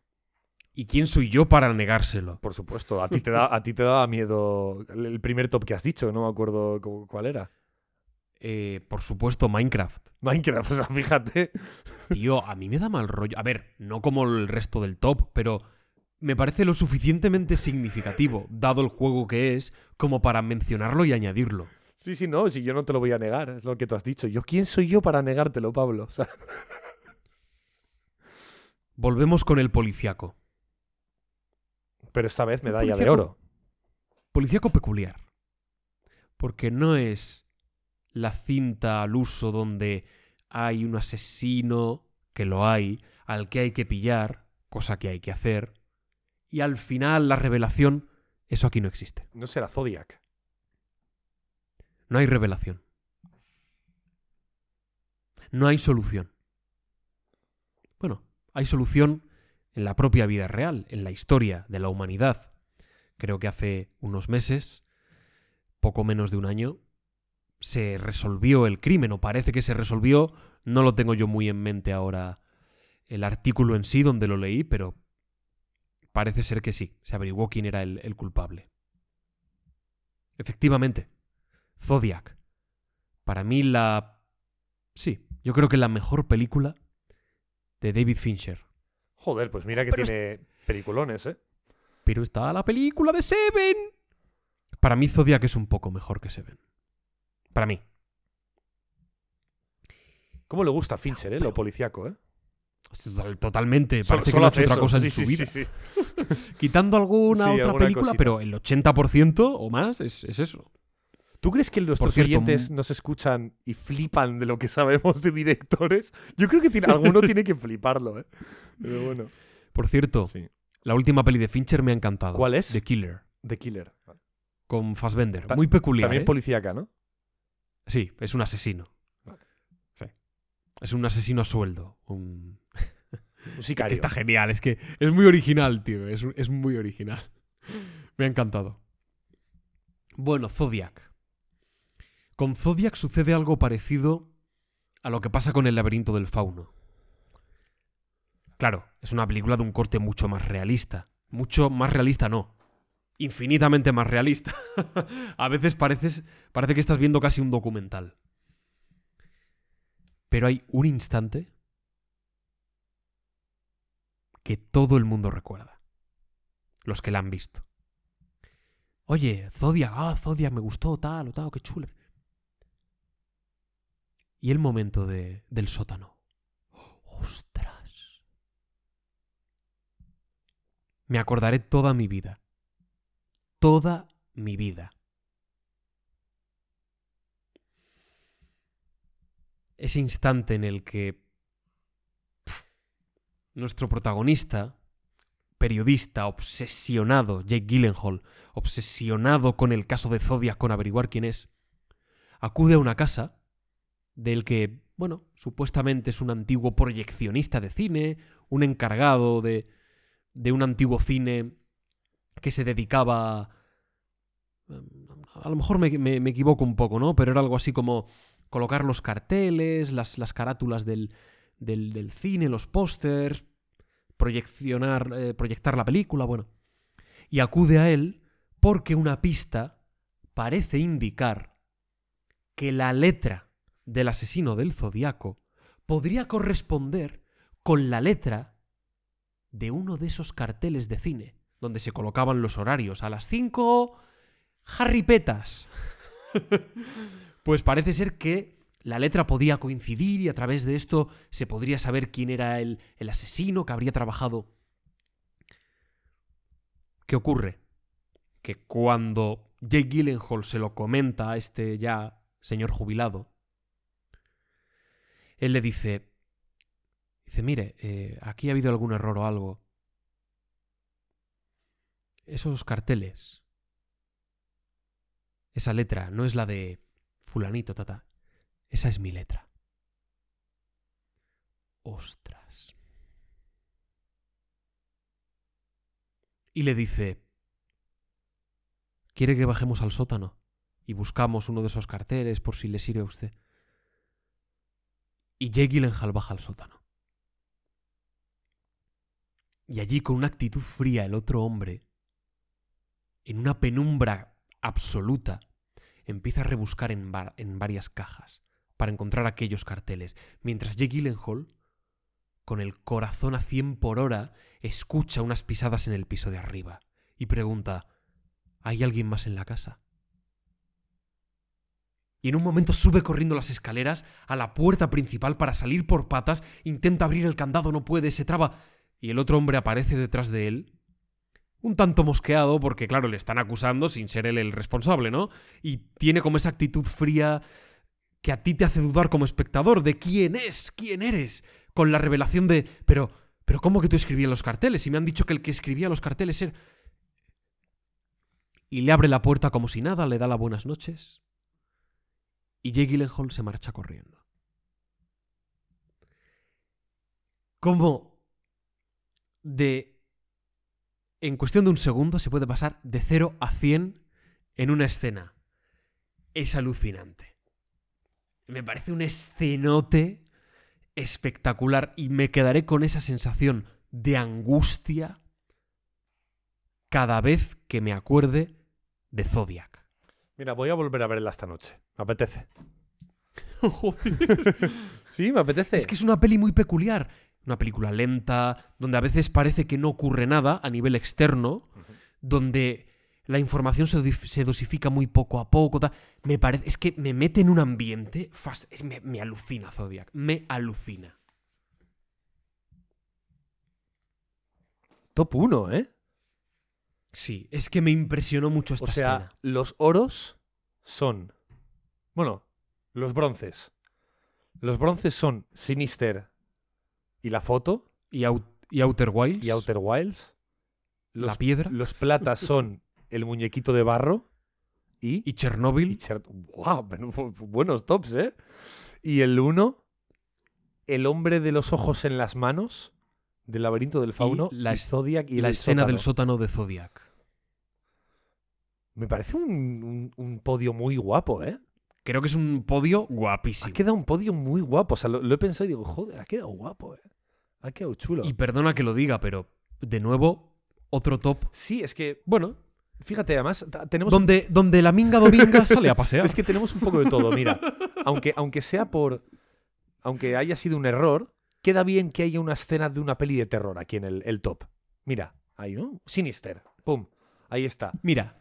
¿Y quién soy yo para negárselo? por supuesto. A ti te da, a ti te daba miedo el primer top que has dicho, no me acuerdo cu- cuál era. Eh, por supuesto, Minecraft. Minecraft, o sea, fíjate. Tío, a mí me da mal rollo. A ver, no como el resto del top, pero me parece lo suficientemente significativo, dado el juego que es, como para mencionarlo y añadirlo. Sí, sí, no, si yo no te lo voy a negar, es lo que tú has dicho. Yo, ¿quién soy yo para negártelo, Pablo? O sea, Volvemos con el policiaco. Pero esta vez medalla de policíaco- oro. Policiaco peculiar. Porque no es la cinta al uso donde hay un asesino, que lo hay, al que hay que pillar, cosa que hay que hacer, y al final la revelación, eso aquí no existe. No será Zodiac. No hay revelación. No hay solución. Bueno, hay solución en la propia vida real, en la historia de la humanidad. Creo que hace unos meses, poco menos de un año, se resolvió el crimen, o parece que se resolvió. No lo tengo yo muy en mente ahora el artículo en sí donde lo leí, pero parece ser que sí, se averiguó quién era el, el culpable. Efectivamente, Zodiac. Para mí la... Sí, yo creo que la mejor película de David Fincher. Joder, pues mira que Pero es- tiene peliculones, ¿eh? Pero está la película de Seven. Para mí Zodiac es un poco mejor que Seven. Para mí. ¿Cómo le gusta a Fincher, eh? Lo policíaco, ¿eh? Total- totalmente. Parece solo que no ha hace hecho otra eso. cosa en Sí, su sí, vida. sí, sí. Quitando alguna Sí, otra alguna película, cosita. pero el 80% o más es, es eso. ¿Tú crees que nuestros cierto, oyentes nos escuchan y flipan de lo que sabemos de directores? Yo creo que tiene, alguno tiene que fliparlo, ¿eh? Pero bueno. Por cierto, Sí. la última peli de Fincher me ha encantado. ¿Cuál es? The Killer. The Killer. Con Fassbender. Ta- Muy peculiar. También ¿eh? policíaca, ¿no? Sí, es un asesino. Vale. Sí. Es un asesino a sueldo. Un... Un Que sicario. está genial. Es que es muy original, tío. Es, es muy original. Me ha encantado. Bueno, Zodiac. Con Zodiac sucede algo parecido a lo que pasa con el laberinto del fauno. Claro, es una película de un corte mucho más realista. Mucho más realista, no. Infinitamente más realista. a veces pareces, parece que estás viendo casi un documental. Pero hay un instante que todo el mundo recuerda. Los que la han visto. Oye, Zodiac, ah, Zodiac, me gustó, tal o tal, qué chulo. Y el momento de, del sótano. ¡Ostras! Me acordaré toda mi vida. Toda mi vida. Ese instante en el que nuestro protagonista, periodista obsesionado, Jake Gyllenhaal, obsesionado con el caso de Zodiac, con averiguar quién es, acude a una casa del que, bueno, supuestamente es un antiguo proyeccionista de cine, un encargado de, de un antiguo cine que se dedicaba... A lo mejor me, me- me equivoco un poco, ¿no? Pero era algo así como colocar los carteles, las, las carátulas del, del, del cine, los pósters, proyeccionar, eh, proyectar la película, bueno. Y acude a él porque una pista parece indicar que la letra del asesino del zodiaco podría corresponder con la letra de uno de esos carteles de cine donde se colocaban los horarios a las 5 jarripetas. pues parece ser que la letra podía coincidir y a través de esto se podría saber quién era el, el asesino que habría trabajado. ¿Qué ocurre? Que cuando Jake Gyllenhaal se lo comenta a este ya señor jubilado, él le dice, dice, mire, eh, aquí ha habido algún error o algo. Esos carteles, esa letra no es la de fulanito, tata. Esa es mi letra. Ostras. Y le dice, ¿quiere que bajemos al sótano y buscamos uno de esos carteles por si le sirve a usted. Y Jake Gyllenhaal baja al sótano. Y allí, con una actitud fría, el otro hombre, en una penumbra absoluta, empieza a rebuscar en, en varias cajas para encontrar aquellos carteles, mientras Jake Gyllenhaal, con el corazón a 100 por hora, escucha unas pisadas en el piso de arriba y pregunta, ¿hay alguien más en la casa? Y en un momento sube corriendo las escaleras a la puerta principal para salir por patas, intenta abrir el candado, no puede, se traba, y el otro hombre aparece detrás de él, un tanto mosqueado, porque claro, le están acusando sin ser él el responsable, ¿no? Y tiene como esa actitud fría que a ti te hace dudar como espectador de quién es, quién eres, con la revelación de, pero, pero ¿cómo que tú escribías los carteles? Y me han dicho que el que escribía los carteles era... Y le abre la puerta como si nada, le da las buenas noches. Y Jake Gyllenhaal se marcha corriendo. Como de... En cuestión de un segundo se puede pasar de 0 a 100 en una escena. Es alucinante. Me parece un escenote espectacular y me quedaré con esa sensación de angustia cada vez que me acuerde de Zodiac. Mira, voy a volver a verla esta noche. Me apetece. Joder. Sí, me apetece. Es que es una peli muy peculiar. Una película lenta, donde a veces parece que no ocurre nada a nivel externo, donde la información se, se dosifica muy poco a poco. Me parece, es que me mete en un ambiente. me, me alucina Zodiac. Me alucina. top 1, ¿eh? Sí, es que me impresionó mucho esta O sea, escena. los oros son. Bueno, los bronces. Los bronces son Sinister y la foto Y, Out- y Outer Wilds. y Outer Wilds. Los, La piedra. los platas son el muñequito de barro y. Y Chernobyl. y Cher- bu- buenos tops, ¿eh? Y el uno, el hombre de los ojos en las manos, del laberinto del fauno, la y Zodiac y la escena del sótano. de Zodiac. Me parece un, un- un podio muy guapo, ¿eh? Creo que es un podio Ha guapísimo. quedado un podio muy guapo. O sea, lo, lo he pensado y digo, joder, ha quedado guapo, ¿eh? Ha quedado chulo. Y perdona que lo diga, pero de nuevo, otro top. Sí, es que, Bueno, fíjate, además, tenemos donde, donde la minga dominga sale a pasear. Es que tenemos un poco de todo, mira. Aunque, aunque sea por. Aunque haya sido un error, queda bien que haya una escena de una peli de terror aquí en el, el top. Mira, ahí, ¿no? Sinister. Pum. Ahí está. Mira,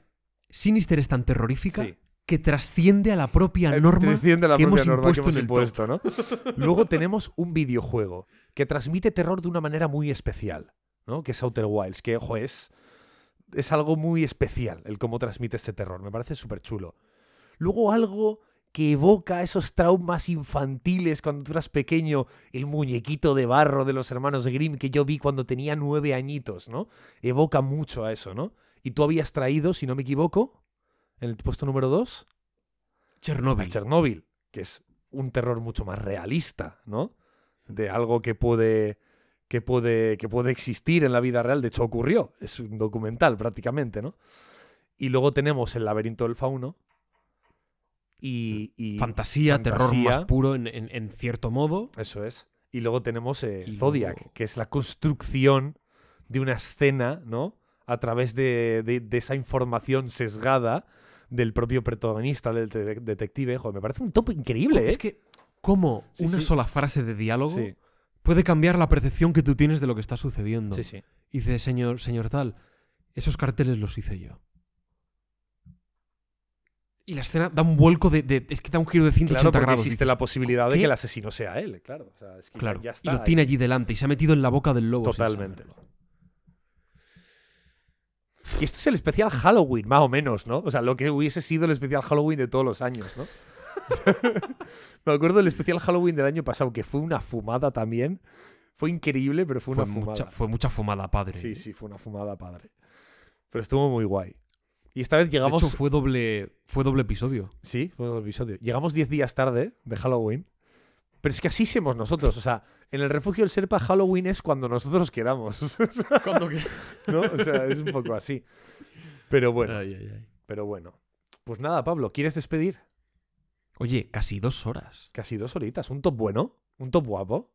Sinister es tan terrorífica Sí. que trasciende a la propia Eh, norma trasciende la que propia hemos norma que hemos en el impuesto, ¿no? Luego tenemos un videojuego que transmite terror de una manera muy especial, ¿no? Que es Outer Wilds, que, ojo, es, es algo muy especial el cómo transmite este terror. Me parece súper chulo. Luego algo que evoca esos traumas infantiles cuando tú eras pequeño, el muñequito de barro de los hermanos Grimm que yo vi cuando tenía nueve añitos, ¿no? Evoca mucho a eso, ¿no? Y tú habías traído, si no me equivoco, en el puesto número dos, a Chernobyl. Chernóbil, que es un terror mucho más realista, ¿no? De algo que puede, que puede, que puede existir en la vida real. De hecho, ocurrió. Es un documental prácticamente, ¿no? Y luego tenemos El laberinto del fauno. Y, y- fantasía, terror más puro en, en- en cierto modo. Eso es. Y luego tenemos eh, Y Zodiac, luego- que es la construcción de una escena, ¿no? A través de, de- de esa información sesgada del propio protagonista, del de- detective. Joder, me parece un top increíble, ¿eh? Es que, como Sí, una sí. sola frase de diálogo Sí, puede cambiar la percepción que tú tienes de lo que está sucediendo. sí, sí. Y dice, señor, señor tal, esos carteles los hice yo. Y la escena da un vuelco de. de- es que da un giro de 180 Claro, porque grados. existe dices, la posibilidad de que el asesino sea él, claro. O sea, es que ya- Claro, ya y está. lo ahí. tiene allí delante y se ha metido en la boca del lobo. Totalmente. Y esto es el especial Halloween, más o menos, ¿no? O sea, lo que hubiese sido el especial Halloween de todos los años, ¿no? Me acuerdo del especial Halloween del año pasado, que fue una fumada también. Fue increíble, pero fue, Fue, una fumada. mucha, fue mucha fumada, padre. Sí, sí, fue una fumada padre. Pero estuvo muy guay. Y esta vez De llegamos. hecho, fue doble, fue doble episodio. Sí, fue un episodio. Llegamos 10 días tarde de Halloween. Pero es que así somos nosotros. O sea, en el refugio del Serpa, Halloween es cuando nosotros queramos. Cuando que... ¿No? O sea, es un poco así. Pero bueno, Ay, ay, ay. pero bueno. Pues nada, Pablo, ¿quieres despedir? Oye, casi dos horas. Casi dos horitas. ¿Un top bueno? ¿Un top guapo?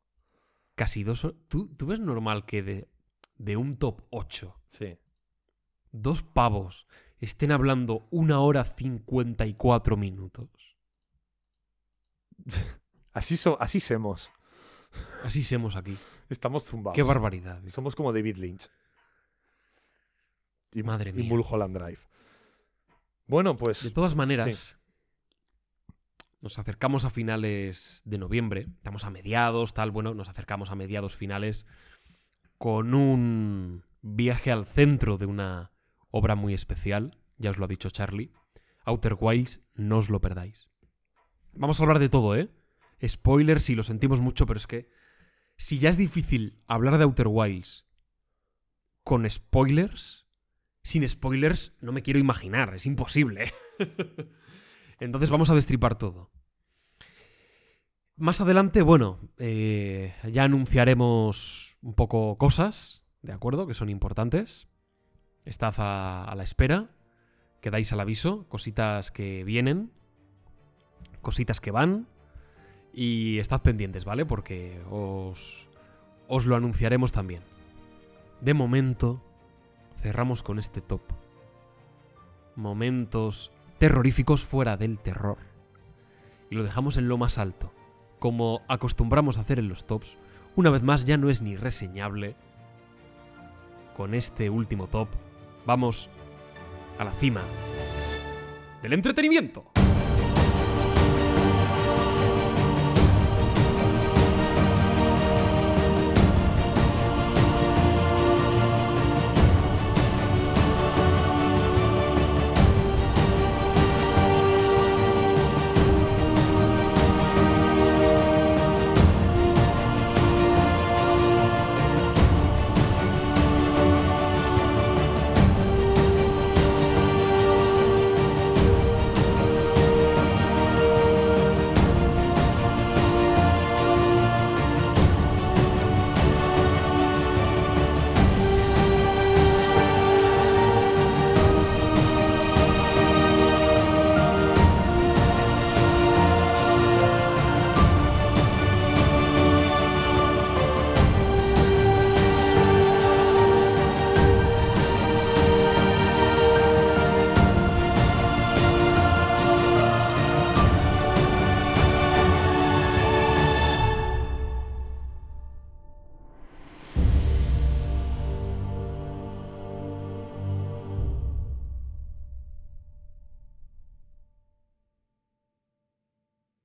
Casi dos horas. ¿Tú, tú ves normal que de, de un top 8, Sí. dos pavos estén hablando una hora 54 minutos? Así, so así somos. Así somos aquí. Estamos zumbados. Qué barbaridad. Somos como David Lynch. Y, Madre y mía. Mulholland Drive. Bueno, De pues todas maneras, nos acercamos a finales de noviembre. Estamos a mediados, tal. Bueno, nos acercamos a mediados finales con un viaje al centro de una obra muy especial. Ya os lo ha dicho Charlie. Outer Wilds, no os lo perdáis. Vamos a hablar de todo, ¿eh? Spoilers, si lo sentimos mucho, pero es que si ya es difícil hablar de Outer Wilds con spoilers, sin spoilers no me quiero imaginar, es imposible. Entonces vamos a destripar todo. Más adelante, bueno, eh, ya anunciaremos un poco cosas, ¿de acuerdo? Que son importantes. Estad a, la espera, quedáis al aviso, cositas que vienen, cositas que van, y estad pendientes, ¿vale? Porque os, os lo anunciaremos también. De momento, cerramos con este top. Momentos terroríficos fuera del terror. Y lo dejamos en lo más alto. Como acostumbramos a hacer en los tops, una vez más ya no es ni reseñable. Con este último top, vamos a la cima del entretenimiento.